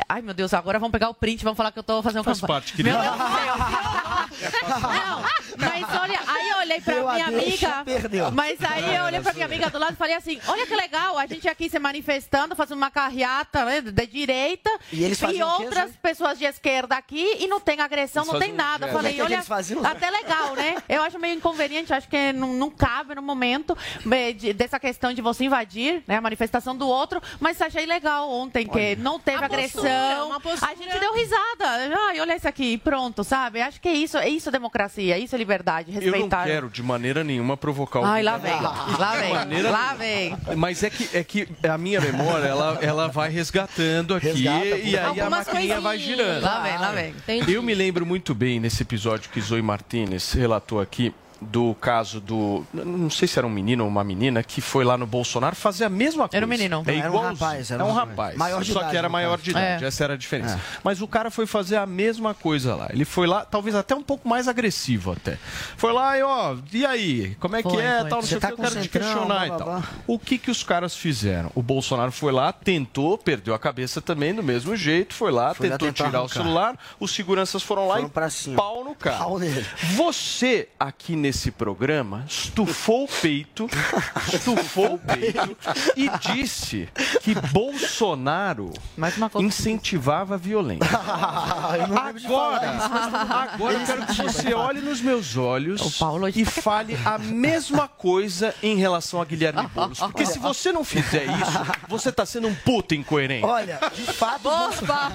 [SPEAKER 8] Ai, meu Deus, agora vão pegar o print, vão falar que eu tô fazendo
[SPEAKER 3] Faz
[SPEAKER 8] campanha.
[SPEAKER 3] parte, querida.
[SPEAKER 8] Meu Deus do céu. Não, mas olha, aí eu olhei pra
[SPEAKER 9] Deu a
[SPEAKER 8] minha
[SPEAKER 9] deixa,
[SPEAKER 8] amiga.
[SPEAKER 9] perdeu.
[SPEAKER 8] Mas aí eu olhei pra minha amiga do lado e falei assim: olha que legal, a gente aqui se manifestando, fazendo uma carreata né, de direita.
[SPEAKER 9] E eles quê,
[SPEAKER 8] outras pessoas de esquerda aqui e não tem agressão,
[SPEAKER 3] Eles
[SPEAKER 8] não tem nada. Eu Falei,
[SPEAKER 9] é
[SPEAKER 8] olha,
[SPEAKER 9] eles faziam, Zé?
[SPEAKER 8] até legal, né? Eu acho meio inconveniente, acho que não, não cabe no momento eh, de- dessa questão de você invadir né, a manifestação do outro, mas achei legal ontem que não teve
[SPEAKER 10] Uma
[SPEAKER 8] agressão.
[SPEAKER 10] postura, uma postura.
[SPEAKER 8] A gente deu risada. Ai, olha isso aqui, pronto, sabe? Acho que é isso, é isso democracia, isso é liberdade,
[SPEAKER 3] Eu não
[SPEAKER 8] respeitar.
[SPEAKER 3] quero de maneira nenhuma provocar o
[SPEAKER 8] Ai, lá vem, lá vem, lá
[SPEAKER 3] nenhuma.
[SPEAKER 8] vem.
[SPEAKER 3] Mas é que, é que a minha memória, ela, ela vai resgatando aqui
[SPEAKER 9] Resgata,
[SPEAKER 3] e aí a maquininha vai girando.
[SPEAKER 8] Lá vem, lá vem.
[SPEAKER 10] Entendi.
[SPEAKER 3] Eu me lembro muito bem nesse episódio que Zoe Martinez relatou aqui do caso do. Não sei se era um menino ou uma menina que foi lá no Bolsonaro fazer a mesma coisa.
[SPEAKER 8] Era um menino.
[SPEAKER 3] É
[SPEAKER 9] Não, era um rapaz, era
[SPEAKER 3] é
[SPEAKER 9] um
[SPEAKER 3] um
[SPEAKER 9] rapaz. Maior de
[SPEAKER 3] Só
[SPEAKER 9] idade,
[SPEAKER 3] que era maior de idade.
[SPEAKER 8] É.
[SPEAKER 3] Essa era a diferença.
[SPEAKER 9] É.
[SPEAKER 3] Mas o cara foi fazer a mesma coisa lá. Ele foi lá, talvez até um pouco mais agressivo até. Foi lá e ó, e aí? Como é que
[SPEAKER 8] Foi,
[SPEAKER 3] é?
[SPEAKER 8] foi.
[SPEAKER 3] Tal, não
[SPEAKER 9] Você
[SPEAKER 3] sei o
[SPEAKER 9] tá
[SPEAKER 3] que, eu quero te questionar e
[SPEAKER 9] blá, blá,
[SPEAKER 3] tal.
[SPEAKER 9] blá.
[SPEAKER 3] O que que os caras fizeram? O Bolsonaro foi lá, tentou, perdeu a cabeça também do mesmo jeito, foi lá,
[SPEAKER 9] Foi lá
[SPEAKER 3] tentou
[SPEAKER 9] tentar
[SPEAKER 3] tirar o
[SPEAKER 9] arrancar.
[SPEAKER 3] celular, os seguranças foram lá
[SPEAKER 9] Foram
[SPEAKER 3] e
[SPEAKER 9] pra cima.
[SPEAKER 3] pau no cara.
[SPEAKER 9] Pau nele.
[SPEAKER 3] Você aqui nesse programa estufou o peito, estufou o peito e disse que Bolsonaro incentivava a violência.
[SPEAKER 9] falar
[SPEAKER 3] Agora, agora eu quero que você olhe nos meus olhos e
[SPEAKER 8] tá
[SPEAKER 3] fale a mesma coisa em relação a Guilherme Boulos. Porque se você não fizer isso, você tá sendo um puta incoerente.
[SPEAKER 9] Olha, de fato, o Bolsonaro,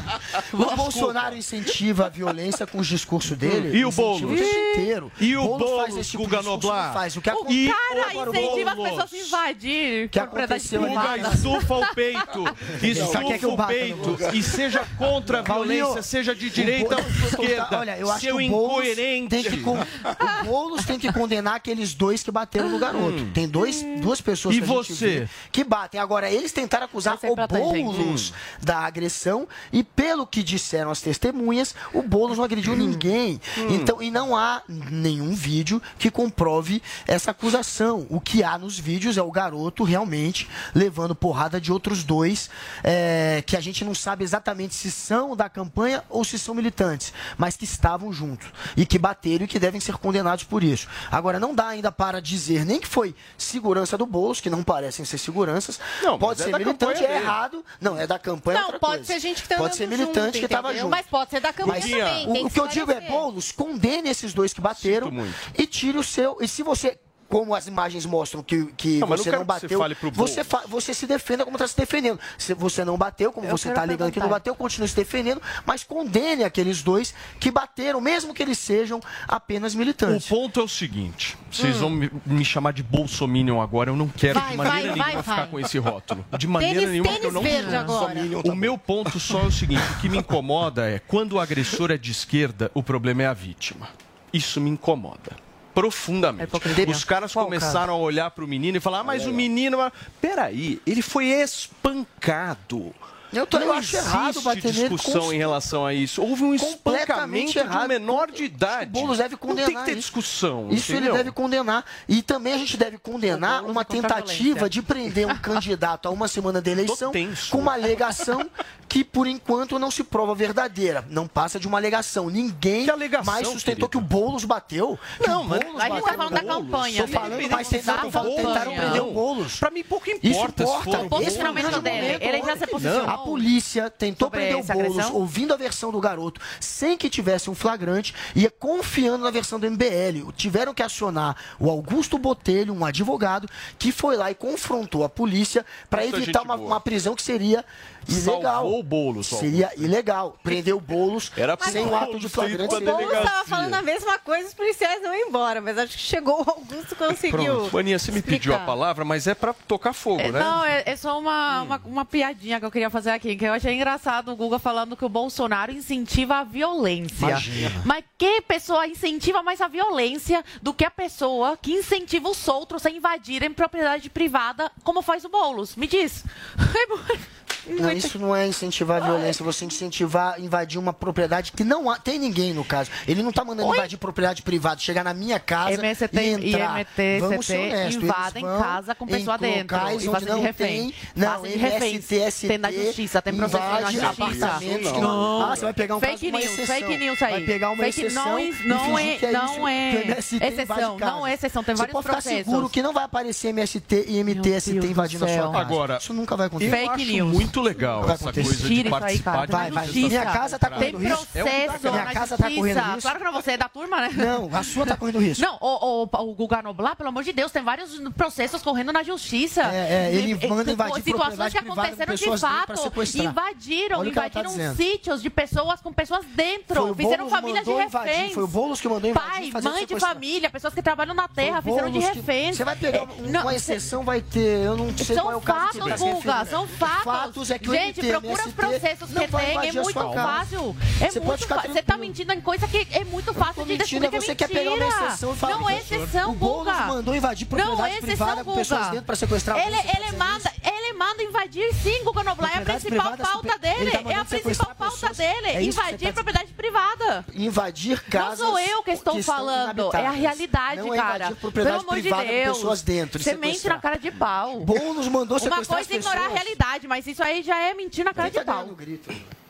[SPEAKER 9] o Bolsonaro incentiva a violência com os discursos dele.
[SPEAKER 3] E o Boulos?
[SPEAKER 9] O inteiro.
[SPEAKER 3] E o
[SPEAKER 9] Boulos faz
[SPEAKER 3] Boulos,
[SPEAKER 9] esse tipo
[SPEAKER 3] Guga
[SPEAKER 9] discurso,
[SPEAKER 3] Noblar?
[SPEAKER 9] faz. O que
[SPEAKER 8] O
[SPEAKER 9] acontece?
[SPEAKER 8] cara incentiva as pessoas a invadir.
[SPEAKER 9] Que aconteceu.
[SPEAKER 3] Guga, estufa o peito.
[SPEAKER 9] Que
[SPEAKER 3] Estufa o peito. E seja contra a violência, seja de direita ou de esquerda.
[SPEAKER 9] Olha, eu acho
[SPEAKER 3] Seu
[SPEAKER 9] que o Boulos
[SPEAKER 3] incoerente.
[SPEAKER 9] Tem que o Boulos tem que condenar aqueles dois que bateram no garoto. Tem dois, duas pessoas
[SPEAKER 3] E
[SPEAKER 9] que
[SPEAKER 3] você?
[SPEAKER 9] que batem. Agora, eles tentaram acusar
[SPEAKER 8] é
[SPEAKER 9] o. Boulos da agressão e pelo que disseram as testemunhas, o Boulos não agrediu ninguém. Então, e não há nenhum vídeo que comprove essa acusação. O que há nos vídeos é o garoto realmente levando porrada de outros dois é, que a gente não sabe exatamente se são da campanha ou se são militantes, mas que estavam juntos e que bateram e que devem ser condenados por isso. Agora, não dá ainda para dizer nem que foi segurança do bolso, que não parecem ser seguranças.
[SPEAKER 3] Não, mas
[SPEAKER 9] pode
[SPEAKER 3] é
[SPEAKER 9] ser
[SPEAKER 3] da
[SPEAKER 9] militante,
[SPEAKER 3] campanha
[SPEAKER 9] é errado. Não, é da campanha. é
[SPEAKER 10] Não,
[SPEAKER 9] outra
[SPEAKER 10] pode
[SPEAKER 9] coisa.
[SPEAKER 10] ser gente que tá
[SPEAKER 9] Pode ser militante
[SPEAKER 10] junto,
[SPEAKER 9] que estava junto.
[SPEAKER 10] Mas pode ser da campanha
[SPEAKER 3] Guguinha,
[SPEAKER 10] também.
[SPEAKER 9] O, o que eu digo é. Boulos, condene esses dois que bateram e tire o seu. E se você. Como as imagens mostram que, que
[SPEAKER 3] Não, não
[SPEAKER 9] você
[SPEAKER 3] quero
[SPEAKER 9] não
[SPEAKER 3] que você
[SPEAKER 9] bateu, você,
[SPEAKER 3] Boulos.
[SPEAKER 9] fa- você se defenda como está se defendendo. Se você não bateu, como
[SPEAKER 8] Eu
[SPEAKER 9] você está alegando que não bateu, continue se defendendo, mas condene aqueles dois que bateram, mesmo que eles sejam apenas
[SPEAKER 3] O
[SPEAKER 9] militantes.
[SPEAKER 3] ponto é o seguinte: vocês vão me, me chamar de bolsominion agora, eu não quero
[SPEAKER 10] Vai,
[SPEAKER 3] de maneira
[SPEAKER 10] vai,
[SPEAKER 3] nenhuma
[SPEAKER 10] vai,
[SPEAKER 3] ficar
[SPEAKER 10] vai.
[SPEAKER 3] com esse rótulo. De maneira
[SPEAKER 10] Tênis-
[SPEAKER 3] nenhuma, porque eu
[SPEAKER 10] tênis
[SPEAKER 3] não
[SPEAKER 10] verde agora.
[SPEAKER 3] O meu ponto só é o seguinte: o que me incomoda é quando o agressor é de esquerda, o problema é a vítima. Isso me incomoda. Profundamente.
[SPEAKER 8] É.
[SPEAKER 3] Os caras
[SPEAKER 9] Qual
[SPEAKER 3] começaram a olhar para o menino e falar: ah, mas o menino. Peraí, ele foi espancado.
[SPEAKER 9] Eu tô-
[SPEAKER 3] não
[SPEAKER 9] eu acho errado bater
[SPEAKER 3] discussão em relação a isso. Houve um espancamento
[SPEAKER 9] completamente
[SPEAKER 3] de um
[SPEAKER 9] errado.
[SPEAKER 3] menor de idade.
[SPEAKER 9] O Boulos deve
[SPEAKER 3] Não
[SPEAKER 9] condenar
[SPEAKER 3] tem que ter
[SPEAKER 9] isso.
[SPEAKER 3] discussão.
[SPEAKER 9] Isso ele deve condenar. E também a gente deve condenar uma tentativa de prender um candidato a uma semana da eleição com uma alegação que, por enquanto, não se prova verdadeira. Não passa de uma alegação. Ninguém mais sustentou que o Boulos bateu.
[SPEAKER 3] Não, mas
[SPEAKER 9] Boulos
[SPEAKER 8] a gente tá falando
[SPEAKER 9] no
[SPEAKER 8] da
[SPEAKER 9] Boulos.
[SPEAKER 8] campanha.
[SPEAKER 9] Tô falando, mas
[SPEAKER 8] campanha.
[SPEAKER 9] tentaram prender o Boulos.
[SPEAKER 3] Pra mim, pouco
[SPEAKER 9] Isso
[SPEAKER 3] importa. se
[SPEAKER 9] importa. é o
[SPEAKER 8] posicionamento
[SPEAKER 9] grande
[SPEAKER 8] dele.
[SPEAKER 9] momento.
[SPEAKER 8] Ele já se posicionou.
[SPEAKER 9] A polícia tentou
[SPEAKER 8] Sobre
[SPEAKER 9] prender o Boulos,
[SPEAKER 8] agressão?
[SPEAKER 9] ouvindo a versão do garoto, sem que tivesse um flagrante, e confiando na versão do MBL. Tiveram que acionar o Augusto Botelho, um advogado, que foi lá e confrontou a polícia para evitar uma, uma prisão que seria ilegal.
[SPEAKER 3] Salvou o Boulos.
[SPEAKER 9] Seria ilegal. Prender o Boulos
[SPEAKER 3] Era
[SPEAKER 9] sem o ato de flagrante.
[SPEAKER 10] O Boulos estava falando a mesma coisa, os policiais não iam embora, mas acho que chegou o Augusto conseguiu.
[SPEAKER 3] Pronto. Você me pediu a palavra, mas é pra tocar fogo,
[SPEAKER 8] É,
[SPEAKER 3] né?
[SPEAKER 8] Não, é, é só uma, uma, uma piadinha que eu queria fazer aqui, que eu achei engraçado o Guga falando que o Bolsonaro incentiva a violência.
[SPEAKER 9] Imagina.
[SPEAKER 8] Mas que pessoa incentiva mais a violência do que a pessoa que incentiva os outros a invadirem propriedade privada, como faz o Boulos? Me diz.
[SPEAKER 9] Não, isso não é incentivar a violência, você incentivar invadir uma propriedade que não há, tem ninguém no caso. Ele não está mandando invadir propriedade privada, chegar na minha casa
[SPEAKER 8] MST
[SPEAKER 9] e entrar. Vamos ser honestos,
[SPEAKER 8] invadem casa com pessoa dentro
[SPEAKER 9] locais
[SPEAKER 8] e
[SPEAKER 9] onde
[SPEAKER 8] fazem de
[SPEAKER 9] não
[SPEAKER 8] refém.
[SPEAKER 9] tem, não,
[SPEAKER 8] Fazem de refém.
[SPEAKER 9] MST,
[SPEAKER 8] Tem na justiça, tem processo na justiça. Não.
[SPEAKER 9] não... Ah, você vai pegar um
[SPEAKER 8] Fake
[SPEAKER 9] caso de uma
[SPEAKER 8] news,
[SPEAKER 9] exceção.
[SPEAKER 8] fake news aí.
[SPEAKER 9] Vai pegar uma
[SPEAKER 8] Fake
[SPEAKER 9] exceção
[SPEAKER 8] não, não é,
[SPEAKER 9] é
[SPEAKER 8] não é exceção, não é exceção, tem
[SPEAKER 9] Você
[SPEAKER 8] vários
[SPEAKER 9] pode ficar
[SPEAKER 8] processos.
[SPEAKER 9] seguro que não vai aparecer MST e MTST invadindo a sua casa.
[SPEAKER 3] Agora,
[SPEAKER 9] isso nunca vai acontecer.
[SPEAKER 3] eu acho muito legal
[SPEAKER 9] Vai
[SPEAKER 3] essa
[SPEAKER 9] acontecer.
[SPEAKER 3] coisa de
[SPEAKER 9] Tira
[SPEAKER 3] participar
[SPEAKER 9] cara.
[SPEAKER 3] de
[SPEAKER 9] Vai, vai. Minha casa tá
[SPEAKER 8] Tem
[SPEAKER 9] correndo risco.
[SPEAKER 8] processo
[SPEAKER 9] Minha
[SPEAKER 8] na
[SPEAKER 9] casa tá correndo risco.
[SPEAKER 8] Claro que não, você é da turma, né?
[SPEAKER 9] Não, a sua tá correndo risco.
[SPEAKER 8] Não, o, o, o Guga Noblar, pelo amor de Deus, tem vários processos correndo na justiça.
[SPEAKER 9] É, é, ele manda
[SPEAKER 8] e-
[SPEAKER 9] invadir
[SPEAKER 8] Situações que aconteceram de fato. Invadiram,
[SPEAKER 9] tá
[SPEAKER 8] invadiram
[SPEAKER 9] dizendo.
[SPEAKER 8] sítios de pessoas com pessoas dentro. Fizeram famílias de reféns.
[SPEAKER 9] foi o Boulos que mandou invadir,
[SPEAKER 8] Pai,
[SPEAKER 9] fazer
[SPEAKER 8] mãe de família, pessoas que trabalham na terra, fizeram de reféns.
[SPEAKER 9] Você vai pegar
[SPEAKER 8] É,
[SPEAKER 9] um-
[SPEAKER 8] não,
[SPEAKER 9] uma exceção, vai ter. Eu não sei
[SPEAKER 8] São
[SPEAKER 9] qual é o caso que você
[SPEAKER 8] fatos,
[SPEAKER 9] tá
[SPEAKER 8] Guga, são fatos.
[SPEAKER 9] É que
[SPEAKER 8] Gente,
[SPEAKER 9] MT,
[SPEAKER 8] procura os processos que tem, é muito fácil. É
[SPEAKER 9] Você
[SPEAKER 8] muito fácil. Você tá mentindo em coisa que é muito fácil de descobrir
[SPEAKER 9] é
[SPEAKER 8] que é
[SPEAKER 9] você quer pegar uma
[SPEAKER 8] mentira.
[SPEAKER 9] exceção e falar,
[SPEAKER 8] Não é exceção,
[SPEAKER 9] o Boulos
[SPEAKER 8] Guga.
[SPEAKER 9] mandou invadir
[SPEAKER 8] é
[SPEAKER 9] propriedade privada com pessoas
[SPEAKER 8] Guga.
[SPEAKER 9] dentro pra sequestrar
[SPEAKER 8] Ele, ele manda, manda invadir sim, Guga Noblar. É a principal pauta dele.
[SPEAKER 9] tá
[SPEAKER 8] é a principal pauta
[SPEAKER 9] pessoas.
[SPEAKER 8] dele.
[SPEAKER 9] É que
[SPEAKER 8] invadir
[SPEAKER 9] tá
[SPEAKER 8] propriedade privada.
[SPEAKER 9] Invadir casas.
[SPEAKER 8] Não sou eu que estou
[SPEAKER 9] estão
[SPEAKER 8] falando, é a realidade,
[SPEAKER 9] não é
[SPEAKER 8] cara.
[SPEAKER 9] invadir propriedade
[SPEAKER 8] Pelo amor de
[SPEAKER 9] privada com
[SPEAKER 8] Deus.
[SPEAKER 9] pessoas dentro.
[SPEAKER 8] Você mente na cara de pau.
[SPEAKER 9] Boulos mandou
[SPEAKER 8] Uma
[SPEAKER 9] sequestrar
[SPEAKER 8] coisa
[SPEAKER 9] as
[SPEAKER 8] é ignorar a realidade, mas isso aí já é mentir na cara de pau.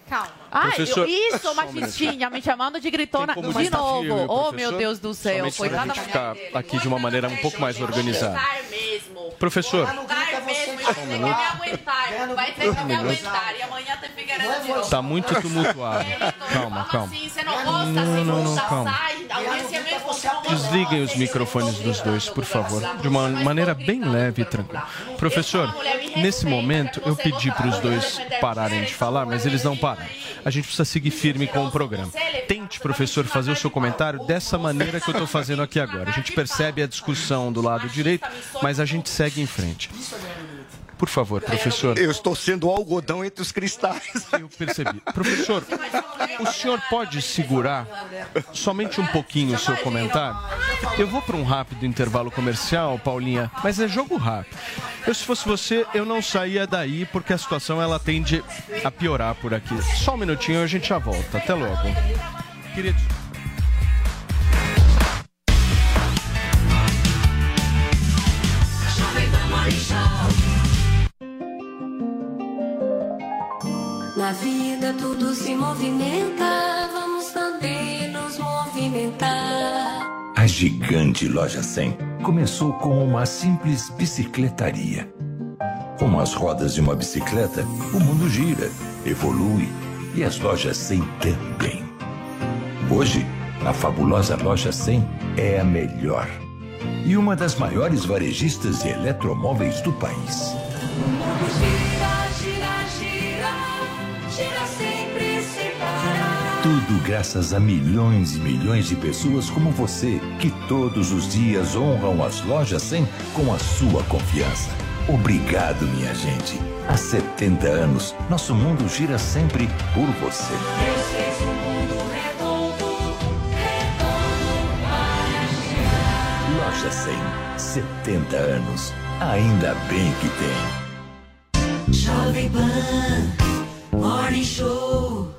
[SPEAKER 10] Calma.
[SPEAKER 8] Ah,
[SPEAKER 3] Professor-
[SPEAKER 8] eu- isso,
[SPEAKER 3] Só um
[SPEAKER 8] machistinha, me chamando de gritona de
[SPEAKER 3] desafio,
[SPEAKER 8] novo. Oh, meu Deus do céu.
[SPEAKER 3] Pra
[SPEAKER 8] Coitada
[SPEAKER 3] gente ficar aqui de uma maneira um pouco mais organizada.
[SPEAKER 8] mesmo.
[SPEAKER 3] Professor,
[SPEAKER 8] Lugar mesmo, vai ter que me aguentar. Vai ter que me aguentar. E amanhã tem Figueiredo de novo.
[SPEAKER 3] tá muito tumultuado. Calma, calma.
[SPEAKER 8] Sim, você não gosta,
[SPEAKER 3] Não, não, calma. Desliguem os microfones dos dois, por favor, de uma maneira bem leve e tranquila. Professor, nesse momento eu pedi para os dois pararem de falar, mas eles não param. A gente precisa seguir firme com o programa. Tente, professor, fazer o seu comentário dessa maneira que eu estou fazendo aqui agora. A gente percebe a discussão do lado direito, mas a gente segue em frente. Por favor, professor.
[SPEAKER 11] Eu estou sendo o algodão entre os cristais.
[SPEAKER 3] Eu percebi. Professor, o senhor pode segurar somente um pouquinho o seu comentário? Eu vou para um rápido intervalo comercial, Paulinha, mas é jogo rápido. Eu, se fosse você, eu não saía daí porque a situação ela tende a piorar por aqui. Só um minutinho, a gente já volta. Até logo. Queridos.
[SPEAKER 33] Tudo se movimenta, vamos também nos movimentar.
[SPEAKER 16] A gigante Loja 100 começou como uma simples bicicletaria. Como as rodas de uma bicicleta, o mundo gira, evolui e as lojas 100 também. Hoje, a fabulosa Loja 100 é a melhor e uma das maiores varejistas de eletromóveis do país.
[SPEAKER 33] Gira, gira,
[SPEAKER 16] Tudo graças a milhões e milhões de pessoas como você, que todos os dias honram as lojas 100 com a sua confiança. Obrigado, minha gente. Há 70 anos, nosso mundo gira sempre por você. Loja 100, 70 anos. Ainda bem que tem.
[SPEAKER 33] Jovem Pan.
[SPEAKER 6] Morning Show.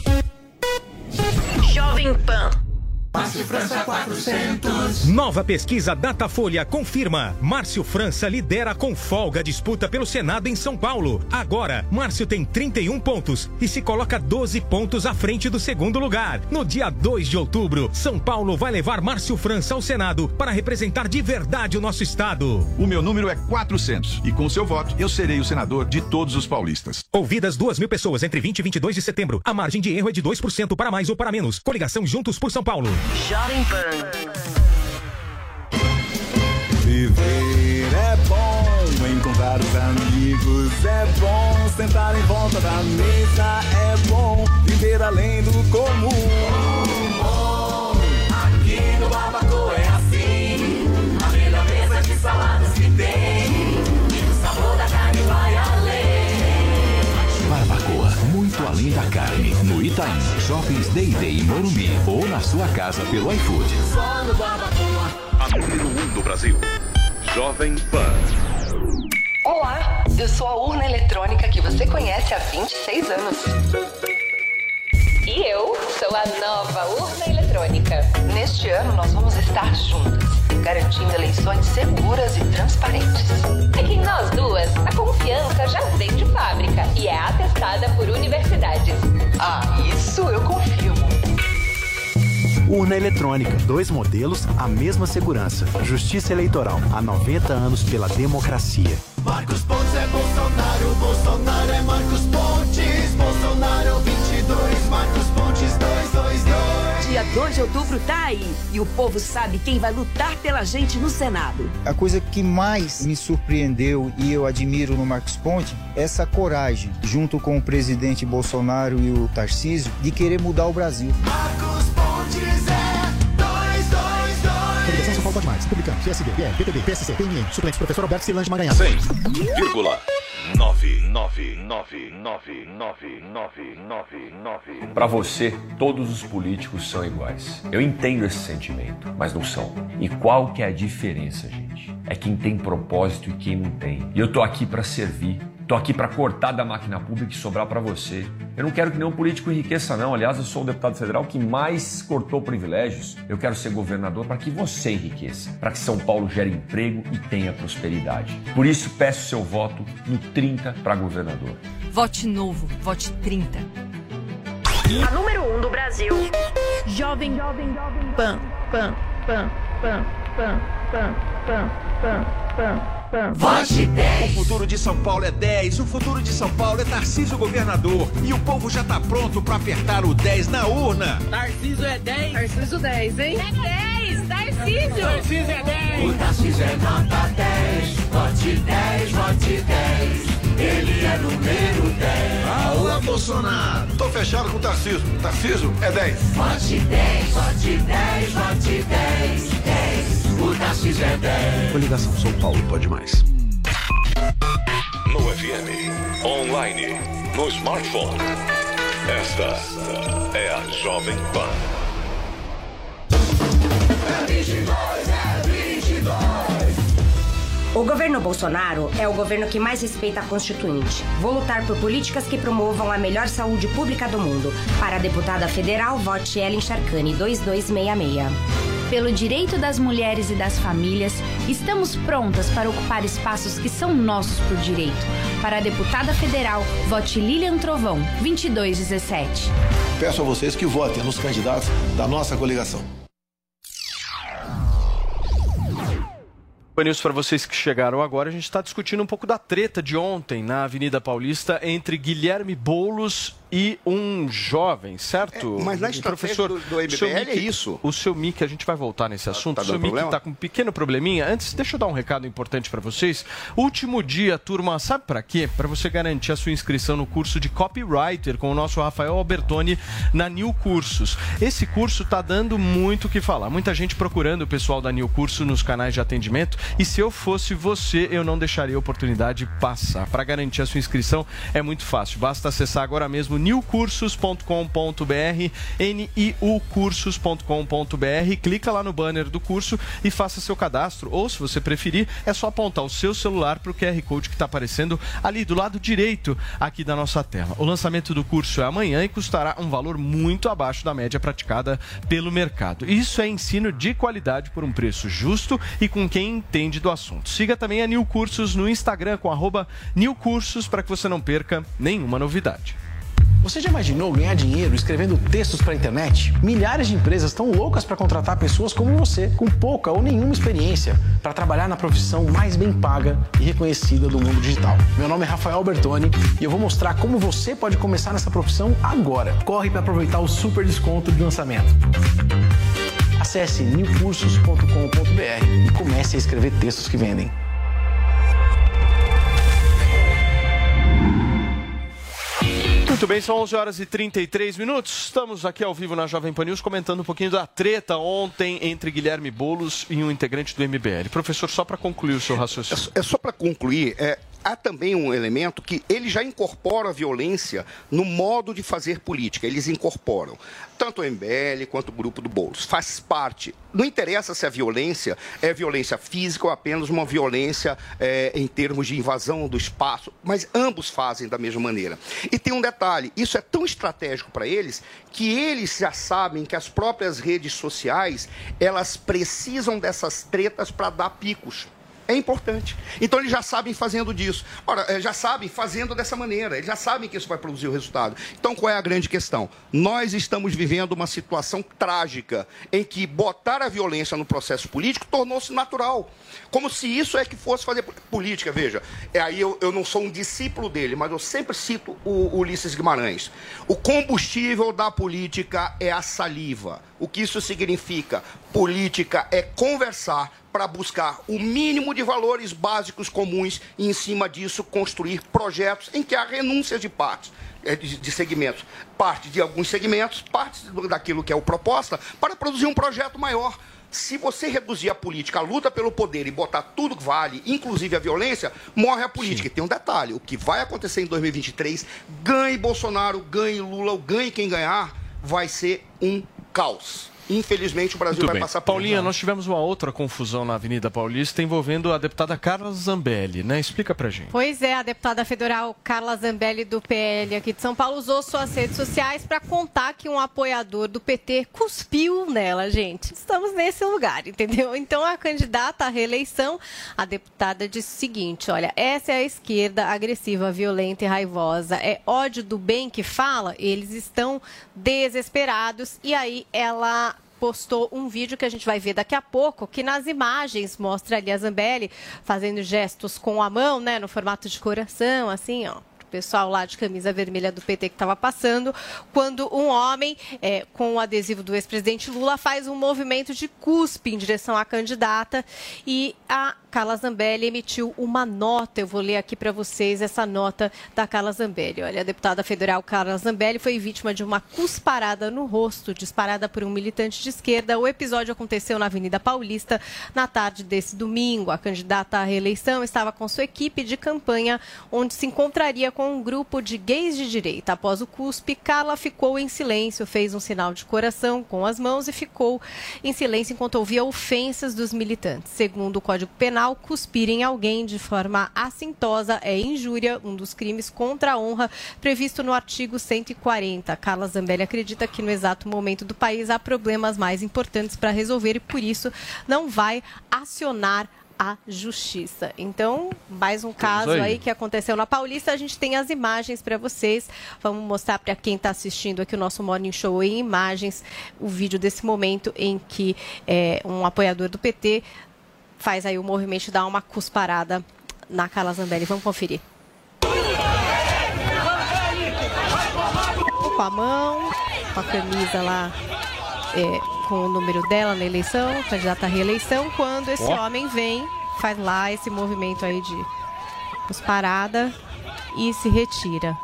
[SPEAKER 34] Jovem Pan.
[SPEAKER 6] Márcio França 400.
[SPEAKER 35] Nova pesquisa Datafolha confirma. Márcio França lidera com folga a disputa pelo Senado em São Paulo. Agora, Márcio tem 31 pontos e se coloca 12 pontos à frente do segundo lugar. No dia 2 de outubro, São Paulo vai levar Márcio França ao Senado para representar de verdade o nosso estado.
[SPEAKER 26] O meu número é 400 e com seu voto eu serei o senador de todos os paulistas.
[SPEAKER 35] Ouvidas 2 mil pessoas entre 20 e 22 de setembro. A margem de erro é de 2% para mais ou para menos. Coligação Juntos por São Paulo.
[SPEAKER 34] Jovem Pan.
[SPEAKER 15] Viver é bom, encontrar os amigos é bom, sentar em volta da mesa é bom, viver além do comum.
[SPEAKER 6] Além
[SPEAKER 16] da carne. No Itaim, Shoppings Day Day em Morumbi ou na sua casa pelo iFood.
[SPEAKER 6] Só no Barbacoa.
[SPEAKER 36] A número 1 do Brasil. Jovem Pan.
[SPEAKER 37] Olá, eu sou a urna eletrônica que você conhece há 26 anos.
[SPEAKER 38] E eu sou a nova urna eletrônica.
[SPEAKER 37] Neste ano, nós vamos estar juntas, garantindo eleições seguras e transparentes.
[SPEAKER 38] É que em nós duas, a confiança já vem de fábrica e é atestada por universidades.
[SPEAKER 37] Ah, isso eu confirmo.
[SPEAKER 39] Urna eletrônica, dois modelos, a mesma segurança. Justiça Eleitoral, há 90 anos pela democracia.
[SPEAKER 6] Marcos Pontes é Bolsonaro, Bolsonaro é Marcos Pontes.
[SPEAKER 28] Dia 2 de outubro tá aí e o povo sabe quem vai lutar pela gente no Senado.
[SPEAKER 40] A coisa que mais me surpreendeu e eu admiro no Marcos Ponte é essa coragem, junto com o presidente Bolsonaro e o Tarcísio, de querer mudar o Brasil.
[SPEAKER 6] Marcos Pontes é 222.
[SPEAKER 39] Coligação São Paulo Pode Mais, Republicano, PSB, PL, PTB, PSC, PMN, suplente professor Alberto Silange Maranhão.
[SPEAKER 27] 100,9999999. Para você, todos os políticos são iguais. Eu entendo esse sentimento, mas não são. E qual que é a diferença, gente? É quem tem propósito e quem não tem. E eu tô aqui para servir. Tô aqui para cortar da máquina pública e sobrar para você. Eu não quero que nenhum político enriqueça, não. Aliás, eu sou o deputado federal que mais cortou privilégios. Eu quero ser governador para que você enriqueça, para que São Paulo gere emprego e tenha prosperidade. Por isso, peço seu voto no 30 para governador.
[SPEAKER 41] Vote novo, vote 30.
[SPEAKER 34] A número 1 um do Brasil. Jovem, jovem, jovem. Pan, pan, pan, pan, pan, pan, pan, pan, pan, pan.
[SPEAKER 6] Vote 10.
[SPEAKER 2] O futuro de São Paulo é 10, o futuro de São Paulo é Tarcísio governador. E o povo já tá pronto para apertar o 10 na urna.
[SPEAKER 42] Tarcísio é 10.
[SPEAKER 41] Tarcísio 10, hein?
[SPEAKER 42] É
[SPEAKER 41] 10, Tarcísio.
[SPEAKER 42] Tarcísio é 10.
[SPEAKER 6] O Tarcísio é nota 10. Vote 10, vote 10. Ele é número 10.
[SPEAKER 2] Alô, Bolsonaro. Tô fechado com o Tarcísio. Tarcísio é 10.
[SPEAKER 6] Vote 10, vote 10, vote 10, 10. O Tarcísio 10.
[SPEAKER 26] Coligação São Paulo Pode Mais.
[SPEAKER 36] No FM, online, no smartphone. Esta é a Jovem Pan.
[SPEAKER 6] 22, 22.
[SPEAKER 43] O governo Bolsonaro é o governo que mais respeita a Constituinte. Vou lutar por políticas que promovam a melhor saúde pública do mundo. Para a deputada federal, vote Ellen Charcani 2266.
[SPEAKER 41] Pelo direito das mulheres e das famílias, estamos prontas para ocupar espaços que são nossos por direito. Para a deputada federal, vote Lilian Trovão, 2217.
[SPEAKER 26] Peço a vocês que votem nos candidatos da nossa coligação.
[SPEAKER 3] News para vocês que chegaram agora, a gente está discutindo um pouco da treta de ontem na Avenida Paulista entre Guilherme Boulos e um jovem, certo?
[SPEAKER 11] É, mas na estratégia
[SPEAKER 3] professor
[SPEAKER 11] do- do MBL
[SPEAKER 3] o seu
[SPEAKER 11] é
[SPEAKER 3] Mickey-
[SPEAKER 11] isso.
[SPEAKER 3] O seu Mickey, a gente vai voltar nesse assunto.
[SPEAKER 11] tá
[SPEAKER 3] o seu Mickey
[SPEAKER 11] problema?
[SPEAKER 3] está com um pequeno probleminha. Antes, deixa eu dar um recado importante para vocês. Último dia, turma, sabe para quê? Para você garantir a sua inscrição no curso de copywriter com o nosso Rafael Albertoni na New Cursos. Esse curso tá dando muito o que falar. Muita gente procurando o pessoal da New Curso nos canais de atendimento. E se eu fosse você, eu não deixaria a oportunidade passar. Para garantir a sua inscrição é muito fácil. Basta acessar agora mesmo newcursos.com.br, niucursos.com.br, clica lá no banner do curso e faça seu cadastro. Ou, se você preferir, é só apontar o seu celular para o QR Code que está aparecendo ali do lado direito aqui da nossa tela. O lançamento do curso é amanhã e custará um valor muito abaixo da média praticada pelo mercado. Isso é ensino de qualidade por um preço justo e com quem entende do assunto. Siga também a New Cursos no Instagram com arroba Cursos para que você não perca nenhuma novidade.
[SPEAKER 39] Você já imaginou ganhar dinheiro escrevendo textos para a internet? Milhares de empresas estão loucas para contratar pessoas como você, com pouca ou nenhuma experiência, para trabalhar na profissão mais bem paga e reconhecida do mundo digital. Meu nome é Rafael Bertoni e eu vou mostrar como você pode começar nessa profissão agora. Corre para aproveitar o super desconto de lançamento. Acesse newcursos.com.br e comece a escrever textos que vendem.
[SPEAKER 3] Muito bem, são 11 horas e 33 minutos. Estamos aqui ao vivo na Jovem Pan News comentando um pouquinho da treta ontem entre Guilherme Boulos e um integrante do MBL. Professor, só para concluir o seu raciocínio.
[SPEAKER 11] É só para concluir, é, há também um elemento que ele já incorpora a violência no modo de fazer política. Eles incorporam tanto o MBL quanto o grupo do Boulos. Faz parte. Não interessa se a violência é violência física ou apenas uma violência é, em termos de invasão do espaço, mas ambos fazem da mesma maneira. E tem um detalhe: isso é tão estratégico para eles que eles já sabem que as próprias redes sociais elas precisam dessas tretas para dar picos. É importante. Então eles já sabem fazendo disso. Ora, eh, já sabem fazendo dessa maneira. Eles já sabem que isso vai produzir o resultado. Então qual é a grande questão? Nós estamos vivendo uma situação trágica em que botar a violência no processo político tornou-se natural. Como se isso é que fosse fazer po- política. Veja, é aí eu, eu não sou um discípulo dele, mas eu sempre cito o Ulisses Guimarães. O combustível da política é a saliva. O que isso significa? Política é conversar para buscar o mínimo de valores básicos comuns e, em cima disso, construir projetos em que há renúncia de partes, eh, de, segmentos. Parte de alguns segmentos, parte daquilo que é o proposta, para produzir um projeto maior. Se você reduzir a política, a luta pelo poder e botar tudo que vale, inclusive a violência, morre a política. E tem um detalhe: o que vai acontecer em 2023, ganhe Bolsonaro, ganhe Lula, ou ganhe quem ganhar, vai ser um caos. Infelizmente, o Brasil
[SPEAKER 3] Muito
[SPEAKER 11] vai
[SPEAKER 3] bem.
[SPEAKER 11] passar por
[SPEAKER 3] Paulinha, nós tivemos uma outra confusão na Avenida Paulista envolvendo a deputada Carla Zambelli, né? Explica pra gente.
[SPEAKER 4] Pois é, a deputada federal Carla Zambelli do PL aqui de São Paulo usou suas redes sociais para contar que um apoiador do PT cuspiu nela, gente. Estamos nesse lugar, entendeu? Então a candidata à reeleição, a deputada disse o seguinte: olha, essa é a esquerda agressiva, violenta e raivosa. É ódio do bem que fala? Eles estão desesperados. E aí ela postou um vídeo que a gente vai ver daqui a pouco, que nas imagens mostra ali a Zambelli fazendo gestos com a mão, né, no formato de coração, assim, ó. Pessoal lá de camisa vermelha do PT que estava passando, quando um homem é, com o adesivo do ex-presidente Lula faz um movimento de cuspe em direção à candidata e a Carla Zambelli emitiu uma nota. Eu vou ler aqui para vocês essa nota da Carla Zambelli. Olha, a deputada federal Carla Zambelli foi vítima de uma cusparada no rosto, disparada por um militante de esquerda. O episódio aconteceu na Avenida Paulista na tarde desse domingo. A candidata à reeleição estava com sua equipe de campanha, onde se encontraria com um grupo de gays de direita. Após o cuspe, Carla ficou em silêncio, fez um sinal de coração com as mãos e ficou em silêncio enquanto ouvia ofensas dos militantes. Segundo o Código Penal, cuspir em alguém de forma assintosa é injúria, um dos crimes contra a honra previsto no artigo 140. Carla Zambelli acredita que no exato momento do país há problemas mais importantes para resolver e por isso não vai acionar a justiça. Então, mais um caso
[SPEAKER 44] aí.
[SPEAKER 4] aí que aconteceu na Paulista. A gente tem as imagens para vocês. Vamos mostrar para quem está assistindo aqui o nosso Morning Show em imagens o vídeo desse momento em que é, um apoiador do PT faz aí o movimento de dar uma cusparada na Carla Zambelli. Vamos conferir. com a mão, com a camisa lá é, com o número dela na eleição, candidata à reeleição, quando esse
[SPEAKER 9] Ó.
[SPEAKER 4] homem vem, faz lá esse movimento aí de parada e se retira.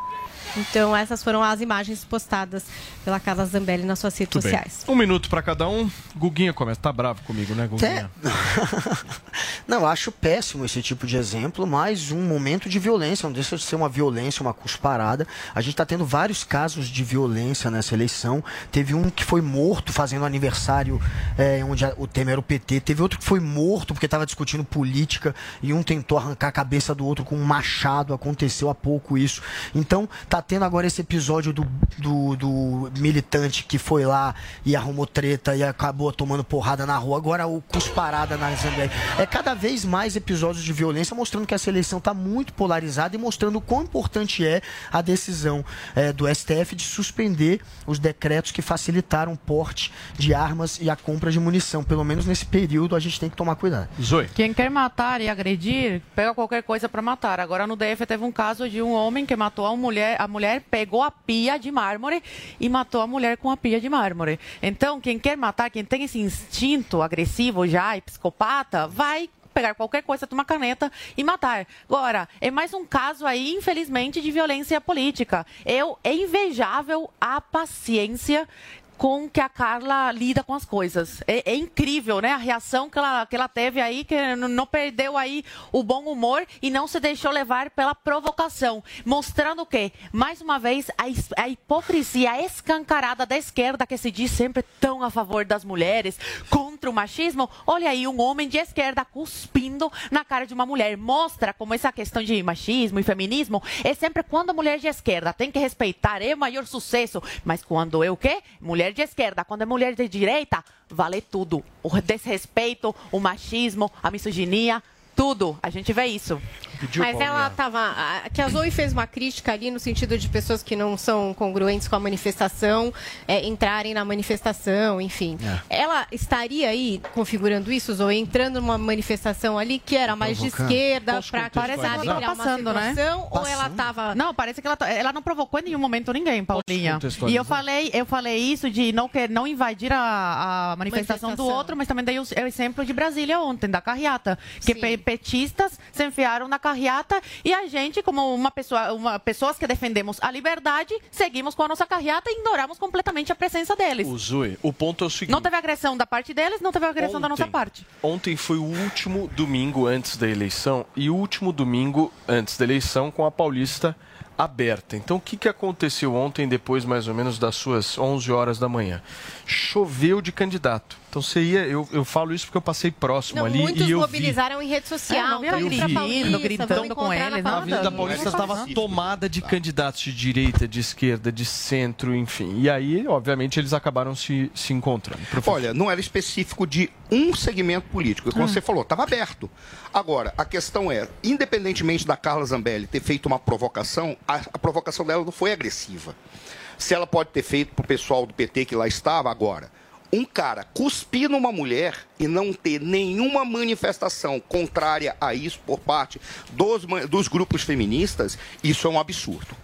[SPEAKER 4] Então, essas foram as imagens postadas pela Carla Zambelli nas suas redes
[SPEAKER 3] Muito bem.
[SPEAKER 4] sociais.
[SPEAKER 3] Um minuto pra cada um. Guguinha começa. Tá bravo comigo, né, Guguinha?
[SPEAKER 9] Não, acho péssimo esse tipo de exemplo, mas um momento de violência, não deixa de ser uma violência, uma cusparada. A gente está tendo vários casos de violência nessa eleição. Teve um que foi morto fazendo aniversário é, onde a- o tema era o PT. Teve outro que foi morto porque estava discutindo política e um tentou arrancar a cabeça do outro com um machado. Aconteceu há pouco isso. Então, tá tendo agora esse episódio do, do, do militante que foi lá e arrumou treta e acabou tomando porrada na rua. Agora o cusparada na Zambéia. É cada vez mais episódios de violência mostrando que essa eleição está muito polarizada e mostrando o quão importante é a decisão eh, do STF de suspender os decretos que facilitaram o porte de armas e a compra de munição. Pelo menos nesse período a gente tem que tomar cuidado.
[SPEAKER 3] Zoe.
[SPEAKER 8] Quem quer matar e agredir, pega qualquer coisa para matar. Agora no DF teve um caso de um homem que matou a mulher, a mulher pegou a pia de mármore e matou a mulher com a pia de mármore. Então, quem quer matar, quem tem esse instinto agressivo já e psicopata, vai pegar qualquer coisa, tomar caneta e matar. Agora, é mais um caso aí, infelizmente, de violência política. Eu, é invejável a paciência com que a Carla lida com as coisas. É, é incrível, né? A reação que ela, que ela teve aí, que não perdeu aí o bom humor e não se deixou levar pela provocação. Mostrando o quê? Mais uma vez, a, a hipocrisia escancarada da esquerda, que se diz sempre tão a favor das mulheres, contra o machismo. Olha aí, um homem de esquerda cuspindo na cara de uma mulher. Mostra como essa questão de machismo e feminismo é sempre quando a mulher de esquerda tem que respeitar, é o maior sucesso. Mas quando é o quê? Mulher de esquerda. Quando é mulher de direita, vale tudo. O desrespeito, o machismo, a misoginia, tudo. A gente vê isso.
[SPEAKER 4] Mas ela estava. Que a Zoe fez uma crítica ali no sentido de pessoas que não são congruentes com a manifestação é, entrarem na manifestação, enfim. Ela estaria aí configurando isso, Zoe, entrando numa manifestação ali que era mais de esquerda para
[SPEAKER 8] Parece que
[SPEAKER 4] criar
[SPEAKER 8] tá
[SPEAKER 4] uma
[SPEAKER 8] passando, né?
[SPEAKER 4] situação, ou ela estava.
[SPEAKER 8] Não, parece que ela, tá- ela não provocou em nenhum momento ninguém, Paulinha. E eu falei, eu falei isso de não, quer, não invadir a, a manifestação, do
[SPEAKER 4] Manifestação.
[SPEAKER 8] outro, mas também dei o, o exemplo de Brasília ontem, da carreata. Que pe- petistas se enfiaram na carreata e a gente, como uma pessoa, uma, pessoas que defendemos a liberdade, seguimos com a nossa carreata e ignoramos completamente a presença deles.
[SPEAKER 3] O Zoe, o ponto é o seguinte.
[SPEAKER 8] Não teve agressão da parte deles, não teve agressão da nossa
[SPEAKER 3] Ontem.
[SPEAKER 8] parte.
[SPEAKER 3] Ontem foi o último domingo antes da eleição e o último domingo antes da eleição com a Paulista aberta. Então, o que, que aconteceu ontem, depois mais ou menos das suas 11 horas da manhã? Choveu de candidato. Então, você ia... Eu, eu falo isso porque eu passei próximo
[SPEAKER 4] Não,
[SPEAKER 3] ali
[SPEAKER 4] muitos
[SPEAKER 3] e eu vi.
[SPEAKER 4] mobilizaram em rede social.
[SPEAKER 8] É, não gritando,
[SPEAKER 4] Paulista,
[SPEAKER 8] gritando com eles,
[SPEAKER 4] na
[SPEAKER 3] A Avenida
[SPEAKER 4] Paulista.
[SPEAKER 3] Paulista estava tomada de candidatos de direita, de esquerda, de centro, enfim. E aí, obviamente, eles acabaram se, se encontrando.
[SPEAKER 11] Olha, não era específico de um segmento político. Como
[SPEAKER 3] Ah.
[SPEAKER 11] você falou, estava aberto. Agora, a questão é, independentemente da Carla Zambelli ter feito uma provocação, a, a provocação dela não foi agressiva. Se ela pode ter feito para o pessoal do PT que lá estava agora. Um cara cuspir numa mulher e não ter nenhuma manifestação contrária a isso por parte dos, dos grupos feministas, isso é um absurdo.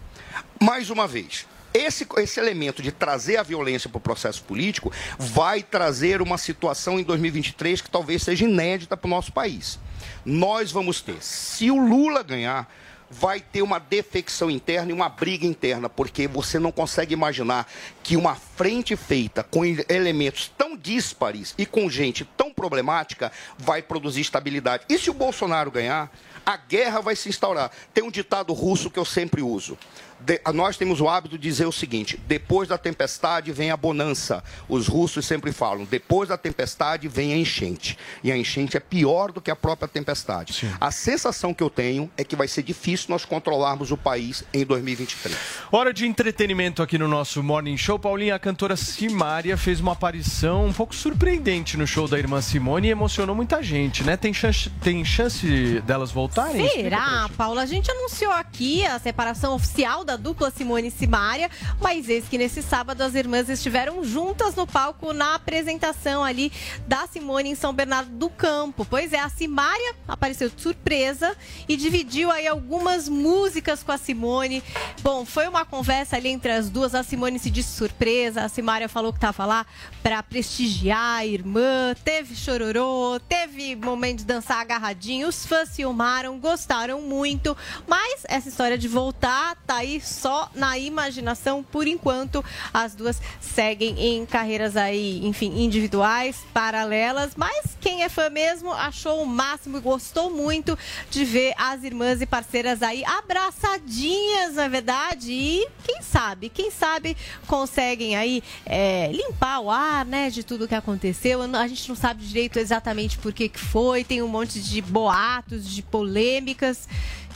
[SPEAKER 11] Mais uma vez, esse, esse elemento de trazer a violência para o processo político vai trazer uma situação em 2023 que talvez seja inédita para o nosso país. Nós vamos ter, se o Lula ganhar, vai ter uma defecção interna e uma briga interna, porque você não consegue imaginar que uma frente feita com ele- elementos tão díspares e com gente tão problemática vai produzir estabilidade. E se o Bolsonaro ganhar, a guerra vai se instaurar. Tem um ditado russo que eu sempre uso. De- nós temos o hábito de dizer o seguinte: depois da tempestade vem a bonança. Os russos sempre falam: depois da tempestade vem a enchente. E a enchente é pior do que a própria tempestade. A sensação que eu tenho é que vai ser difícil nós controlarmos o país em 2023.
[SPEAKER 3] Hora de entretenimento aqui no nosso Morning Show. Paulinha, a cantora Simária fez uma aparição um pouco surpreendente no show da irmã Simone e emocionou muita gente, né? Tem chance, tem chance delas voltarem?
[SPEAKER 4] Será, Paula? A gente anunciou aqui a separação oficial das da dupla Simone e Simária, mas eis que nesse sábado as irmãs estiveram juntas no palco na apresentação ali da Simone em São Bernardo do Campo. Pois é, a Simária apareceu de surpresa e dividiu aí algumas músicas com a Simone. Bom, foi uma conversa ali entre as duas. A Simone se disse surpresa, a Simária falou que estava lá para prestigiar a irmã. Teve chororô, teve momento de dançar agarradinho. Os fãs filmaram, gostaram muito. Mas essa história de voltar tá aí só na imaginação por enquanto. As duas seguem em carreiras aí, enfim, individuais, paralelas. Mas quem é fã mesmo achou o máximo e gostou muito de ver as irmãs e parceiras aí abraçadinhas, na verdade. E quem sabe, quem sabe conseguem aí é, limpar o ar, né, de tudo que aconteceu. A gente não sabe direito exatamente por que, que foi. Tem um monte de boatos, de polêmicas.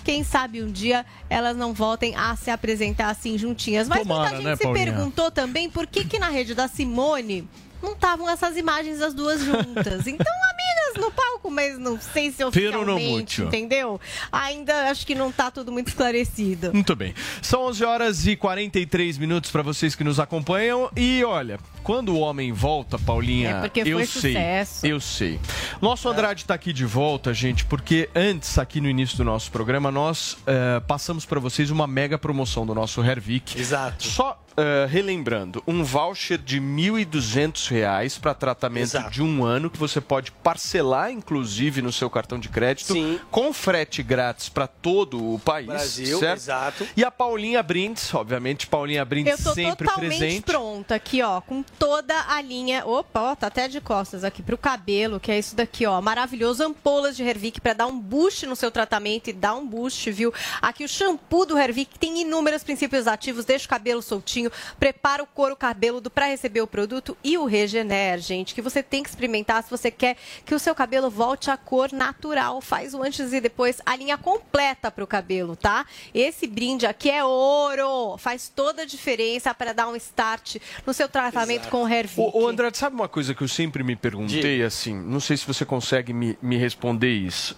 [SPEAKER 4] Quem sabe um dia elas não voltem a se apresentar assim juntinhas. Mas
[SPEAKER 3] Tomara,
[SPEAKER 4] muita gente
[SPEAKER 3] né,
[SPEAKER 4] se
[SPEAKER 3] Paulinha?
[SPEAKER 4] perguntou também por que, que na rede da Simone não estavam essas imagens das duas juntas. Então, amigas no palco, mas não sei se oficialmente, entendeu? Ainda acho que não tá tudo muito esclarecido.
[SPEAKER 3] Muito bem. São 11 horas e 43 minutos para vocês que nos acompanham. E olha, quando o homem volta, Paulinha,
[SPEAKER 4] É porque foi
[SPEAKER 3] eu sei.
[SPEAKER 4] sucesso.
[SPEAKER 3] Eu sei. Nosso Andrade está aqui de volta, gente, porque antes, aqui no início do nosso programa, nós eh, passamos para vocês uma mega promoção do nosso Hervik.
[SPEAKER 29] Exato.
[SPEAKER 3] Só eh, relembrando, um voucher de 1.200 reais para tratamento de um ano que você pode parcelar, inclusive, no seu cartão de crédito, com frete grátis para todo o país.
[SPEAKER 29] Brasil,
[SPEAKER 3] certo?
[SPEAKER 29] exato.
[SPEAKER 3] E a Paulinha Brindes, obviamente, Paulinha
[SPEAKER 4] Eu
[SPEAKER 3] Brindes
[SPEAKER 4] tô
[SPEAKER 3] sempre
[SPEAKER 4] totalmente
[SPEAKER 3] presente.
[SPEAKER 4] pronta aqui, ó, com toda a linha. Opa, ó, tá até de costas aqui pro cabelo, que é isso daqui, ó, maravilhoso. Ampolas de Hervik para dar um boost no seu tratamento e dar um boost, viu? Aqui o shampoo do Hervik tem inúmeros princípios ativos, deixa o cabelo soltinho, prepara o couro cabeludo para receber o produto e o Regener, gente, que você tem que experimentar se você quer que o seu cabelo volte à cor natural. Faz o antes e depois, a linha completa pro cabelo, tá? Esse brinde aqui é ouro, faz toda a diferença para dar um start no seu tratamento com o Hervik.
[SPEAKER 3] Ô, ô, Andrade, sabe uma coisa que eu sempre me perguntei, assim, não sei se você consegue me, me responder isso.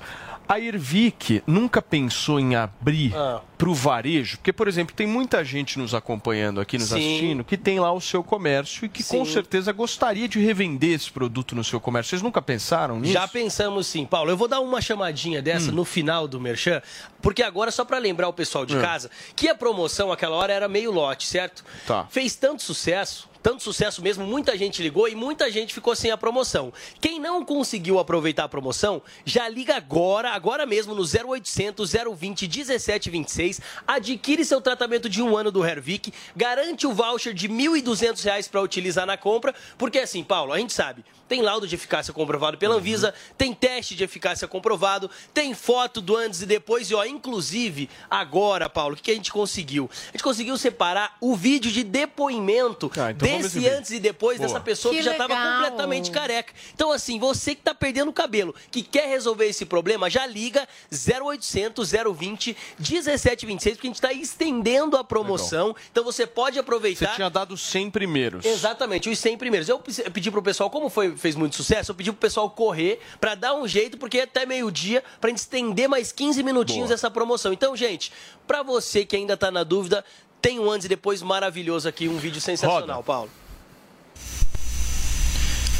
[SPEAKER 3] A Ervic nunca pensou em abrir
[SPEAKER 29] Ah.
[SPEAKER 3] para o varejo? Porque, por exemplo, tem muita gente nos acompanhando aqui, nos
[SPEAKER 29] Sim.
[SPEAKER 3] assistindo, que tem lá o seu comércio e que com
[SPEAKER 29] Sim.
[SPEAKER 3] certeza gostaria de revender esse produto no seu comércio. Vocês nunca pensaram nisso?
[SPEAKER 29] Já pensamos sim, Paulo. Eu vou dar uma chamadinha dessa no final do Merchan, porque agora, só para lembrar o pessoal de
[SPEAKER 3] Hum.
[SPEAKER 29] casa, que a promoção aquela hora era meio lote, certo?
[SPEAKER 3] Tá.
[SPEAKER 29] Fez tanto sucesso. Tanto sucesso mesmo, muita gente ligou e muita gente ficou sem a promoção. Quem não conseguiu aproveitar a promoção, já liga agora, agora mesmo no 0800 020 1726, adquire seu tratamento de um ano do Hervik, garante o voucher de 1.200 reais para utilizar na compra, porque assim, Paulo, a gente sabe, tem laudo de eficácia comprovado pela Anvisa, tem teste de eficácia comprovado, tem foto do antes e depois, e ó, inclusive, agora, Paulo, o que, que a gente conseguiu? A gente conseguiu separar o vídeo de depoimento
[SPEAKER 3] então vamos
[SPEAKER 29] desse antes e depois
[SPEAKER 3] Boa.
[SPEAKER 29] dessa pessoa que,
[SPEAKER 4] Que
[SPEAKER 29] já estava
[SPEAKER 4] legal.
[SPEAKER 29] completamente careca. Então, assim, você que tá perdendo o cabelo, que quer resolver esse problema, já liga 0800 020 1726, porque a gente está estendendo a promoção. Então você pode
[SPEAKER 3] Você
[SPEAKER 29] aproveitar.
[SPEAKER 3] tinha dado 100 primeiros.
[SPEAKER 29] Exatamente, os 100 primeiros. Eu pe- pedi pro pessoal, como foi, fez muito sucesso, eu pedi pro pessoal correr pra dar um jeito, porque é até meio-dia, pra gente estender mais 15 minutinhos
[SPEAKER 3] Boa.
[SPEAKER 29] essa promoção. Então, gente, pra você que ainda tá na dúvida, tem um antes e depois maravilhoso aqui, um vídeo sensacional, Paulo.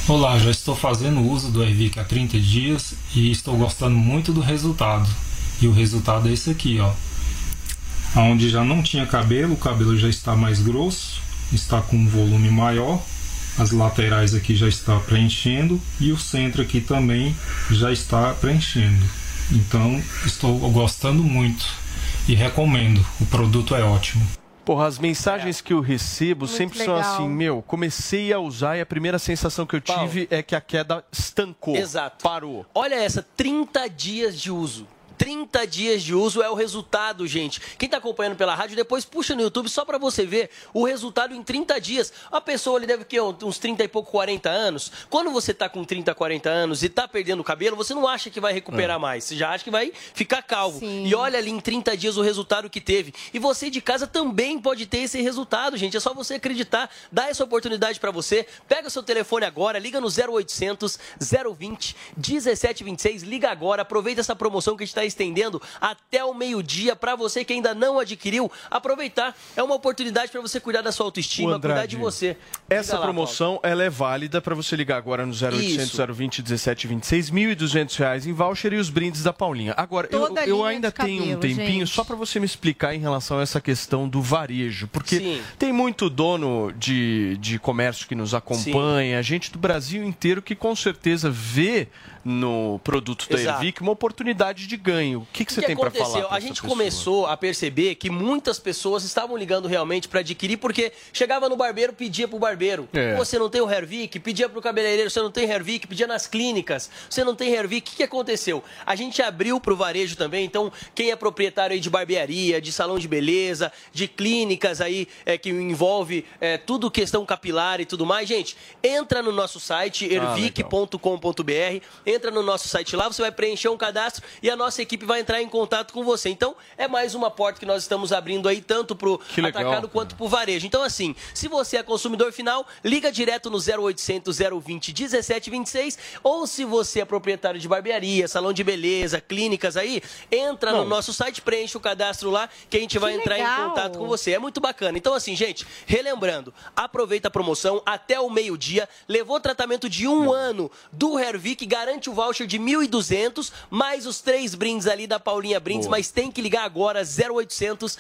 [SPEAKER 45] Olá, já estou fazendo uso do Ervic há 30 dias e estou gostando muito do resultado. E o resultado é esse aqui, ó. Onde já não tinha cabelo, o cabelo já está mais grosso, está com um volume maior, as laterais aqui já está preenchendo e o centro aqui também já está preenchendo. Então, estou gostando muito e recomendo. O produto é ótimo.
[SPEAKER 3] Porra, as mensagens que eu recebo sempre são
[SPEAKER 29] legal.
[SPEAKER 3] assim, meu, comecei a usar e a primeira sensação que eu tive é que a queda estancou.
[SPEAKER 29] Exato.
[SPEAKER 3] Parou.
[SPEAKER 29] Olha essa, 30 dias de uso. 30 dias de uso é o resultado, gente. Quem tá acompanhando pela rádio, depois puxa no YouTube só pra você ver o resultado em 30 dias. A pessoa ele deve ter uns 30 e pouco, 40 anos. Quando você tá com 30, 40 anos e tá perdendo o cabelo, você não acha que vai recuperar mais. Você já acha que vai ficar calvo. E olha ali em 30 dias o resultado que teve. E você de casa também pode ter esse resultado, gente. É só você acreditar, dá essa oportunidade pra você. Pega seu telefone agora, liga no 0800 020 1726, liga agora, aproveita essa promoção que a gente tá estendendo até o meio-dia para você que ainda não adquiriu. Aproveitar, é uma oportunidade para você cuidar da sua autoestima, cuidar de você.
[SPEAKER 3] Essa
[SPEAKER 29] lá,
[SPEAKER 3] promoção ela é válida para você ligar agora no 0800
[SPEAKER 29] Isso.
[SPEAKER 3] 020 1726, 1.200 reais em voucher e os brindes da Paulinha. Agora, eu,
[SPEAKER 4] Toda
[SPEAKER 3] eu ainda tenho um
[SPEAKER 4] cabelo,
[SPEAKER 3] tempinho
[SPEAKER 4] gente.
[SPEAKER 3] só para você me explicar em relação a essa questão do varejo, porque
[SPEAKER 29] Sim.
[SPEAKER 3] tem muito dono de, de comércio que nos acompanha, gente do Brasil inteiro que com certeza vê no produto da
[SPEAKER 29] Exato.
[SPEAKER 3] Ervic uma oportunidade de ganho. O que, que você
[SPEAKER 29] que
[SPEAKER 3] tem para falar? pra
[SPEAKER 29] A gente
[SPEAKER 3] pessoa?
[SPEAKER 29] começou a perceber que muitas pessoas estavam ligando realmente para adquirir, porque chegava no barbeiro, pedia pro barbeiro.
[SPEAKER 3] É.
[SPEAKER 29] Você não tem o Hervik? Pedia pro cabeleireiro, você não tem Hervik? Pedia nas clínicas, você não tem Hervik? O que, que aconteceu? A gente abriu pro varejo também, então quem é proprietário aí de barbearia, de salão de beleza, de clínicas aí é, que envolve é, tudo questão capilar e tudo mais, gente, entra no nosso site,
[SPEAKER 3] Ah,
[SPEAKER 29] ervic.com.br, entra no nosso site lá, você vai preencher um cadastro e a nossa equipe vai entrar em contato com você. Então, é mais uma porta que nós estamos abrindo aí, tanto pro
[SPEAKER 3] Que legal,
[SPEAKER 29] atacado
[SPEAKER 3] cara.
[SPEAKER 29] quanto pro varejo. Então, assim, se você é consumidor final, liga direto no 0800 020 1726 ou se você é proprietário de barbearia, salão de beleza, clínicas aí, entra no
[SPEAKER 3] Não.
[SPEAKER 29] nosso site, preenche o cadastro lá que a gente vai
[SPEAKER 4] Que
[SPEAKER 29] entrar em
[SPEAKER 4] legal.
[SPEAKER 29] contato com você. É muito bacana. Então, assim, gente, relembrando, aproveita a promoção até o meio-dia. Levou tratamento de um ano do Hervik, garante o voucher de 1.200, mais os três brindes ali da Paulinha Brindes,
[SPEAKER 3] Boa.
[SPEAKER 29] mas tem que ligar agora 0800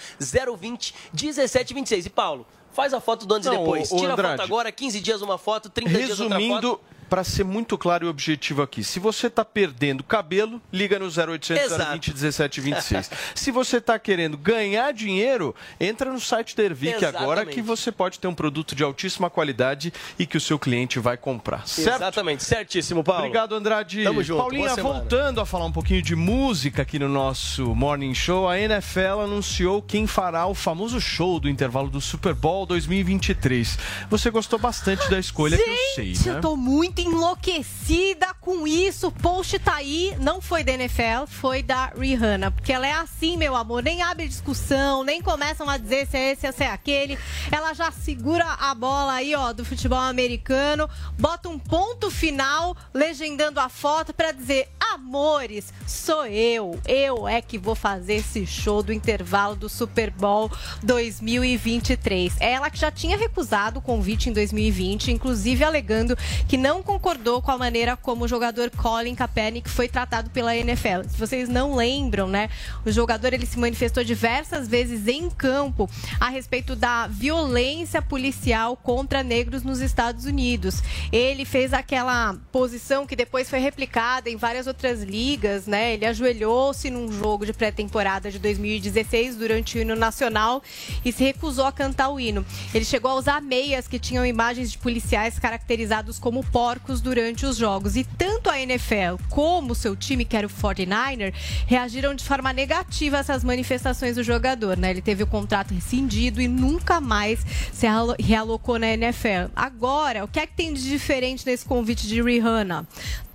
[SPEAKER 29] 020 1726. E Paulo, faz a foto do antes e depois.
[SPEAKER 3] ô, ô,
[SPEAKER 29] Tira a foto
[SPEAKER 3] Andrade.
[SPEAKER 29] agora, 15 dias uma foto, 30 dias outra foto.
[SPEAKER 3] Resumindo, para ser muito claro e objetivo aqui, se você está perdendo cabelo, liga no 0800
[SPEAKER 29] Exato.
[SPEAKER 3] 020 1726. se você está querendo ganhar dinheiro, entra no site da Ervic agora
[SPEAKER 29] Exatamente.
[SPEAKER 3] que você pode ter um produto de altíssima qualidade e que o seu cliente vai comprar. Certo?
[SPEAKER 29] Exatamente, certíssimo, Paulo.
[SPEAKER 3] Obrigado, Andrade.
[SPEAKER 29] Tamo junto,
[SPEAKER 3] Paulinha, voltando a falar um pouquinho de música aqui no nosso Morning Show, a NFL anunciou quem fará o famoso show do intervalo do Super Bowl 2023. Você gostou bastante da escolha que eu sei,
[SPEAKER 4] Gente,
[SPEAKER 3] né?
[SPEAKER 4] eu tô muito enlouquecida com isso. O post tá aí, não foi da NFL, foi da Rihanna. Porque ela é assim, meu amor, nem abre discussão, nem começam a dizer se é esse, se é aquele. Ela já segura a bola aí, ó, do futebol americano, bota um ponto final, legendando a foto pra dizer: amores, sou eu. Eu é que vou fazer esse show do intervalo do Super Bowl 2023. Ela que já tinha recusado o convite em 2020, inclusive alegando que não concordou com a maneira como o jogador Colin Kaepernick foi tratado pela NFL. Se vocês não lembram, né, o jogador ele se manifestou diversas vezes em campo a respeito da violência policial contra negros nos Estados Unidos. Ele fez aquela posição que depois foi replicada em várias outras ligas, né? Ele ajoelhou-se num jogo de pré-temporada de 2016 durante o hino nacional e se recusou a cantar o hino. Ele chegou a usar meias que tinham imagens de policiais caracterizados como porcos durante os jogos. E tanto a NFL como seu time, que era o 49er, reagiram de forma negativa a essas manifestações do jogador, né? Ele teve o contrato rescindido e nunca mais se realo- realocou na NFL. Agora, o que é que tem de diferente nesse convite de Rihanna?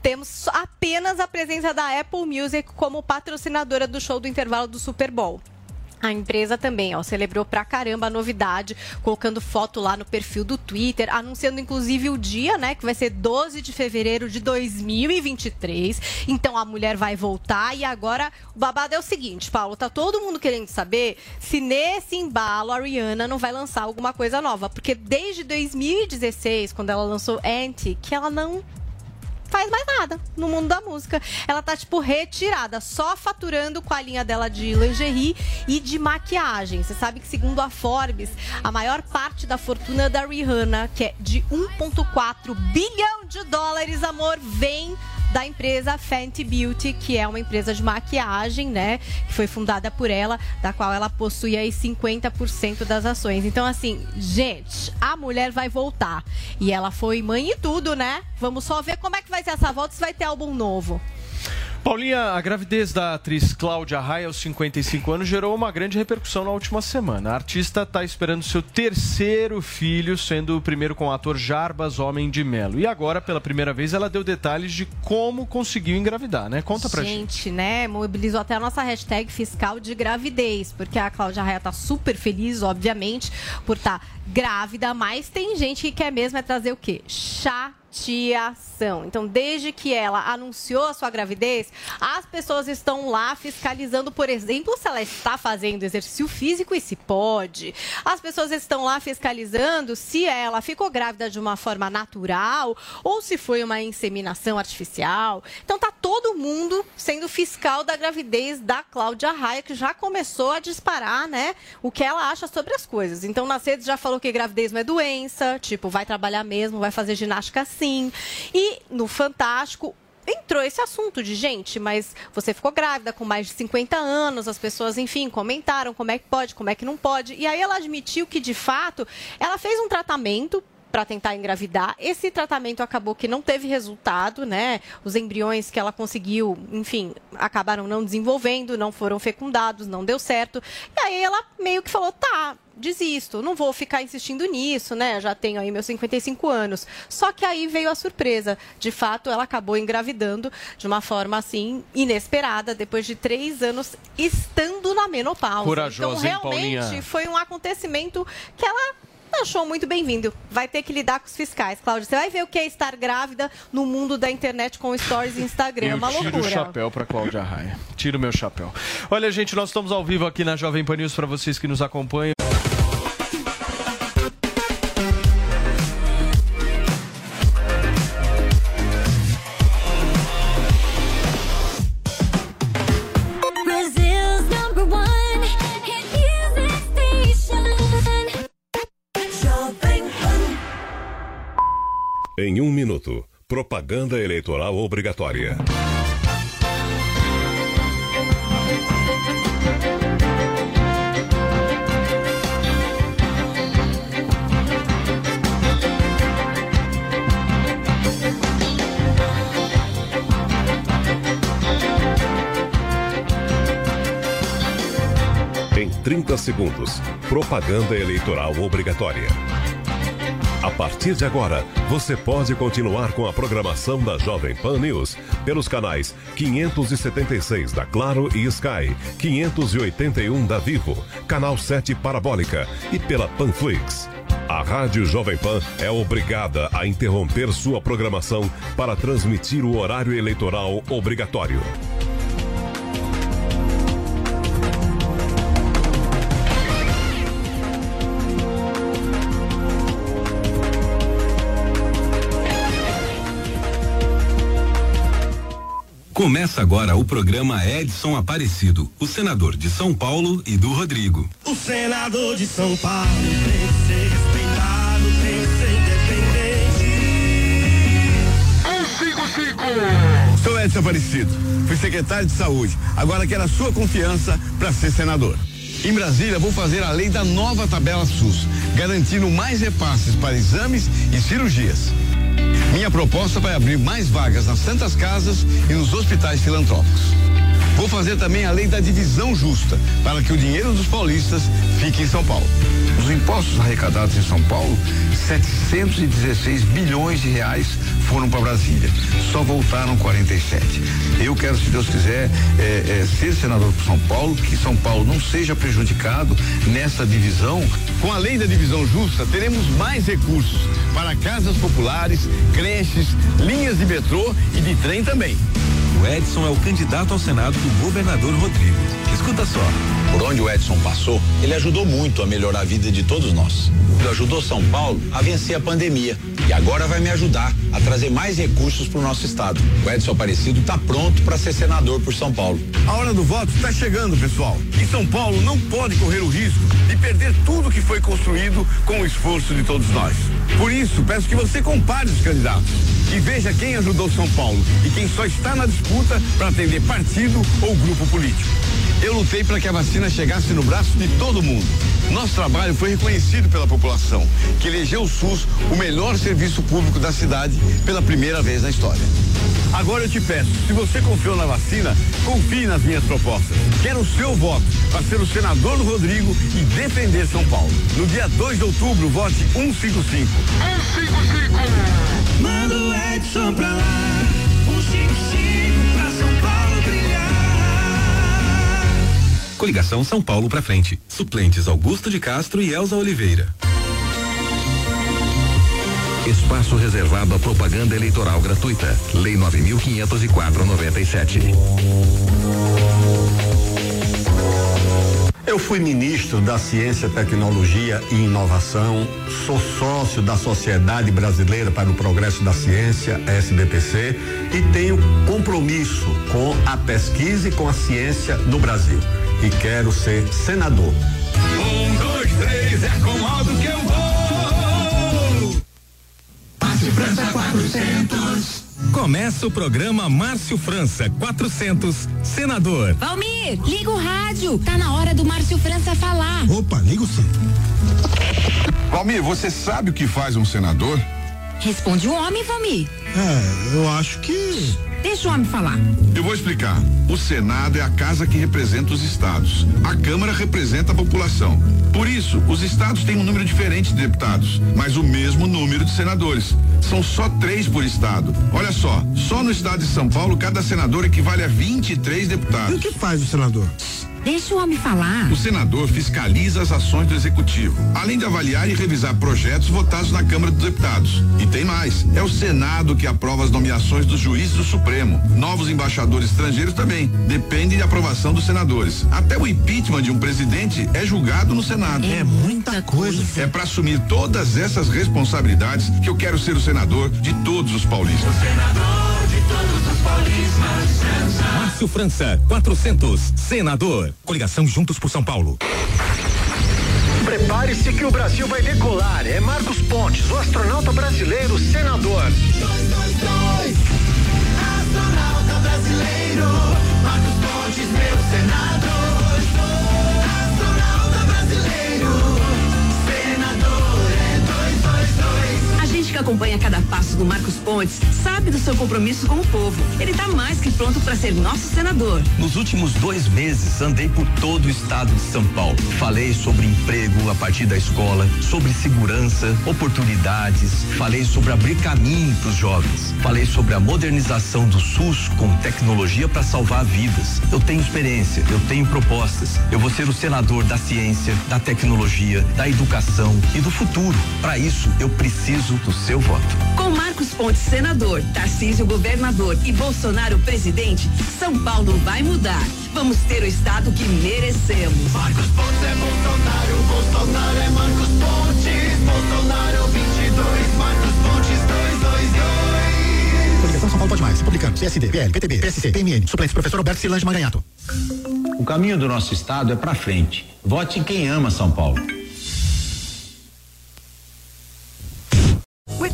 [SPEAKER 4] Temos apenas a presença da Apple Music como patrocinadora do show do intervalo do Super Bowl. A empresa também, ó, celebrou pra caramba a novidade, colocando foto lá no perfil do Twitter, anunciando inclusive o dia, né, que vai ser 12 de fevereiro de 2023. Então a mulher vai voltar e agora o babado é o seguinte, Paulo, tá todo mundo querendo saber se nesse embalo a Rihanna não vai lançar alguma coisa nova, porque desde 2016, quando ela lançou Anti, que ela não faz mais nada no mundo da música. Ela tá, tipo, retirada, só faturando com a linha dela de lingerie e de maquiagem. Você sabe que, segundo a Forbes, a maior parte da fortuna da Rihanna, que é de 1,4 bilhão de dólares, amor, vem da empresa Fenty Beauty, que é uma empresa de maquiagem, né? Que foi fundada por ela, da qual ela possui aí 50% das ações. Então, assim, gente, a mulher vai voltar. E ela foi mãe e tudo, né? Vamos só ver como é que vai ser essa volta, se vai ter álbum novo.
[SPEAKER 3] Paulinha, a gravidez da atriz Cláudia Raia aos 55 anos gerou uma grande repercussão na última semana. A artista está esperando seu terceiro filho, sendo o primeiro com o ator Jarbas Homem de Melo. E agora, pela primeira vez, ela deu detalhes de como conseguiu engravidar, né? Conta pra gente.
[SPEAKER 4] Gente, né? Mobilizou até a nossa hashtag fiscal de gravidez, porque a Cláudia Raia tá super feliz, obviamente, por estar grávida, mas tem gente que quer mesmo é trazer o quê? Chá retiação. Então, desde que ela anunciou a sua gravidez, as pessoas estão lá fiscalizando, por exemplo, se ela está fazendo exercício físico e se pode. As pessoas estão lá fiscalizando se ela ficou grávida de uma forma natural ou se foi uma inseminação artificial. Então, tá todo mundo sendo fiscal da gravidez da Cláudia Raia, que já começou a disparar, né, o que ela acha sobre as coisas. Então, nas redes já falou que gravidez não é doença, tipo, vai trabalhar mesmo, vai fazer ginástica sim. E no Fantástico, entrou esse assunto de gente, mas você ficou grávida com mais de 50 anos, as pessoas, enfim, comentaram como é que pode, como é que não pode. E aí ela admitiu que, de fato, ela fez um tratamento para tentar engravidar. Esse tratamento acabou que não teve resultado, né? Os embriões que ela conseguiu, enfim, acabaram não desenvolvendo, não foram fecundados, não deu certo. E aí ela meio que falou: tá, desisto, não vou ficar insistindo nisso, né? Já tenho aí meus 55 anos. Só que aí veio a surpresa. De fato, ela acabou engravidando de uma forma assim inesperada, depois de três anos estando na menopausa.
[SPEAKER 3] Corajosa,
[SPEAKER 4] então,
[SPEAKER 3] hein,
[SPEAKER 4] realmente
[SPEAKER 3] Paulinha?
[SPEAKER 4] foi um acontecimento que ela achou muito bem-vindo. Vai ter que lidar com os fiscais, Cláudia. Você vai ver o que é estar grávida no mundo da internet com stories e Instagram. É uma
[SPEAKER 3] Eu tiro o
[SPEAKER 4] loucura.
[SPEAKER 3] chapéu para Cláudia Raia. Tiro meu chapéu. Olha, gente, nós estamos ao vivo aqui na Jovem Pan News para vocês que nos acompanham.
[SPEAKER 46] Propaganda eleitoral obrigatória. Em 30 segundos, propaganda eleitoral obrigatória. A partir de agora, você pode continuar com a programação da Jovem Pan News pelos canais 576 da Claro e Sky, 581 da Vivo, canal 7 Parabólica e pela Panflix. A Rádio Jovem Pan é obrigada a interromper sua programação para transmitir o horário eleitoral obrigatório.
[SPEAKER 47] Começa agora o programa Edson Aparecido, o senador de São Paulo e do Rodrigo.
[SPEAKER 33] O senador de São Paulo tem que ser respeitado, tem que ser independente.
[SPEAKER 48] 155! Sou Edson Aparecido, fui secretário de saúde. Agora quero a sua confiança para ser senador. Em Brasília, vou fazer a lei da nova tabela SUS, garantindo mais repasses para exames e cirurgias. Minha proposta vai abrir mais vagas nas Santas Casas e nos hospitais filantrópicos. Vou fazer também a lei da divisão justa, para que o dinheiro dos paulistas fique em São Paulo.
[SPEAKER 49] Os impostos arrecadados em São Paulo, 716 bilhões de reais foram para Brasília. Só voltaram 47. Eu quero, se Deus quiser, é, é, ser senador por São Paulo, que São Paulo não seja prejudicado nessa divisão.
[SPEAKER 48] Com a lei da divisão justa, teremos mais recursos para casas populares, creches, linhas de metrô e de trem também.
[SPEAKER 47] O Edson é o candidato ao Senado do governador Rodrigo. Escuta só.
[SPEAKER 50] Por onde o Edson passou, ele ajudou muito a melhorar a vida de todos nós. Ele ajudou São Paulo a vencer a pandemia e agora vai me ajudar a trazer mais recursos para o nosso estado. O Edson Aparecido está pronto para ser senador por São Paulo.
[SPEAKER 48] A hora do voto está chegando, pessoal. E São Paulo não pode correr o risco de perder tudo que foi construído com o esforço de todos nós. Por isso, peço que você compare os candidatos e veja quem ajudou São Paulo e quem só está na disputa para atender partido ou grupo político. Eu lutei para que a vacina chegasse no braço de todo mundo. Nosso trabalho foi reconhecido pela população, que elegeu o SUS o melhor serviço público da cidade pela primeira vez na história. Agora eu te peço, se você confiou na vacina, confie nas minhas propostas. Quero o seu voto para ser o senador do Rodrigo e defender São Paulo. No dia 2 de outubro, vote 155. 155!
[SPEAKER 33] Manda o Edson pra lá. 155 pra São Paulo brilhar.
[SPEAKER 47] Coligação São Paulo pra frente. Suplentes Augusto de Castro e Elza Oliveira.
[SPEAKER 35] Espaço reservado à propaganda eleitoral gratuita. Lei 9504/97.
[SPEAKER 48] Eu fui ministro da Ciência, Tecnologia e Inovação, sou sócio da Sociedade Brasileira para o Progresso da Ciência, SBPC, e tenho compromisso com a pesquisa e com a ciência no Brasil. E quero ser senador.
[SPEAKER 51] Um, dois, três, é com modo que eu vou.
[SPEAKER 6] Márcio França 400.
[SPEAKER 35] Começa o programa Márcio França 400, senador.
[SPEAKER 52] Valmir, liga o rádio. Tá na hora do Márcio França falar.
[SPEAKER 26] Opa, ligo sim. Valmir, você sabe o que faz um senador?
[SPEAKER 52] Responde o homem, Valmir.
[SPEAKER 26] É, eu acho que.
[SPEAKER 52] Deixa o homem falar.
[SPEAKER 26] Eu vou explicar. O Senado é a casa que representa os estados. A Câmara representa a população. Por isso, os estados têm um número diferente de deputados, mas o mesmo número de senadores. São só três por estado. Olha só, só no estado de São Paulo, cada senador equivale a 23 deputados.
[SPEAKER 48] E o que faz o senador?
[SPEAKER 52] Deixa o homem falar.
[SPEAKER 26] O senador fiscaliza as ações do executivo, além de avaliar e revisar projetos votados na Câmara dos Deputados. E tem mais: é o Senado que aprova as nomeações dos juízes do Supremo. Novos embaixadores estrangeiros também. Depende de aprovação dos senadores. Até o impeachment de um presidente é julgado no Senado.
[SPEAKER 52] É muita coisa.
[SPEAKER 26] É para assumir todas essas responsabilidades que eu quero ser o senador de todos os paulistas.
[SPEAKER 6] Senador
[SPEAKER 35] Márcio França 400, senador. Coligação Juntos por São Paulo.
[SPEAKER 53] Prepare-se que o Brasil vai decolar. É Marcos Pontes, o astronauta brasileiro, senador.
[SPEAKER 6] Astronauta brasileiro,
[SPEAKER 28] que acompanha cada passo do Marcos Pontes sabe do seu compromisso com o povo. Ele está mais que pronto para ser nosso senador.
[SPEAKER 54] Nos últimos dois meses, andei por todo o estado de São Paulo. Falei sobre emprego a partir da escola, sobre segurança, oportunidades, falei sobre abrir caminho para os jovens, falei sobre a modernização do SUS com tecnologia para salvar vidas. Eu tenho experiência, eu tenho propostas. Eu vou ser o senador da ciência, da tecnologia, da educação e do futuro. Para isso, eu preciso do seu voto.
[SPEAKER 28] Com Marcos Pontes, senador, Tarcísio, governador e Bolsonaro, presidente, São Paulo vai mudar. Vamos ter o estado que merecemos.
[SPEAKER 6] Marcos Pontes é Bolsonaro, Bolsonaro é Marcos Pontes. Bolsonaro 22, Marcos Pontes 222.
[SPEAKER 53] Coligação São Paulo Pode Mais. Republicanos, PSD, PL, PTB, PSC, PMN. Suplente, professor Roberto Silange Maranhato.
[SPEAKER 50] O caminho do nosso estado é para frente. Vote em quem ama São Paulo.